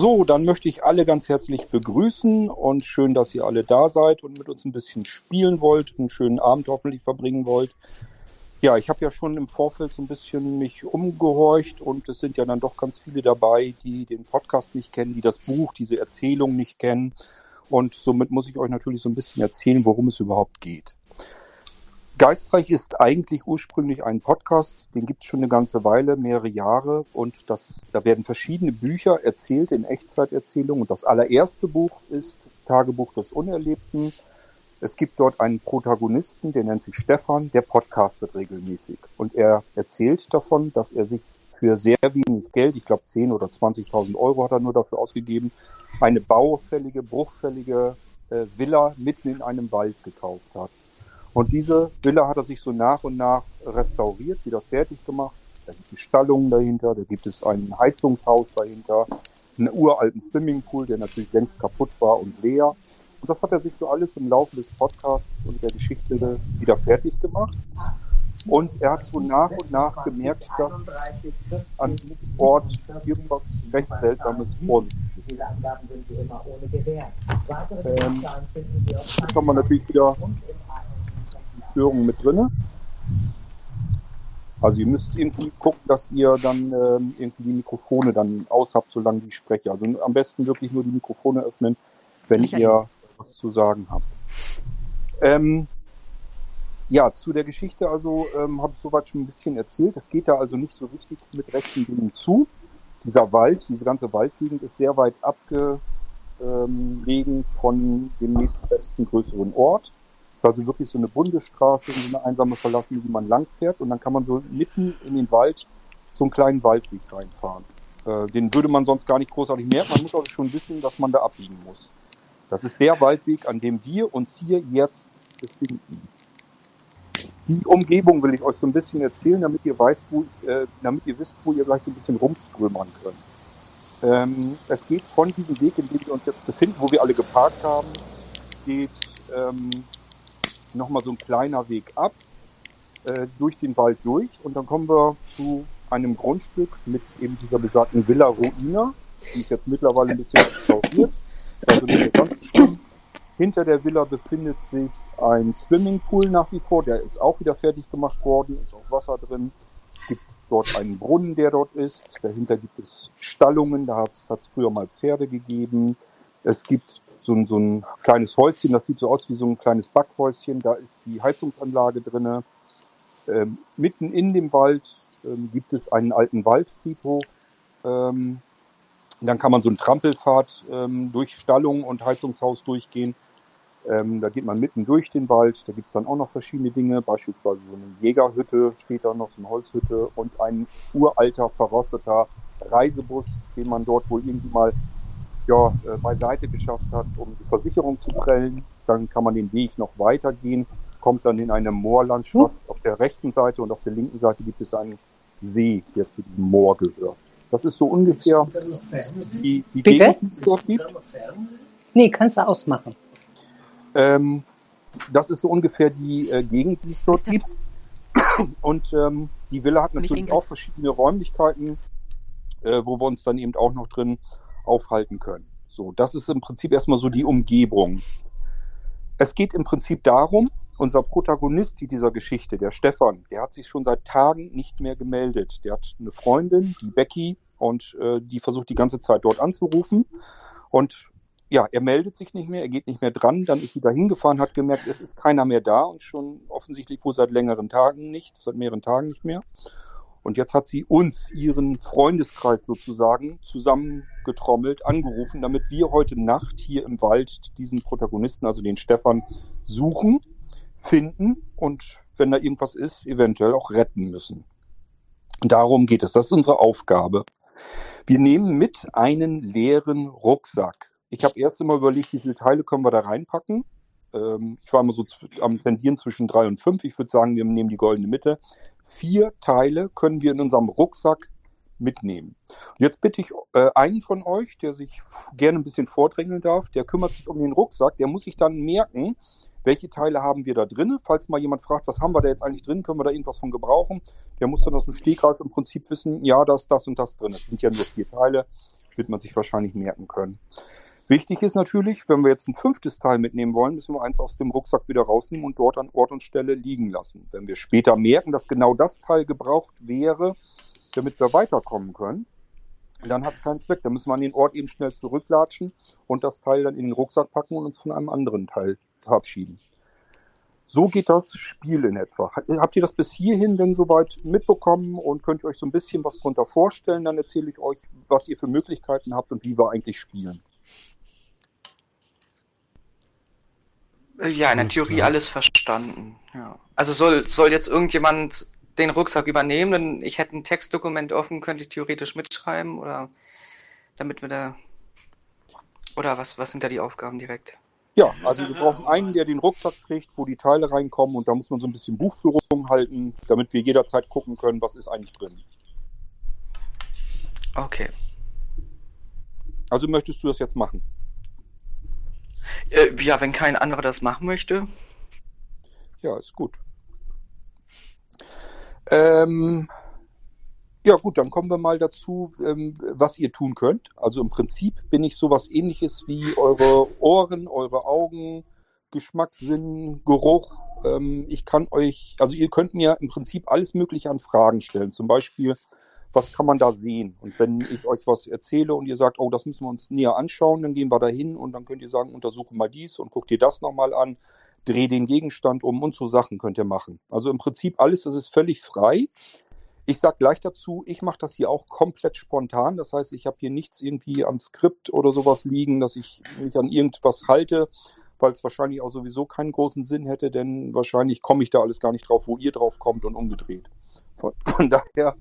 So, dann möchte ich alle ganz herzlich begrüßen und schön, dass ihr alle da seid und mit uns ein bisschen spielen wollt, einen schönen Abend hoffentlich verbringen wollt. Ja, ich habe ja schon im Vorfeld so ein bisschen mich umgehorcht und es sind ja dann doch ganz viele dabei, die den Podcast nicht kennen, die das Buch, diese Erzählung nicht kennen. Und somit muss ich euch natürlich so ein bisschen erzählen, worum es überhaupt geht. Geistreich ist eigentlich ursprünglich ein Podcast, den gibt es schon eine ganze Weile, mehrere Jahre und das, da werden verschiedene Bücher erzählt in Echtzeiterzählungen und das allererste Buch ist Tagebuch des Unerlebten. Es gibt dort einen Protagonisten, der nennt sich Stefan, der podcastet regelmäßig und er erzählt davon, dass er sich für sehr wenig Geld, ich glaube 10 oder 20.000 Euro hat er nur dafür ausgegeben, eine baufällige, bruchfällige äh, Villa mitten in einem Wald gekauft hat. Und diese Villa hat er sich so nach und nach restauriert, wieder fertig gemacht. Da gibt es Stallungen dahinter, da gibt es ein Heizungshaus dahinter, einen uralten Swimmingpool, der natürlich längst kaputt war und leer. Und das hat er sich so alles im Laufe des Podcasts und der Geschichte wieder fertig gemacht. Und er hat so nach und nach gemerkt, dass an diesem Ort irgendwas recht Seltsames vor sich. Ähm, jetzt haben wir natürlich wieder Störungen mit drinne. Also ihr müsst irgendwie gucken, dass ihr dann ähm, irgendwie die Mikrofone dann aus habt, solange ich spreche. Also am besten wirklich nur die Mikrofone öffnen, wenn ich ihr was zu sagen habt. Ähm, ja, zu der Geschichte also ähm, habe ich soweit schon ein bisschen erzählt. Es geht da also nicht so richtig mit rechten Dingen zu. Dieser Wald, diese ganze Waldgegend ist sehr weit abgelegen von dem nächstbesten größeren Ort ist also wirklich so eine Bundesstraße, so eine einsame verlassene, die man langfährt und dann kann man so mitten in den Wald so einen kleinen Waldweg reinfahren. Äh, den würde man sonst gar nicht großartig merken. Man muss also schon wissen, dass man da abbiegen muss. Das ist der Waldweg, an dem wir uns hier jetzt befinden. Die Umgebung will ich euch so ein bisschen erzählen, damit ihr weiß, wo, äh, damit ihr wisst, wo ihr gleich so ein bisschen rumströmern könnt. Ähm, es geht von diesem Weg, in dem wir uns jetzt befinden, wo wir alle geparkt haben, geht ähm, nochmal so ein kleiner Weg ab, äh, durch den Wald durch und dann kommen wir zu einem Grundstück mit eben dieser besagten Villa Ruina. Die ist jetzt mittlerweile ein bisschen restauriert. Also. Hinter der Villa befindet sich ein Swimmingpool nach wie vor. Der ist auch wieder fertig gemacht worden, ist auch Wasser drin. Es gibt dort einen Brunnen, der dort ist. Dahinter gibt es Stallungen, da hat es früher mal Pferde gegeben. Es gibt so ein, so ein kleines Häuschen, das sieht so aus wie so ein kleines Backhäuschen. Da ist die Heizungsanlage drinne. Ähm, mitten in dem Wald ähm, gibt es einen alten Waldfriedhof. Ähm, dann kann man so einen Trampelpfad ähm, durch Stallung und Heizungshaus durchgehen. Ähm, da geht man mitten durch den Wald. Da gibt es dann auch noch verschiedene Dinge, beispielsweise so eine Jägerhütte steht da noch, so eine Holzhütte und ein uralter, verrosteter Reisebus, den man dort wohl irgendwie mal ja, äh, beiseite geschafft hat, um die Versicherung zu prellen. Dann kann man den Weg noch weitergehen, kommt dann in eine Moorlandschaft. Hm. Auf der rechten Seite und auf der linken Seite gibt es einen See, der zu diesem Moor gehört. Das ist so ungefähr die, die Gegend, die es dort gibt. Nee, kannst du ausmachen. Ähm, das ist so ungefähr die äh, Gegend, die es dort gibt. Und ähm, die Villa hat natürlich auch verschiedene Räumlichkeiten, äh, wo wir uns dann eben auch noch drin aufhalten können. So, das ist im Prinzip erstmal so die Umgebung. Es geht im Prinzip darum, unser Protagonist dieser Geschichte, der Stefan, der hat sich schon seit Tagen nicht mehr gemeldet. Der hat eine Freundin, die Becky, und äh, die versucht die ganze Zeit dort anzurufen. Und ja, er meldet sich nicht mehr, er geht nicht mehr dran. Dann ist sie da hingefahren, hat gemerkt, es ist keiner mehr da und schon offensichtlich wohl seit längeren Tagen nicht, seit mehreren Tagen nicht mehr. Und jetzt hat sie uns, ihren Freundeskreis sozusagen, zusammengetrommelt, angerufen, damit wir heute Nacht hier im Wald diesen Protagonisten, also den Stefan, suchen. finden und wenn da irgendwas ist, eventuell auch retten müssen. Darum geht es. Das ist unsere Aufgabe. Wir nehmen mit einen leeren Rucksack. Ich habe erst immer überlegt, wie viele Teile können wir da reinpacken. Ähm, ich war immer so am Tendieren zwischen drei und fünf. Ich würde sagen, wir nehmen die goldene Mitte. Vier Teile können wir in unserem Rucksack mitnehmen. Und jetzt bitte ich äh, einen von euch, der sich gerne ein bisschen vordrängeln darf, der kümmert sich um den Rucksack, der muss sich dann merken, welche Teile haben wir da drin. Falls mal jemand fragt, was haben wir da jetzt eigentlich drin, können wir da irgendwas von gebrauchen, der muss dann aus dem Stegreif im Prinzip wissen, ja, da ist das und das drin. Es sind ja nur vier Teile, wird man sich wahrscheinlich merken können. Wichtig ist natürlich, wenn wir jetzt ein fünftes Teil mitnehmen wollen, müssen wir eins aus dem Rucksack wieder rausnehmen und dort an Ort und Stelle liegen lassen. Wenn wir später merken, dass genau das Teil gebraucht wäre, damit wir weiterkommen können, dann hat es keinen Zweck. Dann müssen wir an den Ort eben schnell zurücklatschen und das Teil dann in den Rucksack packen und uns von einem anderen Teil verabschieden. So geht das Spiel in etwa. Habt ihr das bis hierhin denn soweit mitbekommen und könnt ihr euch so ein bisschen was darunter vorstellen? Dann erzähle ich euch, was ihr für Möglichkeiten habt und wie wir eigentlich spielen. Ja, in der Theorie alles verstanden. Ja. Also soll, soll jetzt irgendjemand den Rucksack übernehmen, denn ich hätte ein Textdokument offen, könnte ich theoretisch mitschreiben oder damit wir da oder was, was sind da die Aufgaben direkt? Ja, also wir brauchen einen, der den Rucksack kriegt, wo die Teile reinkommen und da muss man so ein bisschen Buchführung halten, damit wir jederzeit gucken können, was ist eigentlich drin. Okay. Also möchtest du das jetzt machen? Äh, ja, wenn kein anderer das machen möchte. Ja, ist gut. Ähm, ja gut, dann kommen wir mal dazu, ähm, was ihr tun könnt. Also im Prinzip bin ich sowas ähnliches wie eure Ohren, eure Augen, Geschmackssinn, Geruch. Ähm, ich kann euch, also ihr könnt mir im Prinzip alles Mögliche an Fragen stellen. Zum Beispiel, was kann man da sehen? Und wenn ich euch was erzähle und ihr sagt, oh, das müssen wir uns näher anschauen, dann gehen wir da hin und dann könnt ihr sagen, untersuche mal dies und guck dir das nochmal an, dreh den Gegenstand um und so Sachen könnt ihr machen. Also im Prinzip alles, das ist völlig frei. Ich sage gleich dazu, ich mache das hier auch komplett spontan. Das heißt, ich habe hier nichts irgendwie am Skript oder sowas liegen, dass ich mich an irgendwas halte, weil es wahrscheinlich auch sowieso keinen großen Sinn hätte, denn wahrscheinlich komme ich da alles gar nicht drauf, wo ihr drauf kommt und umgedreht. Von, von daher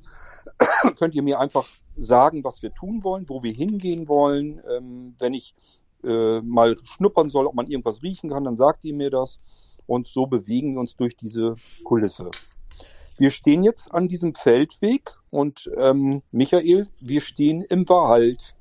könnt ihr mir einfach sagen, was wir tun wollen, wo wir hingehen wollen. Ähm, wenn ich äh, mal schnuppern soll, ob man irgendwas riechen kann, dann sagt ihr mir das. Und so bewegen wir uns durch diese Kulisse. Wir stehen jetzt an diesem Feldweg und ähm, Michael, wir stehen im Wald.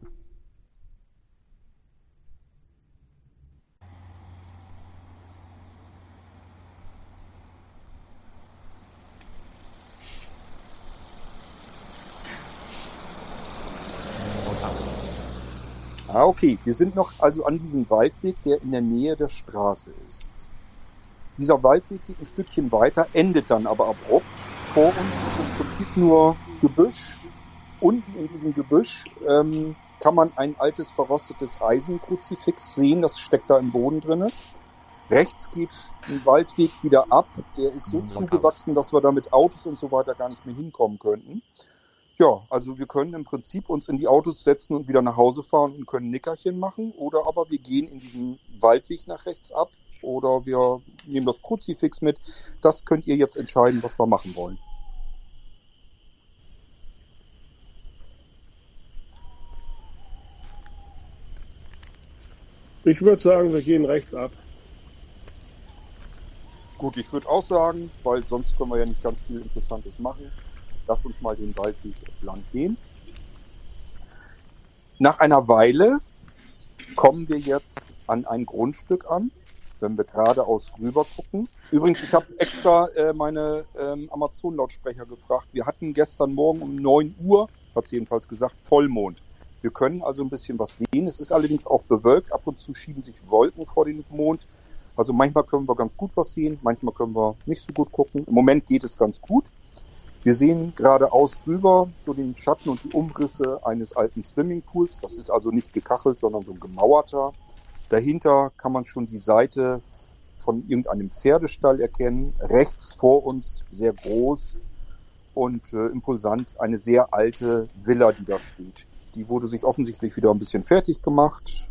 Ah, okay. Wir sind noch also an diesem Waldweg, der in der Nähe der Straße ist. Dieser Waldweg geht ein Stückchen weiter, endet dann aber abrupt. Vor uns ist im Prinzip nur Gebüsch. Unten in diesem Gebüsch ähm, kann man ein altes verrostetes Eisenkruzifix sehen, das steckt da im Boden drinne. Rechts geht ein Waldweg wieder ab, der ist so zugewachsen, dass wir da mit Autos und so weiter gar nicht mehr hinkommen könnten. Ja, also wir können im Prinzip uns in die Autos setzen und wieder nach Hause fahren und können Nickerchen machen. Oder aber wir gehen in diesen Waldweg nach rechts ab oder wir nehmen das Kruzifix mit. Das könnt ihr jetzt entscheiden, was wir machen wollen. Ich würde sagen, wir gehen rechts ab. Gut, ich würde auch sagen, weil sonst können wir ja nicht ganz viel Interessantes machen. Lass uns mal den Waldweg entlang gehen. Nach einer Weile kommen wir jetzt an ein Grundstück an, wenn wir geradeaus rüber gucken. Übrigens, ich habe extra äh, meine ähm, Amazon-Lautsprecher gefragt. Wir hatten gestern Morgen um 9 Uhr, hat sie jedenfalls gesagt, Vollmond. Wir können also ein bisschen was sehen. Es ist allerdings auch bewölkt. Ab und zu schieben sich Wolken vor den Mond. Also manchmal können wir ganz gut was sehen, manchmal können wir nicht so gut gucken. Im Moment geht es ganz gut. Wir sehen geradeaus drüber so den Schatten und die Umrisse eines alten Swimmingpools. Das ist also nicht gekachelt, sondern so ein gemauerter. Dahinter kann man schon die Seite von irgendeinem Pferdestall erkennen. Rechts vor uns sehr groß und äh, impulsant eine sehr alte Villa, die da steht. Die wurde sich offensichtlich wieder ein bisschen fertig gemacht.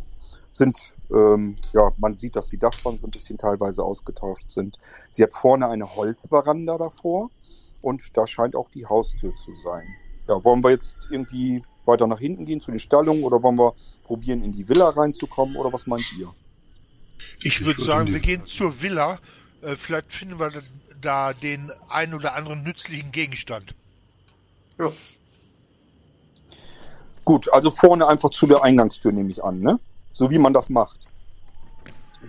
Sind Ähm, ja, man sieht, dass die Dachpfannen so ein bisschen teilweise ausgetauscht sind. Sie hat vorne eine Holzveranda davor und da scheint auch die Haustür zu sein. Ja, wollen wir jetzt irgendwie weiter nach hinten gehen zu den Stallungen oder wollen wir probieren, in die Villa reinzukommen oder was meint ihr? Ich würde sagen, wir gehen zur Villa. Äh, vielleicht finden wir da den einen oder anderen nützlichen Gegenstand. Ja. Gut, also vorne einfach zu der Eingangstür nehme ich an, ne? So wie man das macht.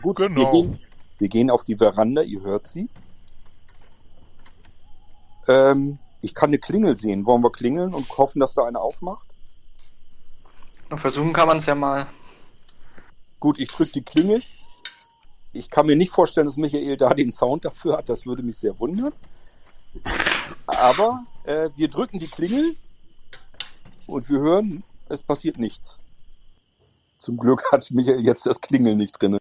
Gut, wir, Genau. gehen, wir gehen auf die Veranda, ihr hört sie. Ähm, ich kann eine Klingel sehen. Wollen wir klingeln und hoffen, dass da einer aufmacht? Versuchen kann man es ja mal. Gut, ich drücke die Klingel. Ich kann mir nicht vorstellen, dass Michael da den Sound dafür hat. Das würde mich sehr wundern. Aber äh, wir drücken die Klingel und wir hören, es passiert nichts. Zum Glück hat Michael jetzt das Klingeln nicht drin.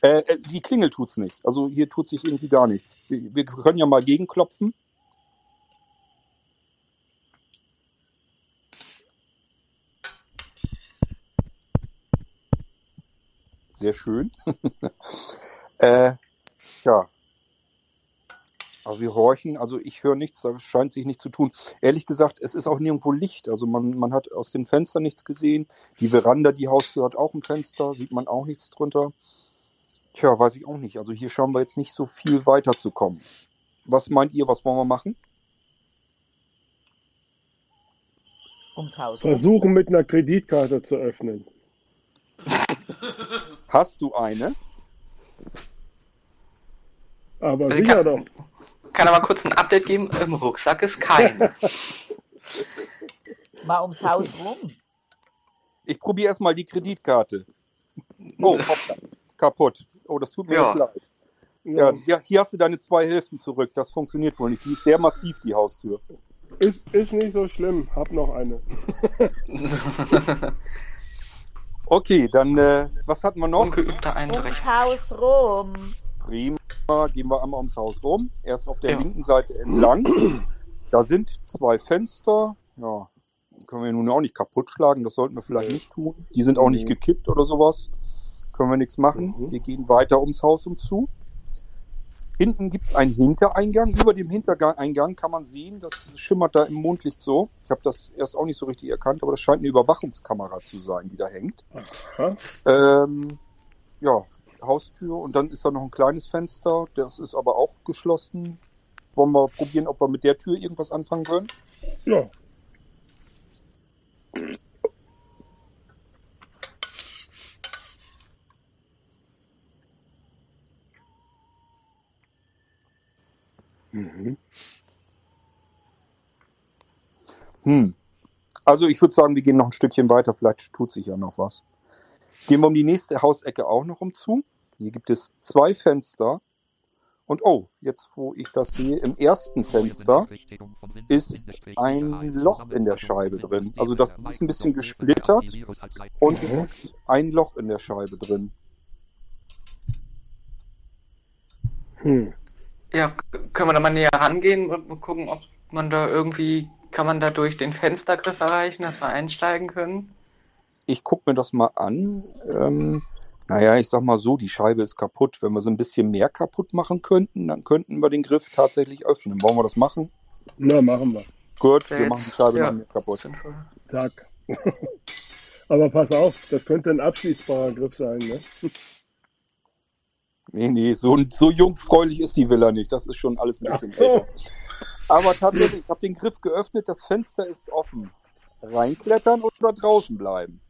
Äh, äh, die Klingel tut's nicht. Also hier tut sich irgendwie gar nichts. Wir, wir können ja mal gegenklopfen. Sehr schön. äh, ja. Aber wir horchen, also ich höre nichts, da scheint sich nichts zu tun. Ehrlich gesagt, es ist auch nirgendwo Licht. Also man, man hat aus den Fenstern nichts gesehen. Die Veranda, die Haustür hat auch ein Fenster, sieht man auch nichts drunter. Tja, weiß ich auch nicht. Also hier schauen wir jetzt nicht so viel weiterzukommen. Was meint ihr, was wollen wir machen? Ums Haus. Versuchen mit einer Kreditkarte zu öffnen. Hast du eine? Aber Also ich sicher kann- doch. Kann aber kurz ein Update geben. Im Rucksack ist keine. Mal ums Haus rum. Ich probiere erstmal die Kreditkarte. Oh, hoppla. kaputt. Oh, das tut mir Ja. jetzt leid. Ja, hier, hier hast du deine zwei Hälften zurück. Das funktioniert wohl nicht. Die ist sehr massiv, die Haustür. Ist, ist nicht so schlimm. Hab noch eine. Okay, dann, äh, was hatten wir noch? Ungeübter Ums Einbrecher. Haus rum. Prima. Gehen wir einmal ums Haus rum. Erst auf der Ja. linken Seite entlang. Da sind zwei Fenster. Ja, können wir nun auch nicht kaputt schlagen. Das sollten wir vielleicht nicht tun. Die sind auch nicht gekippt oder sowas. Können wir nichts machen. Mhm. Wir gehen weiter ums Haus um zu. Hinten gibt es einen Hintereingang. Über dem Hintereingang kann man sehen, das schimmert da im Mondlicht so. Ich habe das erst auch nicht so richtig erkannt, aber das scheint eine Überwachungskamera zu sein, die da hängt. Ähm, ja, Haustür und dann ist da noch ein kleines Fenster, das ist aber auch geschlossen. Wollen wir probieren, ob wir mit der Tür irgendwas anfangen können? Ja. Mhm. Hm. Also ich würde sagen, wir gehen noch ein Stückchen weiter, vielleicht tut sich ja noch was. Gehen wir um die nächste Hausecke auch noch um zu. Hier gibt es zwei Fenster. Und oh, jetzt wo ich das sehe, im ersten Fenster ist ein Loch in der Scheibe drin. Also das ist ein bisschen gesplittert und es ist ein Loch in der Scheibe drin. Hm. Ja, können wir da mal näher rangehen und mal gucken, ob man da irgendwie, kann man da durch den Fenstergriff erreichen, dass wir einsteigen können? Ich gucke mir das mal an. Ähm, naja, ich sag mal so, die Scheibe ist kaputt. Wenn wir sie ein bisschen mehr kaputt machen könnten, dann könnten wir den Griff tatsächlich öffnen. Wollen wir das machen? Na, machen wir. Gut, Wäre wir machen die jetzt- Scheibe ja, noch mehr kaputt. Zack. Aber pass auf, das könnte ein abschließbarer Griff sein, ne? Nee, nee, so, so jungfräulich ist die Villa nicht. Das ist schon alles ein bisschen Ach so. älter. Aber tatsächlich, ich habe den Griff geöffnet, das Fenster ist offen. Reinklettern oder draußen bleiben?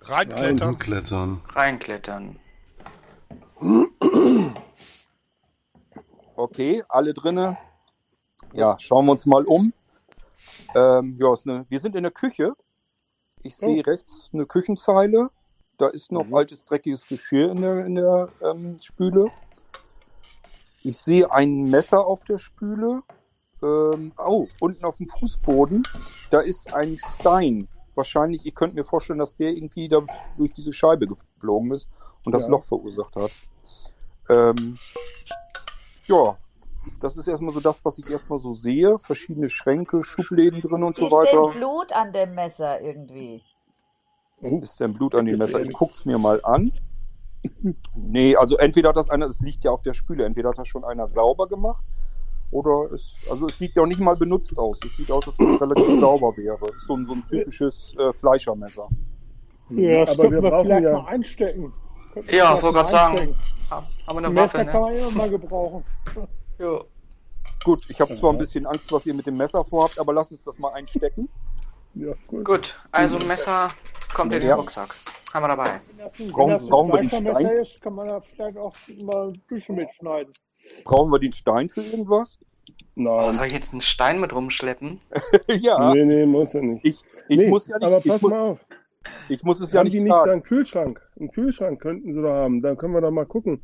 Reinklettern. Klettern. Reinklettern. Okay, alle drinne. Ja, schauen wir uns mal um. Ähm, ja, ist eine, wir sind in der Küche. Ich sehe rechts eine Küchenzeile. Da ist noch Mhm. altes, dreckiges Geschirr in der, in der ähm, Spüle. Ich sehe ein Messer auf der Spüle. Ähm, oh, unten auf dem Fußboden, da ist ein Stein. Wahrscheinlich, ich könnte mir vorstellen, dass der irgendwie da durch diese Scheibe geflogen ist und das Ja. Loch verursacht hat. Ähm, ja, das ist erstmal so das, was ich erstmal so sehe. Verschiedene Schränke, Schubläden drin und so Ist denn weiter. Blut an dem Messer irgendwie? Oh, Ist denn Blut an dem Messer? Ich guck's mir mal an. Nee, also entweder hat das einer, es liegt ja auf der Spüle, entweder hat das schon einer sauber gemacht oder es, also es sieht ja auch nicht mal benutzt aus. Es sieht aus, als wenn es relativ sauber wäre. Ist so ein, so ein typisches äh, Fleischermesser. Ja, das aber wir wir brauchen vielleicht ja- mal einstecken. Wir Ja, wollte mal gerade sagen. einstecken. Haben wir Ein eine Messer Waffe, kann ne? man immer mal gebrauchen. Jo. Gut, ich habe zwar ein bisschen Angst, was ihr mit dem Messer vorhabt, aber lass uns das mal einstecken. Ja, gut. Gut, also ein Messer kommt in den Ja. Rucksack. Haben wir dabei. Ein, Brauchen- wenn das ein brauchen wir den Stein? ist, kann man da vielleicht auch mal Büsche mitschneiden. Brauchen wir den Stein für irgendwas? Oh, Nein. soll ich jetzt einen Stein mit rumschleppen? ja, Nee, nee, muss ja nicht. ich, ich nee, muss ja aber nicht, ich pass muss, mal auf. ich muss es ja haben die nicht nicht da einen Kühlschrank? Einen Kühlschrank könnten sie doch haben. Dann können wir doch mal gucken.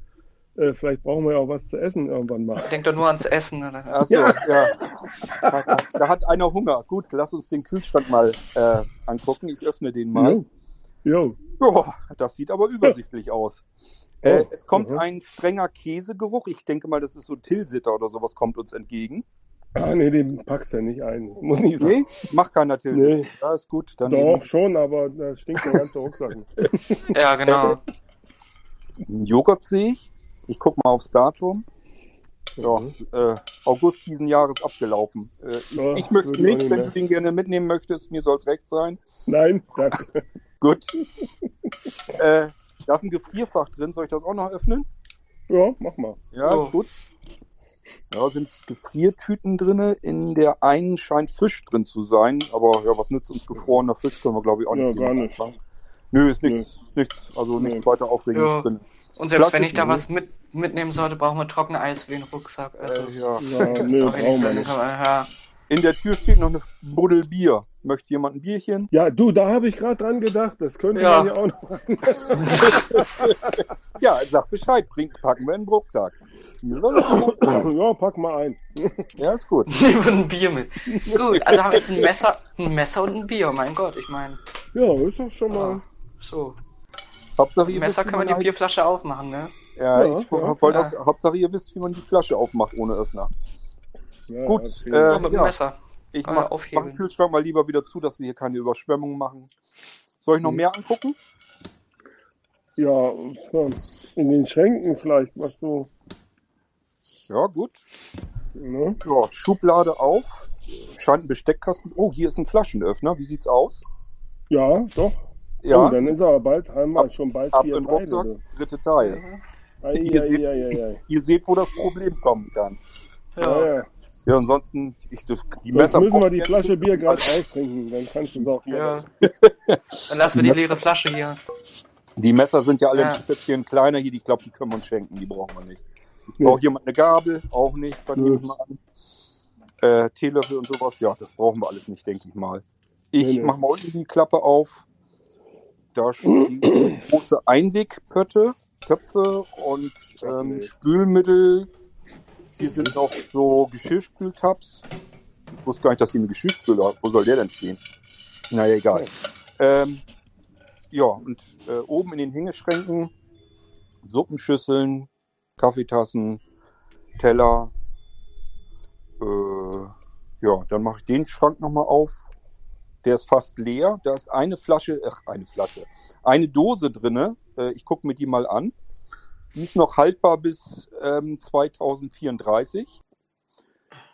Äh, vielleicht brauchen wir ja auch was zu essen irgendwann mal. Denk doch nur ans Essen. Oder? Achso, ja. Da, da, da hat einer Hunger. Gut, lass uns den Kühlschrank mal äh, angucken. Ich öffne den mal. Jo. Jo. Ja, das sieht aber übersichtlich aus. Äh, Oh, es kommt mhm. ein strenger Käsegeruch. Ich denke mal, das ist so Tilsiter oder sowas kommt uns entgegen. Ah, nee, den packst du ja nicht ein. Muss nicht sein. Nee, mach keiner Tilsiter. Nee. Ja, ist gut. Dann Doch, eben schon, aber da stinkt der ganze Rucksack. Ja, genau. Joghurt sehe ich. Ich guck mal aufs Datum. Ja, Mhm. äh, August diesen Jahres abgelaufen. Äh, ich, Ja, ich möchte nicht, wenn du den gerne mitnehmen möchtest, mir soll es recht sein. Nein, danke. Gut. äh, da ist ein Gefrierfach drin. Soll ich das auch noch öffnen? Ja, mach mal. Ja, Oh. ist gut. Ja, sind Gefriertüten drin. In der einen scheint Fisch drin zu sein. Aber ja, was nützt uns gefrorener Fisch? Können wir, glaube ich, auch nicht Ja, gar nicht. anfangen. Nö, ist nichts, ist nichts also Nee. nichts weiter Aufregendes Ja. drin. Und selbst Flasche wenn ich da was mit, mitnehmen sollte, brauchen wir Trockeneis für den Rucksack. Also, Äh, ja. Ja, nee, sorry, brauchen wir nicht. nicht. Aber, ja. In der Tür steht noch eine Buddel Bier. Möchte jemand ein Bierchen? Ja, du, da habe ich gerade dran gedacht. Das könnte Ja. man ja auch noch. Ja, sag Bescheid. Bringt, packen wir in den Rucksack. Ja, pack mal ein. Ja, ist gut. Nehmen wir ein Bier mit. Gut, also haben wir jetzt ein Messer, ein Messer und ein Bier. Mein Gott, ich meine. Ja, ist doch schon mal. Ah, so. Hauptsache, Mit ihr Messer wisst, kann man wie die Bierflasche aufmachen, ne? Ja, Ja, ich ja. wollte das. Hauptsache, ihr wisst, wie man die Flasche aufmacht ohne Öffner. Ja, Gut, okay. äh, mit dem ja. Messer. Ich mach, mach den Kühlschrank mal lieber wieder zu, dass wir hier keine Überschwemmungen machen. Soll ich noch Mhm. mehr angucken? ja, so, in den Schränken vielleicht, was du. Ja, gut. Ne? Ja, Schublade auf. Scheint ein Besteckkasten. Oh, hier ist ein Flaschenöffner. Wie sieht's aus? Ja, doch. Ja, Oh, dann ist aber bald, haben wir Ab- schon bald ab vier in Teile. Rucksack. Dritte Teil. Ei, Ihr ei, seht- ei. Ihr seht, wo das Problem kommen kann. Ja, Ja. ja. Ja, ansonsten, ich, das, die Messer. müssen wir die Flasche Bier gerade sind austrinken, dann kannst du es auch Ja. wieder. Dann lassen wir die leere Flasche hier. Die Messer sind ja alle Ja. ein Stückchen kleiner hier. Ich glaube, die können wir uns schenken. Die brauchen wir nicht. Nee. Braucht jemand eine Gabel? Auch nicht. Dann nehme ich mal an. Äh, Teelöffel und sowas. Ja, das brauchen wir alles nicht, denke ich mal. Ich nee. mache mal unten die Klappe auf. Da steht die große Einwegpötte, Töpfe und ähm. Spülmittel. Hier sind noch so Geschirrspültabs. Ich wusste gar nicht, dass hier eine Geschirrspüler hat. Wo soll der denn stehen? Naja, egal. Ähm, ja, und äh, oben in den Hängeschränken Suppenschüsseln, Kaffeetassen, Teller. Äh, ja, dann mache ich den Schrank nochmal auf. Der ist fast leer. Da ist eine Flasche, ach, eine Flasche, eine Dose drinne. Äh, ich gucke mir die mal an. Die ist noch haltbar bis ähm, 2034.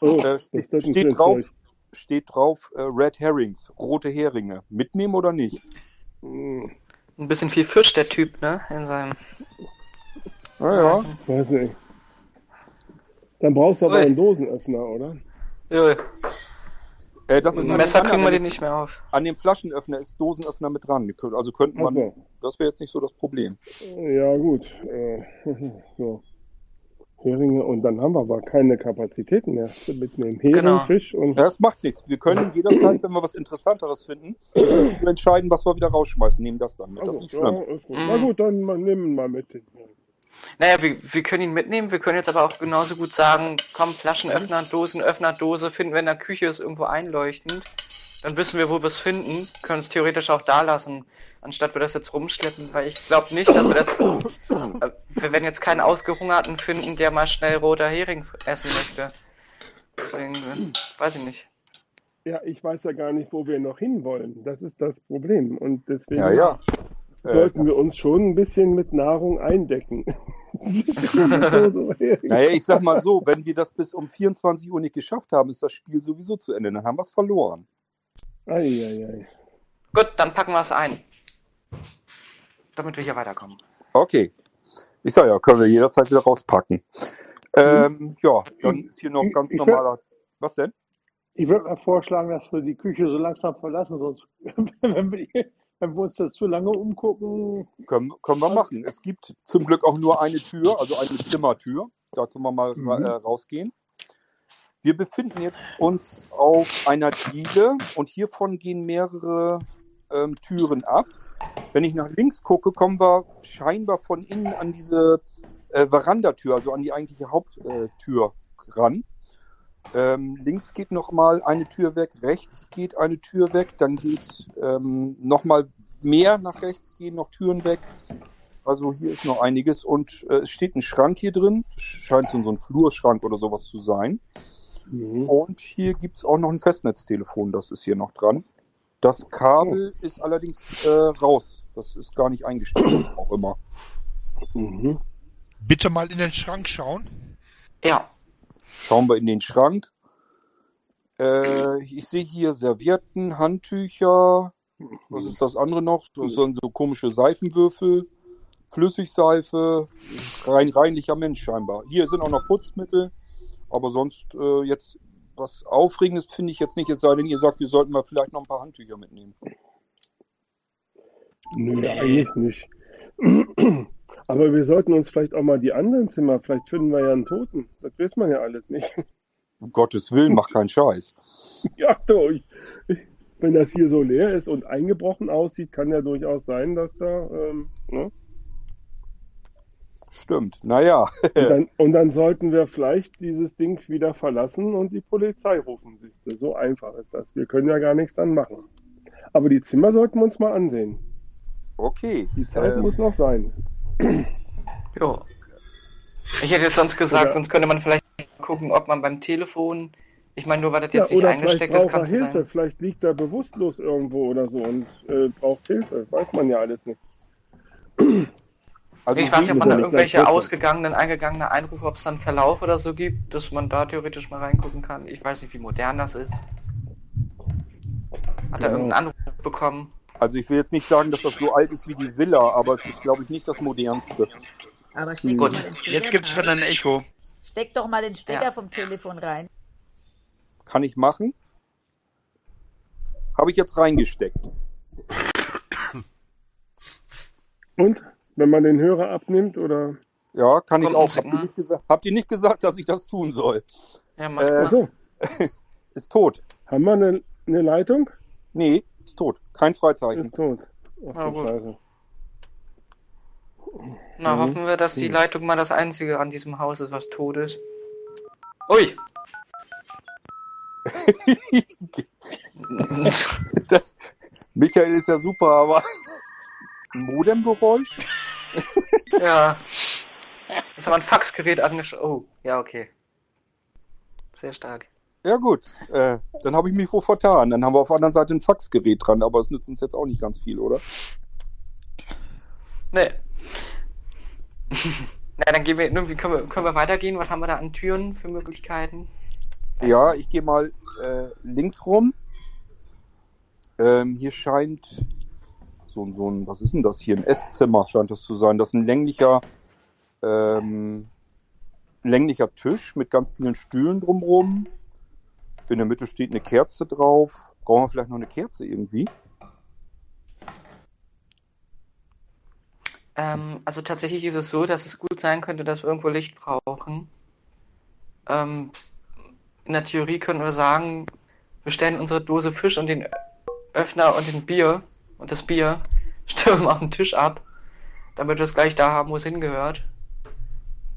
Oh, Äh, steht, steht drauf, Zeug? steht drauf äh, Red Herrings, rote Heringe. Mitnehmen oder nicht? Hm, Ein bisschen viel Fisch, der Typ, ne? In seinem. Naja. weiß nicht. Dann brauchst du aber Ui. einen Dosenöffner, oder? Ja. Äh, das Mit ist dem an Messer dem- kriegen wir den nicht mehr auf. An dem Flaschenöffner ist Dosenöffner mit dran. Also könnte man, das wäre jetzt nicht so das Problem. ja gut. Äh, so. Heringe und dann haben wir aber keine Kapazitäten mehr mit einem Hering, Genau. Fisch und Ja, das macht nichts. Wir können jederzeit, wenn wir was Interessanteres finden, entscheiden, was wir wieder rausschmeißen. Nehmen das dann mit. Das Also, ist nicht schlimm. ja, ist gut. Mhm. Na gut, dann nehmen wir mal mit. Naja, wir, wir können ihn mitnehmen, wir können jetzt aber auch genauso gut sagen, komm, Flaschenöffner, Dosenöffner, Dose finden wir in der Küche, ist irgendwo einleuchtend. Dann wissen wir, wo wir es finden, können es theoretisch auch da lassen, anstatt wir das jetzt rumschleppen, weil ich glaube nicht, dass wir das. Äh, wir werden jetzt keinen Ausgehungerten finden, der mal schnell roter Hering essen möchte. Deswegen, äh, weiß ich nicht. Ja, ich weiß ja gar nicht, wo wir noch hinwollen. Das ist das Problem. Und deswegen. Ja, ja. Äh, sollten wir uns schon ein bisschen mit Nahrung eindecken. so, Naja, ich sag mal so, wenn wir das bis um 24 Uhr nicht geschafft haben, ist das Spiel sowieso zu Ende. Dann haben wir es verloren. Eieiei. Gut, dann packen wir es ein. Damit wir hier weiterkommen. Okay. Ich sag ja, können wir jederzeit wieder rauspacken. Ähm, ja, dann ist hier noch Ich- ganz ich normaler. Was denn? Ich würde mal vorschlagen, dass wir die Küche so langsam verlassen, sonst, wenn wir, wenn wir uns da zu lange umgucken, Können, können wir machen. Es gibt zum Glück auch nur eine Tür, also eine Zimmertür. Da können wir mal Mhm. äh, rausgehen. Wir befinden jetzt uns auf einer Diele und hiervon gehen mehrere ähm, Türen ab. Wenn ich nach links gucke, kommen wir scheinbar von innen an diese äh, Verandatür, also an die eigentliche Haupttür äh, ran. Ähm, links geht nochmal eine Tür weg, rechts geht eine Tür weg, dann geht ähm, nochmal mehr nach rechts, gehen noch Türen weg. Also hier ist noch einiges und äh, es steht ein Schrank hier drin, scheint so ein Flurschrank oder sowas zu sein. Mhm. Und hier gibt es auch noch ein Festnetztelefon, das ist hier noch dran. Das Kabel ist allerdings äh, raus, das ist gar nicht eingestellt, auch immer. Mhm. Bitte mal in den Schrank schauen. Ja, Schauen wir in den Schrank. Äh, ich sehe hier Servietten, Handtücher. Was ist das andere noch? Das sind so komische Seifenwürfel, Flüssigseife. Rein reinlicher Mensch scheinbar. Hier sind auch noch Putzmittel. Aber sonst äh, jetzt was Aufregendes finde ich jetzt nicht. Es sei denn, ihr sagt, wir sollten mal vielleicht noch ein paar Handtücher mitnehmen. Nö, eigentlich nicht. Aber wir sollten uns vielleicht auch mal die anderen Zimmer, vielleicht finden wir ja einen Toten. Das weiß man ja alles nicht. Um Gottes Willen, mach keinen Scheiß. Ja, ich, wenn das hier so leer ist und eingebrochen aussieht, kann ja durchaus sein, dass da. Ähm, ne? Stimmt. Naja, und, dann, und dann sollten wir vielleicht dieses Ding wieder verlassen und die Polizei rufen. Siehste. So einfach ist das. Wir können ja gar nichts dann machen. Aber die Zimmer sollten wir uns mal ansehen. Okay. Die Zeit Ähm, muss noch sein. jo. Ich hätte jetzt sonst gesagt, Oder- sonst könnte man vielleicht gucken, ob man beim Telefon, ich meine, nur weil das Ja, jetzt nicht oder vielleicht eingesteckt ist, er kann es Hilfe. sein. Vielleicht liegt er bewusstlos irgendwo oder so und äh, braucht Hilfe. Weiß man ja alles nicht. also ich weiß nicht, ob man da nicht irgendwelche ausgegangenen, eingegangene Einrufe, ob es dann Verlauf oder so gibt, dass man da theoretisch mal reingucken kann. Ich weiß nicht, wie modern das ist. Hat er Genau. irgendeinen Anruf bekommen? Also ich will jetzt nicht sagen, dass das so alt ist wie die Villa, aber es ist, glaube ich, nicht das modernste. Aber steck Gut. Jetzt gibt's schon rein. ein Echo. Steck doch mal den Stecker Ja. vom Telefon rein. Kann ich machen. Habe ich jetzt reingesteckt. Und wenn man den Hörer abnimmt oder. Ja, kann ich Kommt ein auch. Habt ihr, nicht gesagt, habt ihr nicht gesagt, dass ich das tun soll? Ja, mach Äh, mal. Achso, Ist tot. haben wir eine, eine Leitung? Nee, ist tot. Kein Freizeichen. Ist tot. Ach Na Mhm. hoffen wir, dass die Mhm. Leitung mal das einzige an diesem Haus ist, was tot ist. Ui! das, Michael ist ja super, aber Modemgeräusch? ja. Jetzt haben wir ein Faxgerät angeschaut. Oh, ja, okay. Sehr stark. Ja gut, äh, dann habe ich mich wohl vertan. Dann haben wir auf der anderen Seite ein Faxgerät dran, aber es nützt uns jetzt auch nicht ganz viel, oder? Nee. Na, dann gehen wir, irgendwie können wir, können wir weitergehen. Was haben wir da an Türen für Möglichkeiten? Ja, ich gehe mal äh, links rum. Ähm, hier scheint so, ein- so ein, was ist denn das hier? Ein Esszimmer scheint das zu sein. Das ist ein länglicher, ähm, länglicher Tisch mit ganz vielen Stühlen drumrum. In der Mitte steht eine Kerze drauf. Brauchen wir vielleicht noch eine Kerze irgendwie? Ähm, also tatsächlich ist es so, dass es gut sein könnte, dass wir irgendwo Licht brauchen. Ähm, in der Theorie können wir sagen, wir stellen unsere Dose Fisch und den Öffner und den Bier und das Bier wir auf den Tisch ab, damit wir es gleich da haben, wo es hingehört.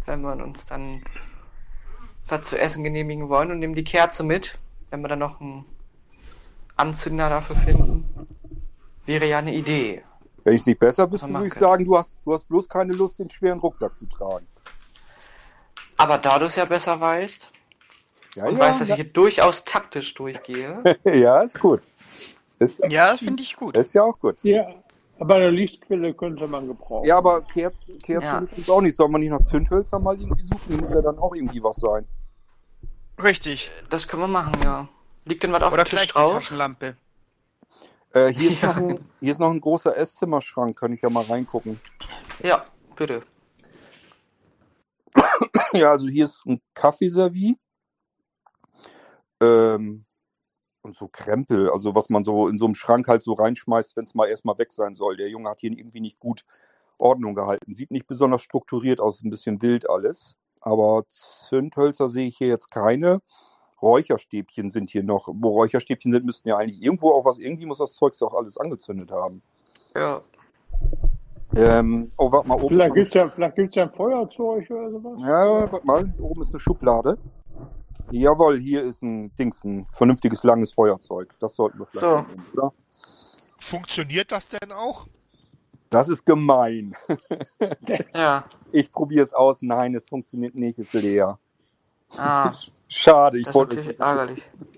Wenn wir uns dann was zu essen genehmigen wollen und nehmen die Kerze mit, wenn wir dann noch einen Anzünder dafür finden. Wäre ja eine Idee. Wenn ich es nicht besser wüsste, würde ich sagen, du hast, du hast bloß keine Lust, den schweren Rucksack zu tragen. Aber da du es ja besser weißt Ja, und ja, weißt, dass ja. ich hier durchaus taktisch durchgehe, ja, ist gut. Ist, Ja, finde ich gut. ist ja auch gut. Ja, Aber eine Lichtquelle könnte man gebrauchen. Ja, aber Kerzen, Kerzen Ja. uns auch nicht. Soll man nicht nach Zündhölzer mal irgendwie suchen? Muss ja dann auch irgendwie was sein. Richtig. Das können wir machen, ja. Liegt denn was auf Oder dem Tisch drauf? Taschenlampe. Äh, hier, ist Ja. noch ein, hier ist noch ein großer Esszimmerschrank. Kann ich ja mal reingucken. Ja, bitte. Ja, also hier ist ein Kaffeeservie. Ähm, und so Krempel, also was man so in so einem Schrank halt so reinschmeißt, wenn es mal erstmal weg sein soll. Der Junge hat hier irgendwie nicht gut Ordnung gehalten. Sieht nicht besonders strukturiert aus, ist ein bisschen wild alles. Aber Zündhölzer sehe ich hier jetzt keine. Räucherstäbchen sind hier noch. Wo Räucherstäbchen sind, müssten ja eigentlich irgendwo auch was, irgendwie muss das Zeug auch alles angezündet haben. Ja. Ähm, oh, warte mal, oben. Vielleicht gibt es ja, vielleicht gibt's ja ein Feuerzeug oder sowas. Ja, warte mal, oben ist eine Schublade. Jawohl, hier ist ein Dings, ein vernünftiges langes Feuerzeug. Das sollten wir vielleicht So. mitnehmen, oder? Funktioniert das denn auch? Das ist gemein. Ja. Ich probiere es aus. Nein, es funktioniert nicht, ist leer. Ah, Schade, ich das ist wollte euch, natürlich ärgerlich.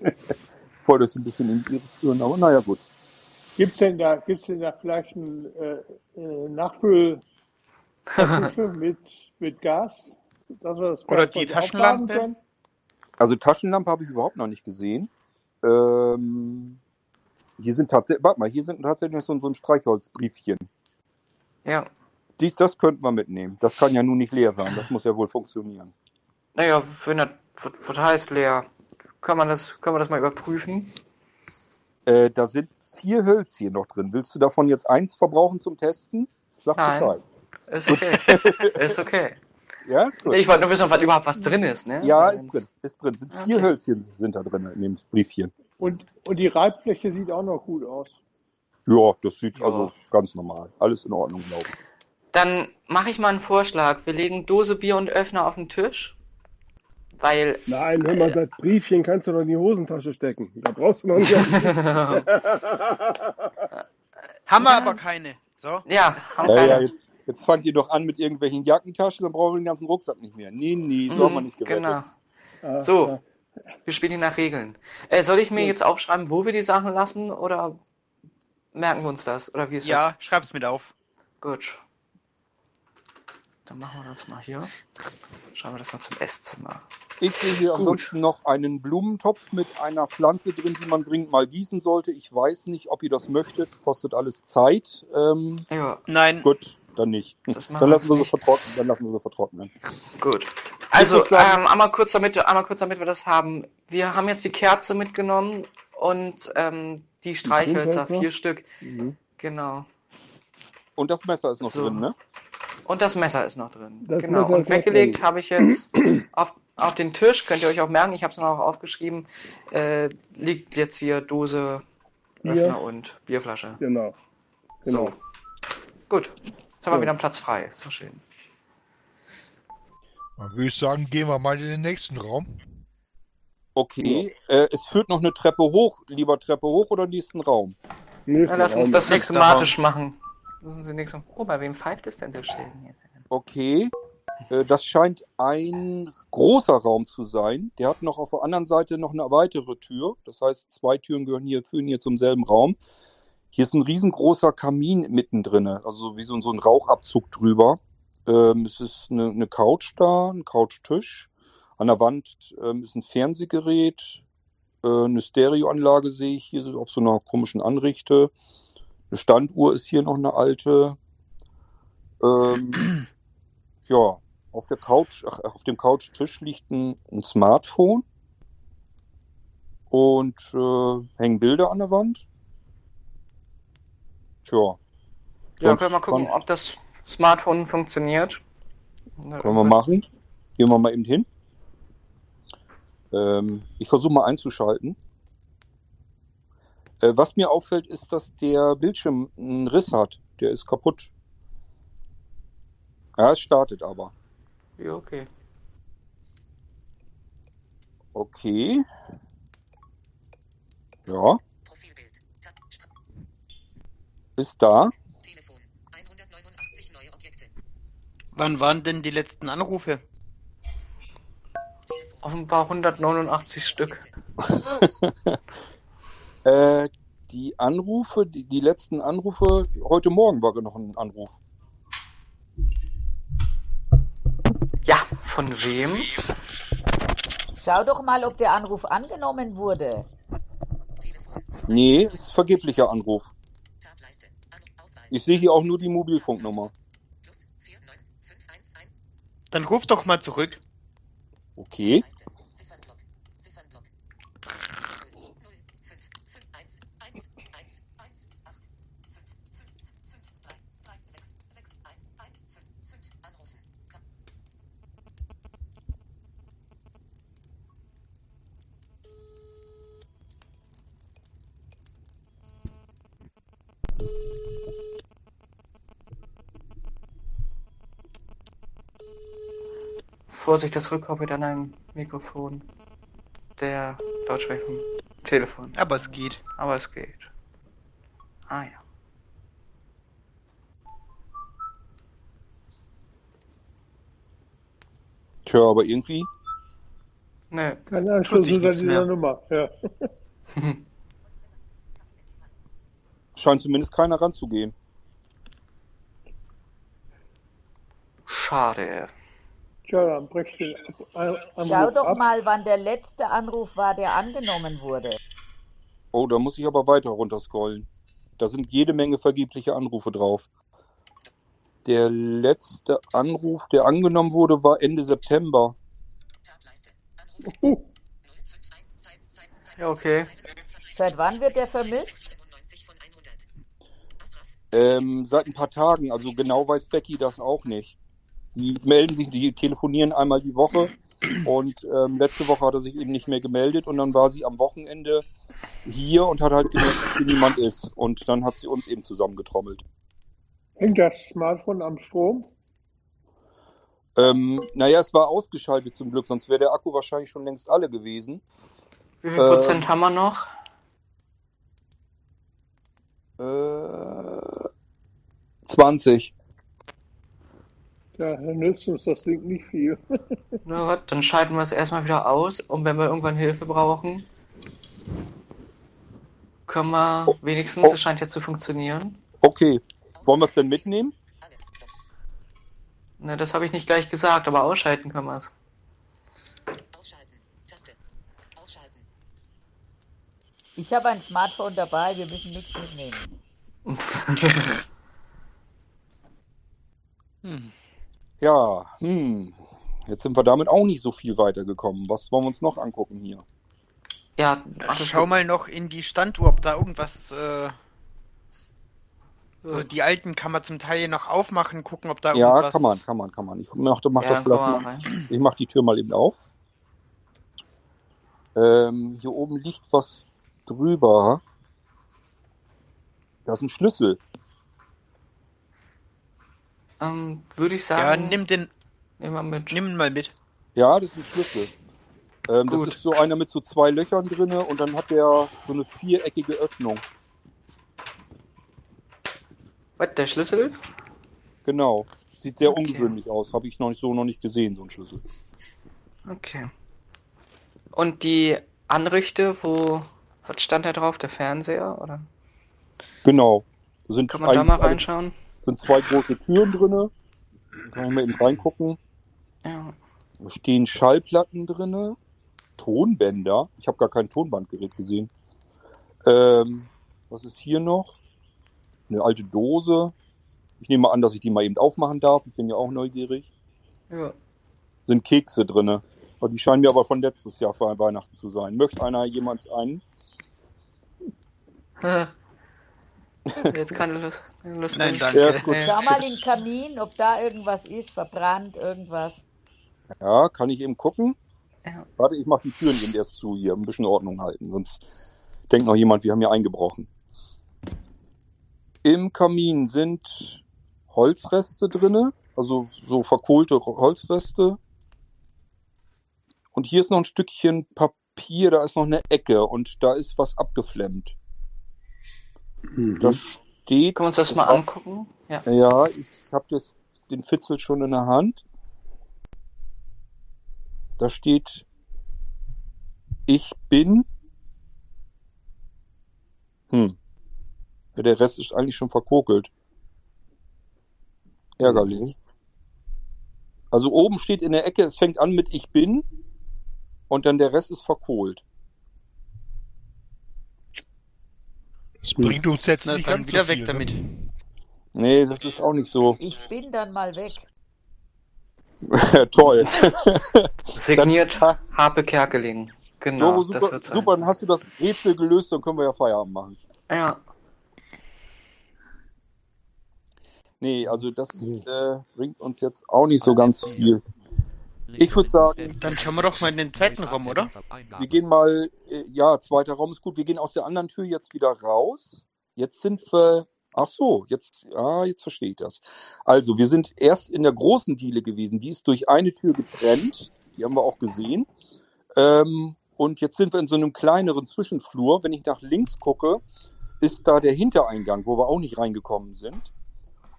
ich wollte euch ein bisschen in die Irre führen, aber naja, gut. Gibt es denn, da- gibt's denn da vielleicht ein äh, äh, Nachfüllkartusche mit, mit Gas? Dass wir das Oder die Taschenlampe? können? Also Taschenlampe habe ich überhaupt noch nicht gesehen. Ähm, hier sind tatsächlich, warte mal, hier sind tatsächlich so, so ein Streichholzbriefchen. Ja. Dies, das könnten wir mitnehmen. Das kann ja nun nicht leer sein. Das muss ja wohl funktionieren. Naja, wenn das, was, heißt leer? Kann man das, können wir das mal überprüfen? Äh, da sind vier Hölzchen noch drin. Willst du davon jetzt eins verbrauchen zum Testen? Sag Nein. Bescheid. Ist okay. ist okay. Ja, ist gut. Ich wollte nur wissen, ob was überhaupt was drin ist, ne? ja, ist drin. Ist drin. Sind vier Okay. Hölzchen sind da drin in dem Briefchen. Und, und die Reibfläche sieht auch noch gut aus. Ja, das sieht Ja. also ganz normal. Alles in Ordnung, glaube ich. Dann mache ich mal einen Vorschlag. Wir legen Dose Bier und Öffner auf den Tisch. Weil. Nein, hör mal, das Briefchen kannst du doch in die Hosentasche stecken. Da brauchst du noch nicht. Haben wir aber keine. So. ja, haben Ja, keine. ja, jetzt, jetzt fangt ihr doch an mit irgendwelchen Jackentaschen, dann brauchen wir den ganzen Rucksack nicht mehr. Nee, nee, so haben wir Mhm, nicht gewettet. Genau. Ah, So. ja. Wir spielen die nach Regeln. Äh, soll ich mir jetzt aufschreiben, wo wir die Sachen lassen oder merken wir uns das? Oder wie ist Ja, schreib's mit auf. das? Gut. Dann machen wir das mal hier. Schreiben wir das mal zum Esszimmer. Ich sehe hier Gut. ansonsten noch einen Blumentopf mit einer Pflanze drin, die man dringend mal gießen sollte. Ich weiß nicht, ob ihr das möchtet. Kostet alles Zeit. Ähm, Ja, Nein. gut, dann nicht. Das Dann lassen wir sie nicht. vertrocknen. Dann lassen wir sie vertrocknen. gut. Also, so ähm, einmal kurz damit, einmal kurz damit wir das haben. Wir haben jetzt die Kerze mitgenommen und ähm, die Streichhölzer, vier Stück. Mhm. Genau. Und das Messer ist noch So. drin, ne? Und das Messer ist noch drin. Das genau. Messer Und weggelegt habe ich jetzt auf, auf den Tisch, könnt ihr euch auch merken, ich habe es noch aufgeschrieben, äh, liegt jetzt hier Dose, Bier. Öffner und Bierflasche. Genau. Genau. So. Gut. Jetzt haben wir So. wieder einen Platz frei. Ist doch schön. Dann würde ich sagen, gehen wir mal in den nächsten Raum. Okay. Äh, es führt noch eine Treppe hoch. Lieber Treppe hoch oder nächsten Raum? Nächster Dann lass uns Raum. das systematisch machen. Lassen Sie nichts- Oh, bei wem pfeift es denn so schön? Jetzt? Okay. Äh, das scheint ein großer Raum zu sein. Der hat noch auf der anderen Seite noch eine weitere Tür. Das heißt, zwei Türen gehören hier, führen hier zum selben Raum. Hier ist ein riesengroßer Kamin mittendrin, also wie so, so ein Rauchabzug drüber. Ähm, es ist eine, eine Couch da, ein Couchtisch. An der Wand ähm, ist ein Fernsehgerät. Äh, eine Stereoanlage sehe ich hier auf so einer komischen Anrichte. Eine Standuhr ist hier noch eine alte. Ähm, ja, auf der Couch, ach, auf dem Couchtisch liegt ein, ein Smartphone und äh, hängen Bilder an der Wand. Tja. Ja, können wir mal gucken, ob das Smartphone funktioniert. Können wir machen. Gehen wir mal eben hin. Ähm, ich versuche mal einzuschalten. Äh, was mir auffällt, ist, dass der Bildschirm einen Riss hat. Der ist kaputt. Ja, es startet aber. Ja, okay. Okay. Ja, Profilbild. Ist da. Telefon. 189 neue Objekte. Wann waren denn die letzten Anrufe? Offenbar 189 Stück. Äh, Die Anrufe, die, die letzten Anrufe, heute Morgen war noch ein Anruf. Ja, von wem? Schau doch mal, ob der Anruf angenommen wurde. Nee, ist vergeblicher Anruf. Ich sehe hier auch nur die Mobilfunknummer. Dann ruf doch mal zurück. Okay. Vorsicht, das rückkoppelt an einem Mikrofon. Der Lautsprecher Telefon. Aber es geht. Aber es geht. Ah ja. Tja, aber irgendwie. Ne. Kein Anschluss unter nichts dieser mehr. Nummer. Ja. Scheint zumindest keiner ranzugehen. Schade. Tja, dann brech den Anruf Schau doch ab. mal, wann der letzte Anruf war, der angenommen wurde. Oh, da muss ich aber weiter runterscrollen. Da sind jede Menge vergebliche Anrufe drauf. Der letzte Anruf, der angenommen wurde, war Ende September. Uh, Ja, okay. Seit wann wird der vermisst? Ähm, seit ein paar Tagen, also genau weiß Becky das auch nicht. Die melden sich, die telefonieren einmal die Woche und ähm, letzte Woche hat er sich eben nicht mehr gemeldet und dann war sie am Wochenende hier und hat halt gemerkt, dass hier niemand ist. Und dann hat sie uns eben zusammengetrommelt. hängt das Smartphone am Strom? Ähm, naja, es war ausgeschaltet zum Glück, sonst wäre der Akku wahrscheinlich schon längst alle gewesen. Wie viel Ähm, Prozent haben wir noch? Äh, 20. Ja, dann nützt uns das Ding nicht viel. Na was, dann schalten wir es erstmal wieder aus und wenn wir irgendwann Hilfe brauchen, können wir wenigstens, es scheint ja zu funktionieren. Okay. Wollen wir es denn mitnehmen? Ne, das habe ich nicht gleich gesagt, aber ausschalten können wir es. Ich habe ein Smartphone dabei, wir müssen nichts mitnehmen. Hm. Ja, hm. Jetzt sind wir damit auch nicht so viel weitergekommen. Was wollen wir uns noch angucken hier? ja, Schau mal noch in die Standuhr, ob da irgendwas. Äh, also die alten kann man zum Teil noch aufmachen, gucken, ob da Ja, irgendwas. kann man, kann man, kann man. Ich mach, mach Ja, das Glas mal. Ich mach die Tür mal eben auf. Ähm, hier oben liegt was drüber. Da ist ein Schlüssel. Ähm, würde ich Ja, sagen, nimm den, nehmen wir mit. nimm mal mit. Ja, das ist ein Schlüssel. Ähm, das ist so einer mit so zwei Löchern drinne und dann hat der so eine viereckige Öffnung. Was, der Schlüssel? Genau. Sieht sehr Okay. ungewöhnlich aus. Habe ich noch nicht, so noch nicht gesehen, so ein Schlüssel. Okay. Und die Anrichte, wo, was stand da drauf? Der Fernseher, oder? Genau. Sind Kann man da mal alles- reinschauen? Sind zwei große Türen drinne. Da kann ich mal eben reingucken. Ja. Da stehen Schallplatten drinne. Tonbänder. Ich habe gar kein Tonbandgerät gesehen. Ähm, was ist hier noch? Eine alte Dose. Ich nehme an, dass ich die mal eben aufmachen darf. Ich bin ja auch neugierig. ja. Sind Kekse drinne. Die scheinen mir aber von letztes Jahr für Weihnachten zu sein. Möchte einer jemand einen? Jetzt keine Lust. Keine Lust Nein, mehr. danke. Ja, gut. Nee. Schau mal in den Kamin, ob da irgendwas ist, verbrannt, irgendwas. Ja, kann ich eben gucken. Ja. Warte, ich mache die Türen eben erst zu hier. Ein bisschen Ordnung halten. Sonst denkt noch jemand, wir haben hier eingebrochen. Im Kamin sind Holzreste drinne. Also so verkohlte Holzreste. Und hier ist noch ein Stückchen Papier. Da ist noch eine Ecke. Und da ist was abgeflemmt. Da steht. Können wir uns das mal angucken? Ja. Ja, ich habe jetzt den Fitzel schon in der Hand. Da steht, ich bin. Hm, Ja, der Rest ist eigentlich schon verkokelt. Ärgerlich. Also oben steht in der Ecke, es fängt an mit Ich bin und dann der Rest ist verkohlt. Das bringt uns jetzt Na, nicht dann ganz wieder so weg viel. damit. Ne? Nee, das ist auch nicht so Ich bin dann mal weg. toll. Signiert Harpe Kerkeling. Genau, so, das super, wird sein. super, dann hast du das Rätsel gelöst, dann können wir ja Feierabend machen. Ja, Nee, also das äh, bringt uns jetzt auch nicht so ganz viel. Ich würde sagen, Dann schauen wir doch mal in den zweiten Raum, oder? wir gehen mal, äh, ja, zweiter Raum ist gut, wir gehen aus der anderen Tür jetzt wieder raus. Jetzt sind wir, ach so, jetzt, ja, jetzt verstehe ich das. Also, wir sind erst in der großen Diele gewesen, die ist durch eine Tür getrennt, die haben wir auch gesehen. Ähm, und jetzt sind wir in so einem kleineren Zwischenflur. Wenn ich nach links gucke, ist da der Hintereingang, wo wir auch nicht reingekommen sind.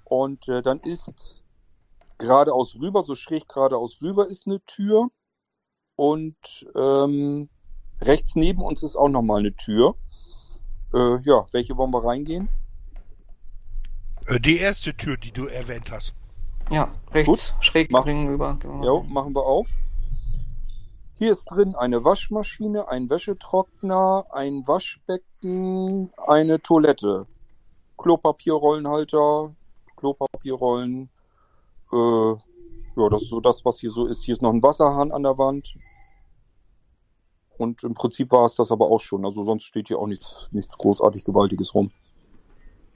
Und äh, dann ist geradeaus rüber, so schräg geradeaus rüber ist eine Tür. Und ähm, rechts neben uns ist auch nochmal eine Tür. Äh, ja, welche wollen wir reingehen? Äh, Die erste Tür, die du erwähnt hast. ja, rechts, schräg Mach- gegenüber. Rein. machen wir auf. Hier ist drin eine Waschmaschine, ein Wäschetrockner, ein Waschbecken, eine Toilette, Klopapierrollenhalter, Klopapierrollen. Äh, ja, das ist so das, was hier so ist. Hier ist noch ein Wasserhahn an der Wand. Und im Prinzip war es das aber auch schon. Also sonst steht hier auch nichts, nichts großartig Gewaltiges rum.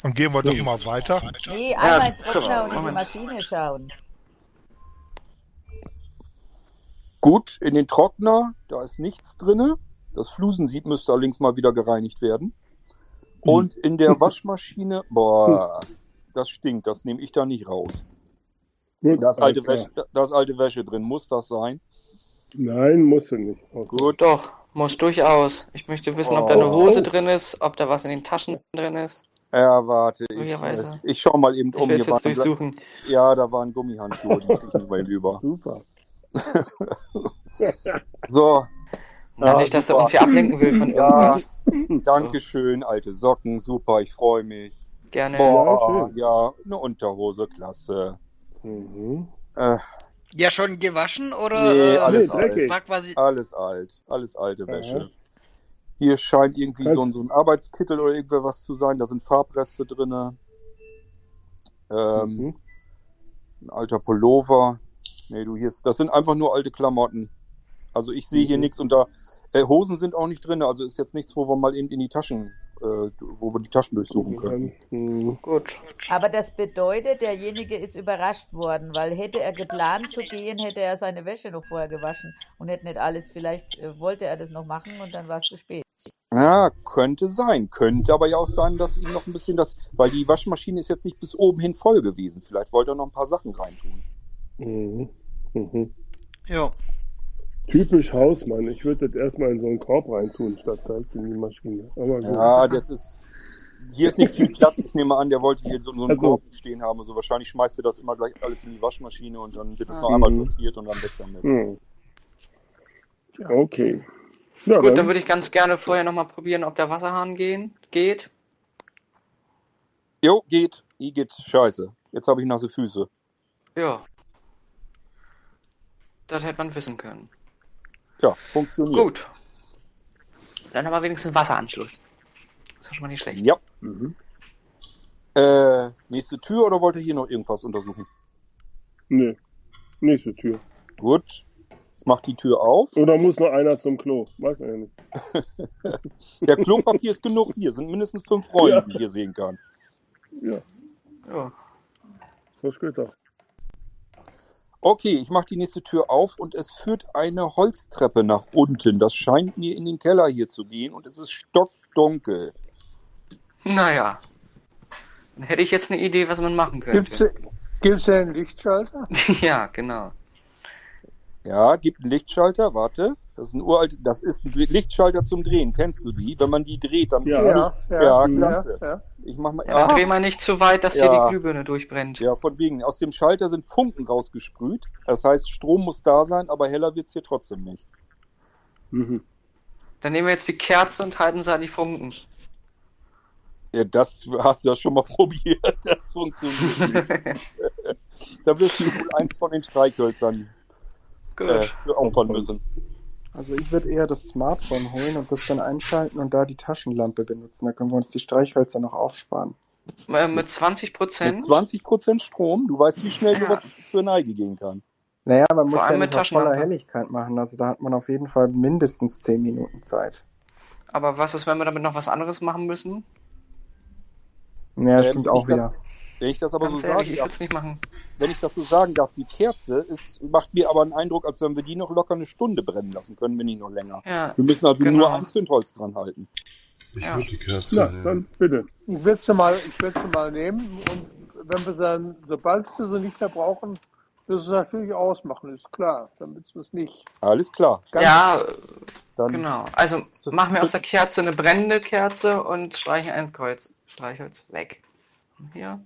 Dann gehen wir doch mal weiter. Nee, einmal in den Ja, Trockner und in die. Maschine schauen. Gut, in den Trockner, da ist nichts drinne. Das Flusensieb müsste allerdings mal wieder gereinigt werden. Und in der Waschmaschine, boah, das stinkt, das nehme ich da nicht raus. Gut, Da ist, alte Wäsche, da ist alte Wäsche drin, muss das sein? Nein, musst du nicht. Okay. Gut, Doch, muss durchaus. Ich möchte wissen, ob da eine Oh. Hose drin ist, ob da was in den Taschen drin ist. ja, warte, ich, ich schau mal eben Ich um. Hier jetzt durchsuchen. ja, da waren Gummihandschuhe, die ziehe ich nicht mal über. Super. So, Na, Ja, nicht, dass er uns hier ablenken will von Ja. irgendwas. Dankeschön, alte Socken, super, ich freue mich. Gerne. Boah, schön. ja, eine Unterhose, klasse. Mhm. Äh, Ja, schon gewaschen oder nee, äh, alles Nee, dreckig. war quasi. Alles alt, alles alte Aha. Wäsche. Hier scheint irgendwie so ein, so ein Arbeitskittel oder irgendwer was zu sein. Da sind Farbreste drin. Ähm, Mhm. Ein alter Pullover. Nee, du, hier ist, das sind einfach nur alte Klamotten. Also ich sehe hier Mhm. nichts und da äh, Hosen sind auch nicht drin. Also ist jetzt nichts, wo wir mal eben in die Taschen, wo wir die Taschen durchsuchen können. Mhm. Gut. Aber das bedeutet, derjenige ist überrascht worden, weil hätte er geplant zu gehen, hätte er seine Wäsche noch vorher gewaschen und hätte nicht alles, vielleicht äh, wollte er das noch machen und dann war es zu spät. Ja, könnte sein. Könnte aber ja auch sein, dass ihm noch ein bisschen das, weil die Waschmaschine ist jetzt nicht bis oben hin voll gewesen. Vielleicht wollte er noch ein paar Sachen reintun. Mhm. Mhm. Ja. Typisch Hausmann. Ich würde das erstmal in so einen Korb reintun, statt direkt in die Maschine. Aber gut. Ja, das ist. Hier ist nicht viel Platz. Ich nehme an, der wollte hier so, so einen Also- Korb stehen haben. Also wahrscheinlich schmeißt er das immer gleich alles in die Waschmaschine und dann wird es noch Ah. einmal Mhm. sortiert und dann weg damit. Mhm. Okay. Ja, Gut, dann dann, würde ich ganz gerne vorher nochmal probieren, ob der Wasserhahn gehen, geht. Jo, geht. I geht. Scheiße. Jetzt habe ich nasse Füße. Ja. Das hätte man wissen können. Ja, funktioniert. Gut. Dann haben wir wenigstens einen Wasseranschluss. Das ist schon mal nicht schlecht. Ja. mhm. Äh, nächste Tür oder wollt ihr hier noch irgendwas untersuchen? Nee. Nächste Tür. Gut. Ich mach die Tür auf. Oder muss noch einer zum Klo? Weiß man ja nicht. Der Klopapier ist genug hier. Sind mindestens fünf Rollen, Ja. die ich hier sehen kann. Ja, Ja. was geht da? Okay, ich mache die nächste Tür auf und es führt eine Holztreppe nach unten. Das scheint mir in den Keller hier zu gehen und es ist stockdunkel. Naja. Dann hätte ich jetzt eine Idee, was man machen Gibt's, könnte. gibt's da einen Lichtschalter? ja, genau. Ja, gibt einen Lichtschalter, warte. Das ist ein uralt, das ist ein Lichtschalter zum Drehen. Kennst du die? Wenn man die dreht, dann Ja. Ja, ja, Ja, ja, klasse. ja. Ich mach mal. Ja, dann Ah! dreh mal nicht zu weit, dass hier die Glühbirne durchbrennt. Ja, von wegen. Aus dem Schalter sind Funken rausgesprüht. Das heißt, Strom muss da sein, aber heller wird's hier trotzdem nicht. Mhm. Dann nehmen wir jetzt die Kerze und halten sie an die Funken. Ja, das hast du ja schon mal probiert. Das funktioniert nicht. da wirst du wohl eins von den Streichhölzern äh, für opfern müssen. Also ich würde eher das Smartphone holen und das dann einschalten und da die Taschenlampe benutzen. Da können wir uns die Streichhölzer noch aufsparen. Äh, Mit 20 Mit Prozent. 20% Strom, du weißt, wie schnell Ja. sowas zur Neige gehen kann. Naja, man muss ja mit voller. Helligkeit machen. Also da hat man auf jeden Fall mindestens 10 Minuten Zeit. Aber was ist, wenn wir damit noch was anderes machen müssen? Ja, Ähm, stimmt wenn auch ich das- wieder. Wenn ich das aber Ganz so ehrlich, sagen ich darf, nicht machen. wenn ich das so sagen darf, die Kerze ist, macht mir aber einen Eindruck, als wenn wir die noch locker eine Stunde brennen lassen können, wenn nicht noch länger. Ja, Wir müssen also genau. nur ein Zündholz dran halten. Ich Ja. würde die Kerze Na, nehmen. dann bitte. Ich werde sie mal, ich werde sie mal nehmen und wenn wir sie dann, sobald wir sie nicht mehr brauchen, wirst du es natürlich ausmachen, ist klar, damit wir es nicht Alles klar. ganz Ja, Dann genau. Also machen wir aus der Kerze eine brennende Kerze und streichen ein Kreuz, Streichholz weg. Hier,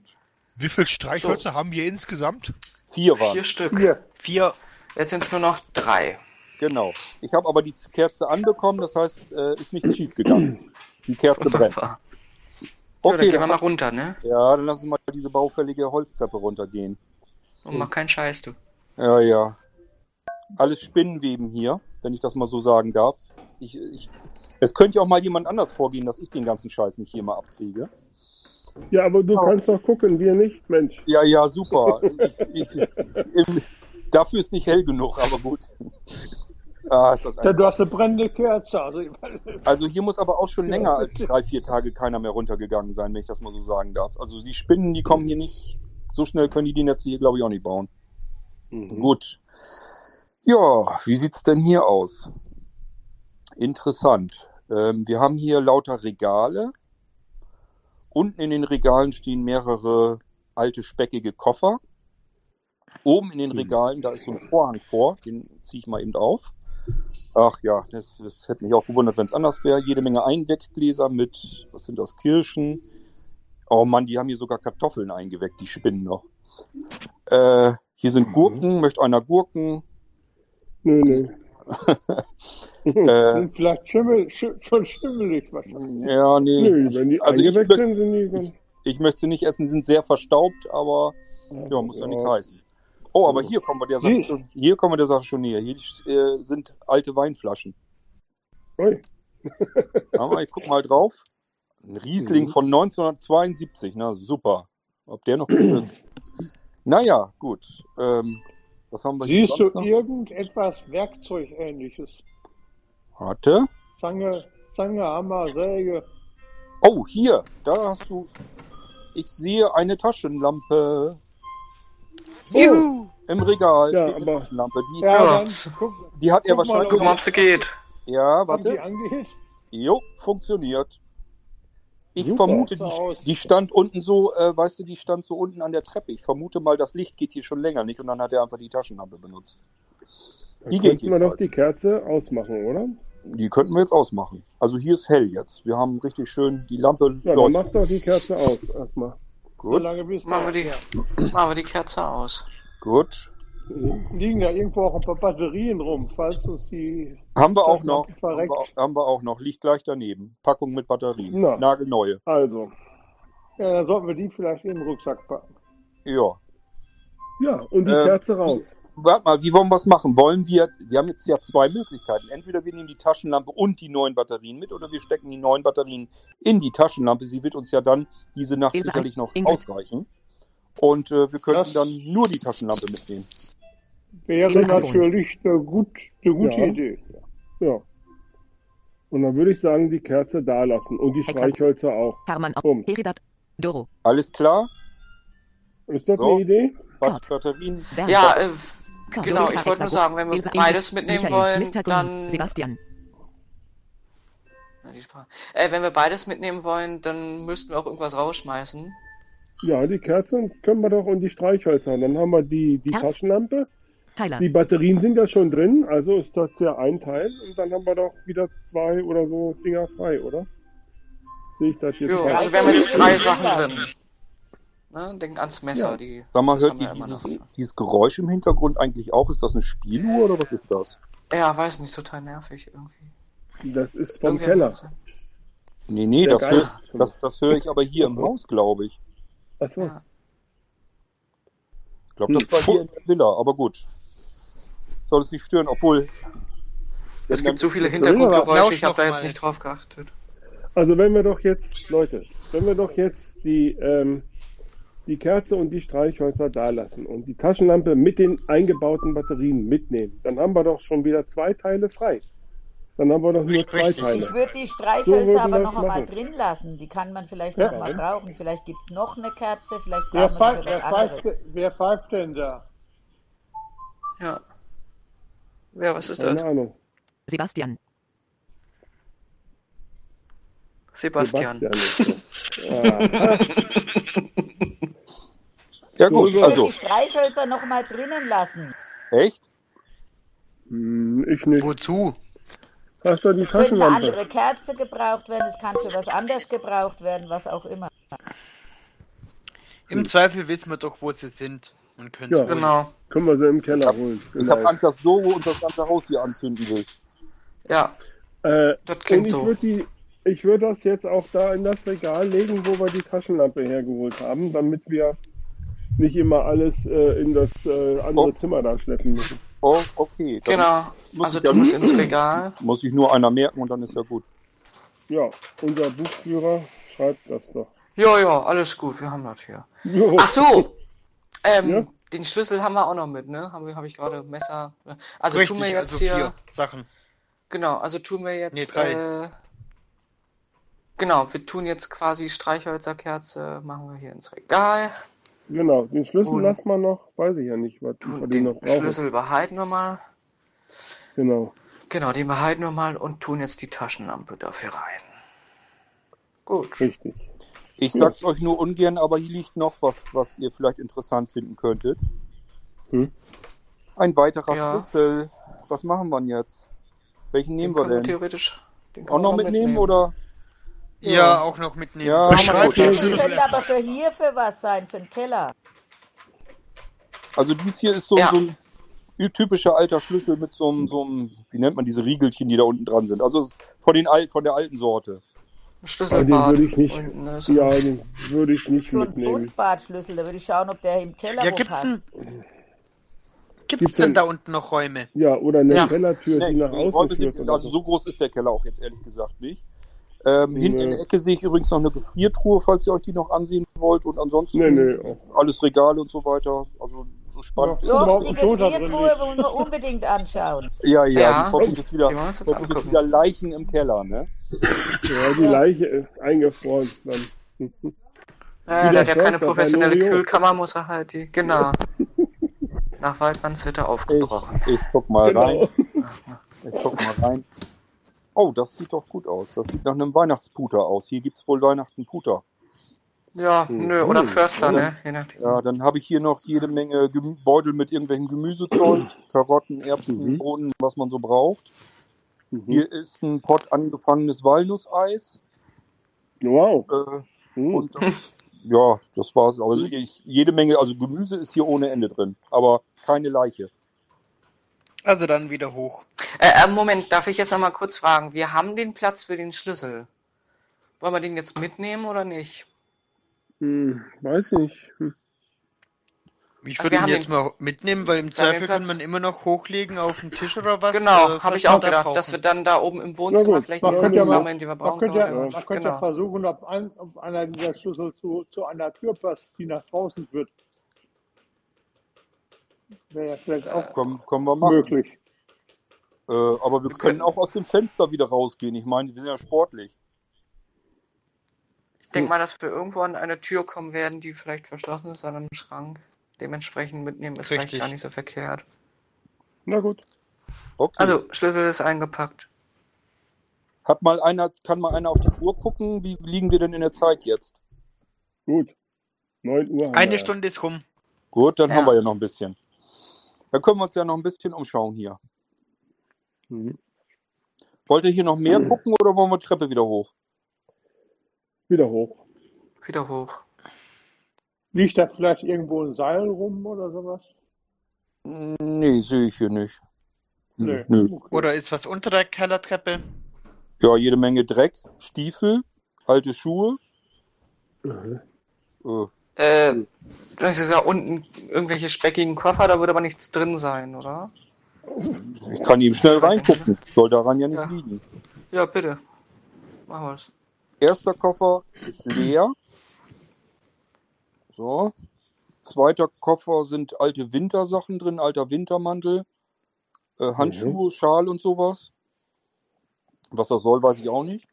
Wie viele Streichhölzer haben wir insgesamt? vier waren. vier Stück. Vier. Vier. Jetzt sind es nur noch drei. Genau. Ich habe aber die Kerze anbekommen, das heißt, äh, ist nichts schief gegangen. Die Kerze brennt. Ja, dann Okay, gehen wir dann mal runter, ne? ja, dann lass uns mal diese baufällige Holztreppe runtergehen. Und mach keinen Scheiß, du. Ja, ja. Alles Spinnenweben hier, wenn ich das mal so sagen darf. Ich, ich, es könnte ja auch mal jemand anders vorgehen, dass ich den ganzen Scheiß nicht hier mal abkriege. Ja, aber du Oh. kannst doch gucken, wir nicht, Mensch. Ja, ja, super. Ich, ich, dafür ist nicht hell genug, aber gut. Ah, ist das Ja, du hast eine brennende Kerze. Also, Also hier muss aber auch schon länger als drei, vier Tage keiner mehr runtergegangen sein, wenn ich das mal so sagen darf. Also die Spinnen, die kommen hier nicht, so schnell können die die Netze hier, glaube ich, auch nicht bauen. Mhm. Gut. Ja, wie sieht's denn hier aus? Interessant. Ähm, wir haben hier lauter Regale. Unten in den Regalen stehen mehrere alte speckige Koffer. Oben in den Regalen, da ist so ein Vorhang vor, den ziehe ich mal eben auf. Ach ja, das, das hätte mich auch gewundert, wenn es anders wäre. Jede Menge Einweggläser mit, was sind das, Kirschen. Oh Mann, die haben hier sogar Kartoffeln eingeweckt, die spinnen noch. Äh, hier sind Gurken, möchte einer Gurken. Nö, nö. Äh, sind vielleicht Schimmel, schi- schon schimmelig wahrscheinlich. ja, nee. Nö, wenn die Also ich möchte- sind, sind die. Ich, ich möchte sie nicht essen, sind sehr verstaubt, aber ja, muss ja nichts heißen. Oh, aber hier kommen wir der Sache Sie- schon, hier kommen wir der Sache schon näher. Hier äh, sind alte Weinflaschen. Ui. Mal, ich guck mal drauf. Ein Riesling Mhm. von 1972, na super. Ob der noch gut ist. Naja, gut. Ähm, was haben wir hier Siehst du sonst noch? irgendetwas Werkzeugähnliches? Warte. Zange, Zange, Hammer, Säge. Oh, hier, da hast du. Ich sehe eine Taschenlampe Juhu. im Regal. Ja, steht eine aber- Taschenlampe. Die, Ja, Ja. dann guck, die hat er wahrscheinlich. Guck mal, ob sie geht. Ja, warte. angeht. Jo, funktioniert. Ich Super. vermute, die, die stand unten so, äh, weißt du, die stand so unten an der Treppe. Ich vermute mal, das Licht geht hier schon länger nicht und dann hat er einfach die Taschenlampe benutzt. Dann Die geht könnten wir doch jedenfalls. die Kerze ausmachen, oder? Die könnten wir jetzt ausmachen. Also hier ist hell jetzt. Wir haben richtig schön die Lampe Ja, dann mach doch die Kerze aus erstmal. So Gut, lange bis Machen wir die, machen wir die Kerze aus. gut. liegen da irgendwo auch ein paar Batterien rum, falls uns die Haben wir auch noch. Haben wir, haben wir auch noch. Liegt gleich daneben. Packung mit Batterien. Na. Nagelneue. Also, Ja, dann sollten wir die vielleicht in den Rucksack packen. Ja. ja, und die Ähm, Kerze raus. Warte mal, wie wollen wir es machen? Wollen wir, wir haben jetzt ja zwei Möglichkeiten. Entweder wir nehmen die Taschenlampe und die neuen Batterien mit oder wir stecken die neuen Batterien in die Taschenlampe. Sie wird uns ja dann diese Nacht Ilse, sicherlich noch Ingrid. ausreichen. Und äh, wir könnten Das- dann nur die Taschenlampe mitnehmen. Wäre Telefon. natürlich eine, gut, eine gute Ja. Idee. Ja. Und dann würde ich sagen, die Kerze da lassen und die Hexer. Streichhölzer auch. Hermann, Bumm. Heridat, Doro, Alles klar? Ist das So. eine Idee? Bat. Batterien? Bernd, Ja, äh, genau, ich wollte nur sagen, wenn wir beides mitnehmen wollen, dann. Sebastian. Äh, wenn wir beides mitnehmen wollen, dann müssten wir auch irgendwas rausschmeißen. Ja, die Kerzen können wir doch und die Streichhölzer. Dann haben wir die, die Herz. Taschenlampe. Tyler, Die Batterien sind ja schon drin, also ist das ja ein Teil. Und dann haben wir doch wieder zwei oder so Dinger frei, oder? Sehe ich das jetzt Jo, also wir haben jetzt drei Sachen drin. Ne, denk ans Messer, Ja. die. Sag mal, hört ihr immer dieses, Geräusch im Hintergrund eigentlich auch? Ist das eine Spieluhr oder was ist das? Ja, weiß nicht, total nervig irgendwie. Das ist vom Irgendwie Keller. Nee, nee, Ja, das, hör, das, das höre ich aber hier im Haus, glaube ich. Achso. Ich glaube, das war Hm. hier in der Villa, aber gut. Soll es nicht stören, obwohl. Es gibt so viele Ja, Hintergrundgeräusche, ich habe da jetzt mal. nicht drauf geachtet. Also wenn wir doch jetzt, Leute, wenn wir doch jetzt die, ähm, die Kerze und die Streichhölzer da lassen und die Taschenlampe mit den eingebauten Batterien mitnehmen, dann haben wir doch schon wieder zwei Teile frei. Dann haben wir doch nur zwei Teile. Ich würde die So Streichhölzer würden aber noch einmal machen. drin lassen. Die kann man vielleicht Ja. noch mal brauchen. Vielleicht gibt es noch eine Kerze, vielleicht Wer brauchen wir pfeift, noch wer, pfeift, wer pfeift denn da? Ja. Wer, was ist das? Keine Ahnung. Sebastian. Sebastian. Ah. Ja gut, Ich würde also, die Streichhölzer noch mal drinnen lassen. echt? Hm, Ich nicht. Wozu? Hast du die Es könnte eine Taschenlampe? andere Kerze gebraucht werden, es kann für was anderes gebraucht werden, was auch immer. Im Zweifel wissen wir doch, wo sie sind und können Ja. sie holen. Genau. Können wir sie im Keller holen. Ich Genau. habe Angst, dass Doro uns das ganze Haus hier anzünden will. Ja, Äh, das klingt und ich so. würde die, ich würde das jetzt auch da in das Regal legen, wo wir die Taschenlampe hergeholt haben, damit wir nicht immer alles äh, in das äh, andere Oh. Zimmer da schleppen müssen. Oh, okay. Dann Genau. muss Also ich ja tu es nur- ins Regal. Muss ich nur einer merken und dann ist ja gut. Ja, unser Buchführer schreibt das doch. Ja, ja, alles gut, wir haben das hier. Jo. Ach so, ähm, Ja? den Schlüssel haben wir auch noch mit, ne? Habe ich, hab ich gerade Messer. Also Richtig, tun wir jetzt also hier. Sachen. Genau, also tun wir jetzt. Nee, drei. Äh, genau, wir tun jetzt quasi Streichhölzerkerze, machen wir hier ins Regal. Genau, den Schlüssel Und- lassen wir noch, weiß ich ja nicht, was wir den Den noch brauchen. Schlüssel behalten wir mal. Genau. Genau, den behalten wir mal und tun jetzt die Taschenlampe dafür rein. Gut. Richtig. Ich Ja. sag's euch nur ungern, aber hier liegt noch was, was ihr vielleicht interessant finden könntet. Hm? Ein weiterer Ja. Schlüssel. Was machen wir denn jetzt? Welchen nehmen Den wir denn? theoretisch. Den kann Auch noch mitnehmen, oder? Ja, auch noch mitnehmen. Ja, der Das könnte aber für hier für was sein, für den Keller. Also dies hier ist so, Ja. so ein typischer alter Schlüssel mit so einem, so einem, wie nennt man diese Riegelchen, die da unten dran sind. Also von, den Al von der alten Sorte. Ein Aber den Schlüsselbad. würde ich nicht, unten, ne, so- ja, den würde ich nicht So ein mitnehmen. Bundbadschlüssel, da würde ich schauen, ob der im Keller Ja, gibt's passt. denn, gibt's Gibt's denn da unten noch Räume? Ja, oder eine Ja. Kellertür, Nee, die nach außen Räume führt. also so. so groß ist der Keller auch jetzt ehrlich gesagt nicht. Ähm, Hinten in Nee. der Ecke sehe ich übrigens noch eine Gefriertruhe, falls ihr euch die noch ansehen wollt. Und ansonsten Nee, nee, alles Regale und so weiter. Also so spannend. Ja. ist die Gefriertruhe wollen wir unbedingt anschauen. Ja, ja, Ja. die wieder, uns jetzt angucken. wieder Leichen im Keller, ne? Ja, die Leiche ist eingefroren. Dann. Ja, Wie der hat ja keine professionelle. Kühlkammer, muss er halt die. Genau. Nach Waldmannshütte Ich, aufgebrochen. ich guck mal rein. Genau. Ich guck mal rein. Oh, das sieht doch gut aus. Das sieht nach einem Weihnachtsputer aus. Hier gibt's wohl Weihnachten Puter. Ja, Mhm. nö, oder Förster, ne? Je nachdem. Ja, dann habe ich hier noch jede Menge Gemü Beutel mit irgendwelchen Gemüsezeug, Karotten, Erbsen, Mhm. Bohnen, was man so braucht. Mhm. Hier ist ein Pott angefangenes Walnusseis. Wow. Äh, Mhm. und das, ja, das war's. Also ich, jede Menge, also Gemüse ist hier ohne Ende drin, aber keine Leiche. Also dann wieder hoch. Äh, äh, Moment, darf ich jetzt noch mal kurz fragen? Wir haben den Platz für den Schlüssel. Wollen wir den jetzt mitnehmen oder nicht? Hm, weiß ich nicht. Hm. Ich Also würde wir ihn haben jetzt den- mal mitnehmen, weil im Zweifel kann man immer noch hochlegen auf den Tisch oder was. Genau, äh, habe ich auch da gedacht, brauchen. dass wir dann da oben im Wohnzimmer gut, vielleicht man die Sachen sammeln, die wir Man brauchen. könnte ja, können. man könnte Genau. versuchen, ob, ein, ob einer dieser Schlüssel zu, zu einer Tür passt, die nach draußen führt. Wäre ja vielleicht auch Können, können wir machen. möglich. Äh, aber wir können auch aus dem Fenster wieder rausgehen. Ich meine, wir sind ja sportlich. Ich denke mal, dass wir irgendwo an eine Tür kommen werden, die vielleicht verschlossen ist an einem Schrank. Dementsprechend mitnehmen ist vielleicht Richtig. gar nicht so verkehrt. Na gut. Okay. Also, Schlüssel ist eingepackt. Hat mal einer, kann mal einer auf die Uhr gucken? Wie liegen wir denn in der Zeit jetzt? Gut. 9 Uhr wir Eine. Stunde ist rum. Gut, dann Ja. haben wir ja noch ein bisschen. Dann können wir uns ja noch ein bisschen umschauen hier. Mhm. Wollt ihr hier noch mehr gucken oder wollen wir Treppe wieder hoch? Wieder hoch. Wieder hoch. Liegt da vielleicht irgendwo ein Seil rum oder sowas? Nee, sehe ich hier nicht. Nee. Nö. Okay. Oder ist was unter der Kellertreppe? Ja, jede Menge Dreck, Stiefel, alte Schuhe. Mhm. Äh, Äh, du hast gesagt, unten irgendwelche speckigen Koffer, da würde aber nichts drin sein, oder? ich kann ihm schnell reingucken. Soll daran ja nicht Ja. liegen. Ja, bitte. Machen wir's. Erster Koffer ist leer. So. Zweiter Koffer sind alte Wintersachen drin, alter Wintermantel, äh, Handschuhe, Schal und sowas. Was das soll, weiß ich auch nicht.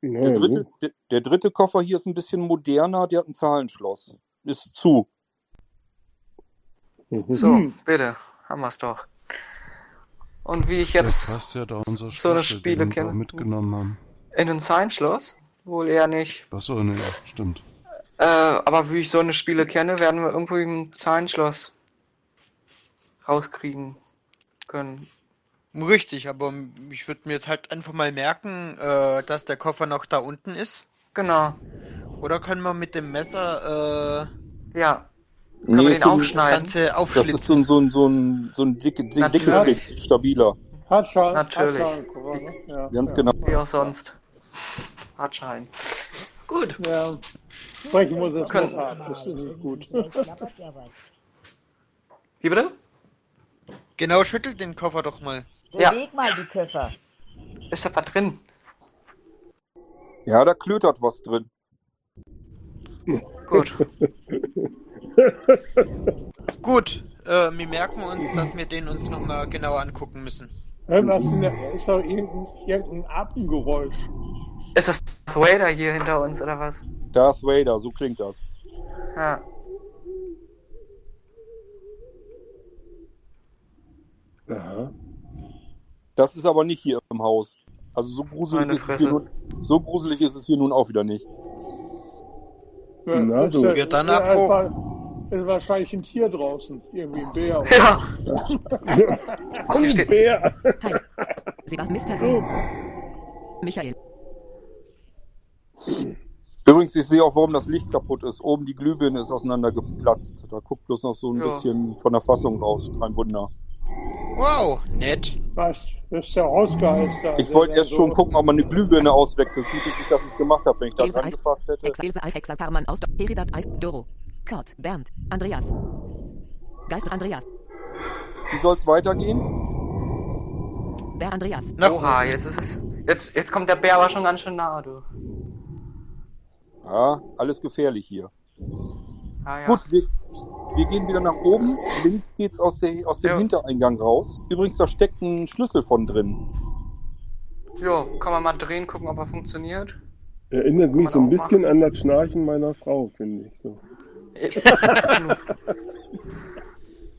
Ja, Der dritte, der, der dritte Koffer hier ist ein bisschen moderner, der hat ein Zahlenschloss. Ist zu. Mhm. So, bitte. Haben wir's doch. Und wie ich jetzt ja so eine Schlüssel, Spiele den wir kenne. mitgenommen haben. In ein Zahlenschloss? Wohl eher nicht. Achso, nee, stimmt. Äh, aber wie ich so eine Spiele kenne, werden wir irgendwo im Zahlenschloss rauskriegen können. Richtig, aber ich würde mir jetzt halt einfach mal merken, äh, dass der Koffer noch da unten ist. Genau. Oder können wir mit dem Messer äh, Ja. Können wir den so aufschneiden? das Ganze Das aufschlitzen? ist so ein, so ein, so ein, so ein dicke, dickes. Stück, stabiler. Hartschalen, Natürlich. Ja, Ganz ja. genau. Wie auch sonst. Hartschein. Gut. Ja. Sprechen muss es Können- das ist nicht gut. Wie bitte? Genau, schüttelt den Koffer doch mal. Ja. Beweg mal die Köffer. Ist da was drin? Ja, da klötert was drin. Gut. Gut, äh, wir merken uns, dass wir den uns nochmal genauer angucken müssen. Was ist denn da? ist doch irgendein, irgendein Atemgeräusch. Ist das Darth Vader hier hinter uns oder was? Darth Vader, so klingt das. Ja. Aha. Das ist aber nicht hier im Haus. Also so gruselig, ist es, nun, so gruselig ist es hier nun auch wieder nicht. Ja, Na, du. ja- dann ja, ab hoch. es war- Ist wahrscheinlich ein Tier draußen. Irgendwie ein Bär. oder- Ja. Ein steht- Bär. Sebastian. Michael. Übrigens, ich sehe auch, warum das Licht kaputt ist. Oben die Glühbirne ist auseinandergeplatzt. Da guckt bloß noch so ein Ja. bisschen von der Fassung raus. Kein Wunder. Wow, nett. Was? Das ist der Hausgeist da. Ich wollte erst so- schon gucken, ob man eine Glühbirne auswechselt. Gut, dass ich das nicht gemacht habe, wenn ich da dran Eif- gefasst hätte. Exilse Alfexer Karmann aus Heridat Eif Doro. Kurt, Bernd, Andreas. Geisel Andreas. Wie soll's weitergehen? Ber Andreas. Oben. jetzt ist es. Jetzt, jetzt kommt der Bär aber schon ganz schön nah, du. Ja, alles gefährlich hier. Ah, ja. Gut, wir, wir gehen wieder nach oben. Links geht's aus, der, aus dem Ja. Hintereingang raus. Übrigens, da steckt ein Schlüssel von drin. Jo, kann man mal drehen, gucken, ob er funktioniert. Erinnert mich so ein bisschen an das Schnarchen meiner Frau, finde ich. So.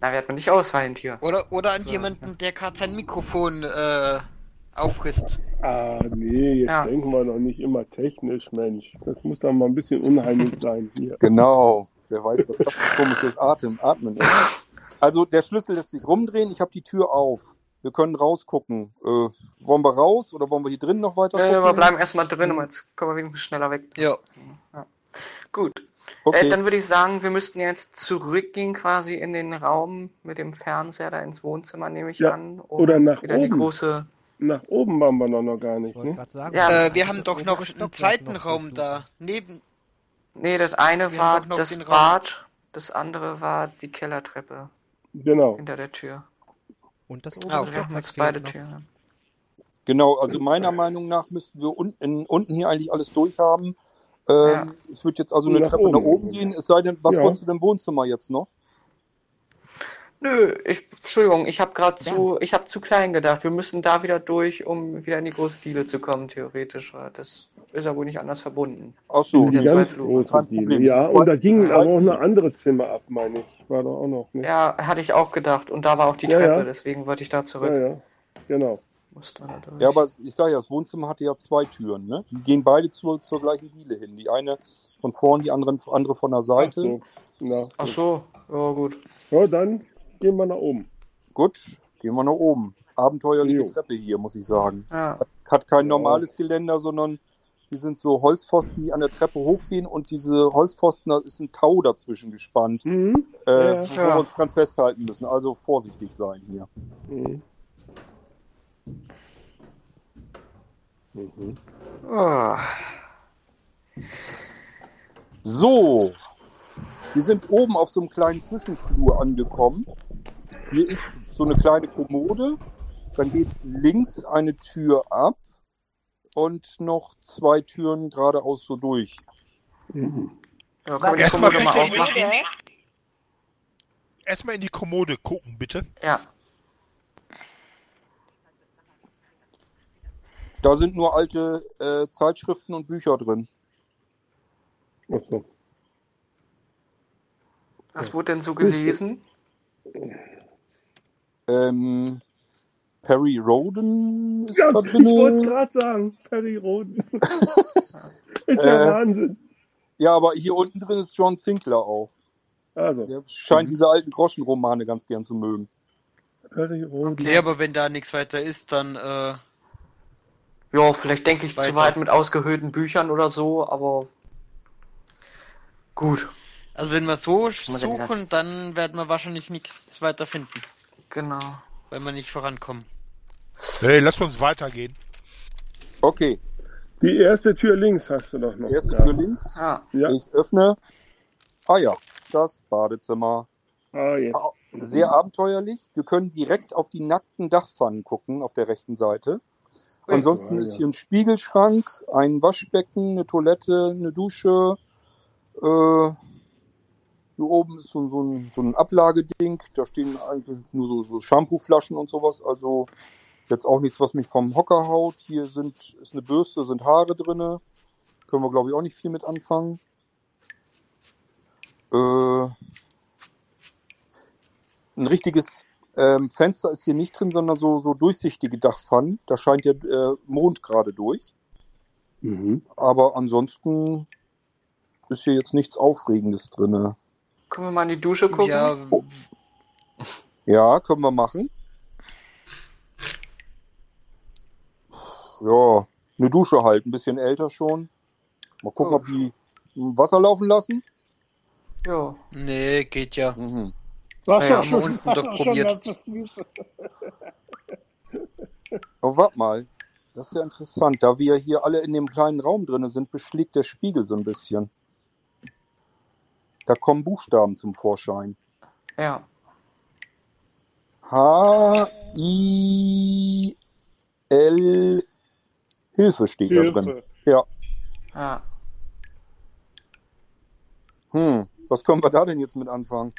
Na, wird man nicht ausweichen hier. Oder, oder an So, jemanden, der gerade sein Mikrofon äh, auffrisst. Ah, nee, jetzt Ja. denken wir doch nicht immer technisch, Mensch. Das muss doch mal ein bisschen unheimlich sein hier. Genau. Wer weiß, was das für komisches Atem, Atmen ist. Also, der Schlüssel lässt sich rumdrehen. Ich habe die Tür auf. Wir können rausgucken. Äh, wollen wir raus oder wollen wir hier drin noch weiter Ja, gucken? ja, wir bleiben erstmal drin, aber jetzt kommen wir wenigstens schneller weg. Ja. Gut. Okay. Äh, dann würde ich sagen, wir müssten jetzt zurückgehen quasi in den Raum mit dem Fernseher da ins Wohnzimmer, nehme ich Ja, an. Um oder nach wieder in die oben. große. Nach oben waren wir noch, noch gar nicht, ne? sagen, Ja. Äh, wir haben doch noch einen zweiten Raum da. Neben. Nee, das eine Wir war das. Bad, das andere war die Kellertreppe Genau. hinter der Tür. Und das Ah, obere okay. Wir haben Stockwerk beide noch. Türen. Genau, also meiner Meinung nach müssten wir unten, unten hier eigentlich alles durchhaben. Ähm, Ja. Es wird jetzt also eine Nach Treppe oben. nach oben gehen. Es sei denn, was Ja. wolltest du denn im Wohnzimmer jetzt noch? Nö, ich, Entschuldigung, ich habe gerade zu, ich habe zu klein gedacht. Wir müssen da wieder durch, um wieder in die große Diele zu kommen, theoretisch. weil Das ist ja wohl nicht anders verbunden. Ach so, ja Die ganz große Diele. Ja, und da zwei aber auch noch andere Zimmer ab, meine ich. War da auch noch, ne? Ja, hatte ich auch gedacht. Und da war auch die Ja, Treppe, ja. deswegen wollte ich da zurück. ja, ja. Genau. Musste da durch. Ja, aber ich sage ja, das Wohnzimmer hatte ja zwei Türen. Ne? Die gehen beide zur, zur gleichen Diele hin. Die eine von vorn, die anderen, andere von der Ach Seite. Ach so, ja gut. Ja, dann gehen wir nach oben. Gut, gehen wir nach oben. Abenteuerliche Jo. Treppe hier, muss ich sagen. Ja, Hat kein Ja. normales Geländer, sondern die sind so Holzpfosten, die an der Treppe hochgehen und diese Holzpfosten, da ist ein Tau dazwischen gespannt, Mhm. äh, Ja. wo wir uns dran festhalten müssen. Also vorsichtig sein hier. Mhm. Mhm. Oh. So, wir sind oben auf so einem kleinen Zwischenflur angekommen. Hier ist so eine kleine Kommode. Dann geht links eine Tür ab und noch zwei Türen geradeaus so durch. Ja, wir die Erstmal? Erstmal in die Kommode gucken, bitte. Ja. Da sind nur alte äh, Zeitschriften und Bücher drin. Ach so. Was wurde denn so gelesen? Ähm, Perry Roden ist Ja, da ich wollte gerade sagen, Perry Roden. ist ja Äh, Wahnsinn. Ja, aber hier unten drin ist John Sinclair auch. Also, Der scheint diese alten Groschenromane ganz gern zu mögen. Perry Roden. Okay, aber wenn da nichts weiter ist, dann äh, Ja, vielleicht denke ich zu Weiter. weit mit ausgehöhlten Büchern oder so, aber gut. Also wenn wir so suchen, dann werden wir wahrscheinlich nichts weiter finden, Genau. weil wir nicht vorankommen. Hey, lass uns weitergehen. Okay, Die erste Tür links hast du doch noch. erste Ja. Tür links. Ja. Ja. Ich öffne. Ah ja, das Badezimmer. Ah, jetzt. Ah, Sehr abenteuerlich. Wir können direkt auf die nackten Dachpfannen gucken auf der rechten Seite. Ansonsten Ah, ist ja. hier ein Spiegelschrank, ein Waschbecken, eine Toilette, eine Dusche. Äh, hier oben ist so, so, ein, so ein Ablageding. Da stehen eigentlich nur so, so Shampooflaschen und sowas. Also jetzt auch nichts, was mich vom Hocker haut. Hier sind, ist eine Bürste, sind Haare drinne. Können wir, glaube ich, auch nicht viel mit anfangen. Äh, ein richtiges ähm, Fenster ist hier nicht drin, sondern so, so durchsichtige Dachpfannen. Da scheint der äh, Mond gerade durch. Mhm. Aber ansonsten ist hier jetzt nichts Aufregendes drin. Können wir mal in die Dusche gucken? Ja, Ja, können wir machen. Ja, eine Dusche halt, ein bisschen älter schon. Mal gucken, Oh. ob die Wasser laufen lassen. Ja. nee, geht ja. Mhm. Du hast Ja, doch haben wir schon, unten doch probiert. Aber warte mal, das ist ja interessant. Da wir hier alle in dem kleinen Raum drin sind, beschlägt der Spiegel so ein bisschen. Da kommen Buchstaben zum Vorschein. Ja. H, I, L, Hilfe steht da drin. Hilfe. Ja. Ja. Hm, was können wir da denn jetzt mit anfangen?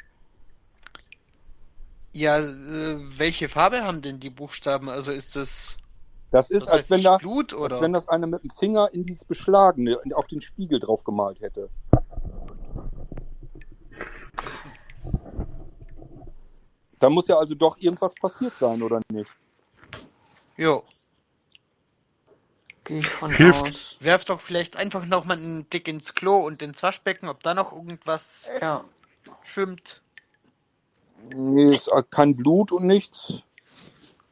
Ja, äh, welche Farbe haben denn die Buchstaben? Also ist das, Das ist, das als heißt wenn da, Blut oder? als wenn das einer mit dem Finger in dieses Beschlagene, auf den Spiegel drauf gemalt hätte. Da muss ja also doch irgendwas passiert sein, oder nicht? Jo. Gehe ich von Hilft. aus. Werf doch vielleicht einfach noch mal einen Blick ins Klo und ins Waschbecken, ob da noch irgendwas Ja. schwimmt. Nee, ist kein Blut und nichts.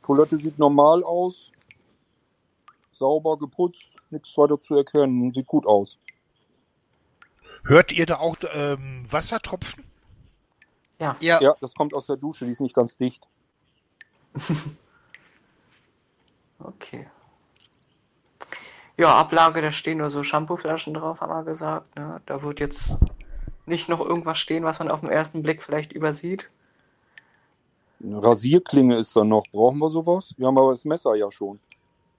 Toilette sieht normal aus. Sauber geputzt, nichts weiter zu erkennen. Sieht gut aus. Hört ihr da auch ähm, Wassertropfen? Ja. Ja, Ja, das kommt aus der Dusche, die ist nicht ganz dicht. Okay. Ja, Ablage, da stehen nur so Shampooflaschen drauf, haben wir gesagt. Ne? Da wird jetzt nicht noch irgendwas stehen, was man auf den ersten Blick vielleicht übersieht. Eine Rasierklinge ist da noch. Brauchen wir sowas? Wir haben aber das Messer ja schon.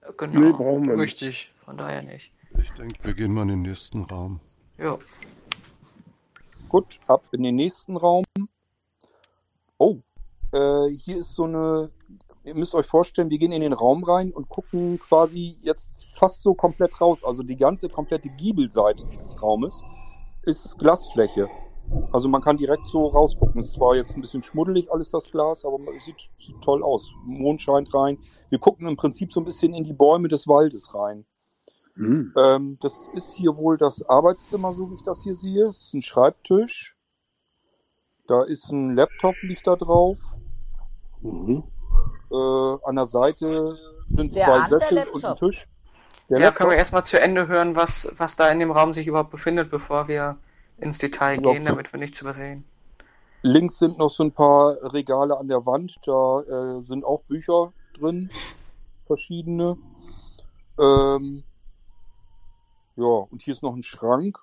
Äh, Genau. Nee, brauchen wir nicht. richtig. Von daher nicht. Ich denke, wir gehen mal in den nächsten Raum. Ja. Gut, ab in den nächsten Raum. Oh, äh, hier ist so eine. Ihr müsst euch vorstellen, wir gehen in den Raum rein und gucken quasi jetzt fast so komplett raus. Also die ganze komplette Giebelseite dieses Raumes ist Glasfläche. Also man kann direkt so rausgucken. Es ist zwar jetzt ein bisschen schmuddelig alles das Glas, aber es sieht, sieht toll aus. Mond scheint rein. Wir gucken im Prinzip so ein bisschen in die Bäume des Waldes rein. Mhm. Ähm, das ist hier wohl das Arbeitszimmer, so wie ich das hier sehe. Es ist ein Schreibtisch. Da ist ein Laptop, liegt da drauf. Mhm. Äh, an der Seite sind Der zwei Sessel und ein. Tisch. Der ja, Laptop, können wir erstmal zu Ende hören, was, was da in dem Raum sich überhaupt befindet, bevor wir ins Detail Ja. gehen, damit wir nichts übersehen. links sind noch so ein paar Regale an der Wand. Da äh, sind auch Bücher drin, verschiedene. Ähm, Ja, und hier ist noch ein Schrank.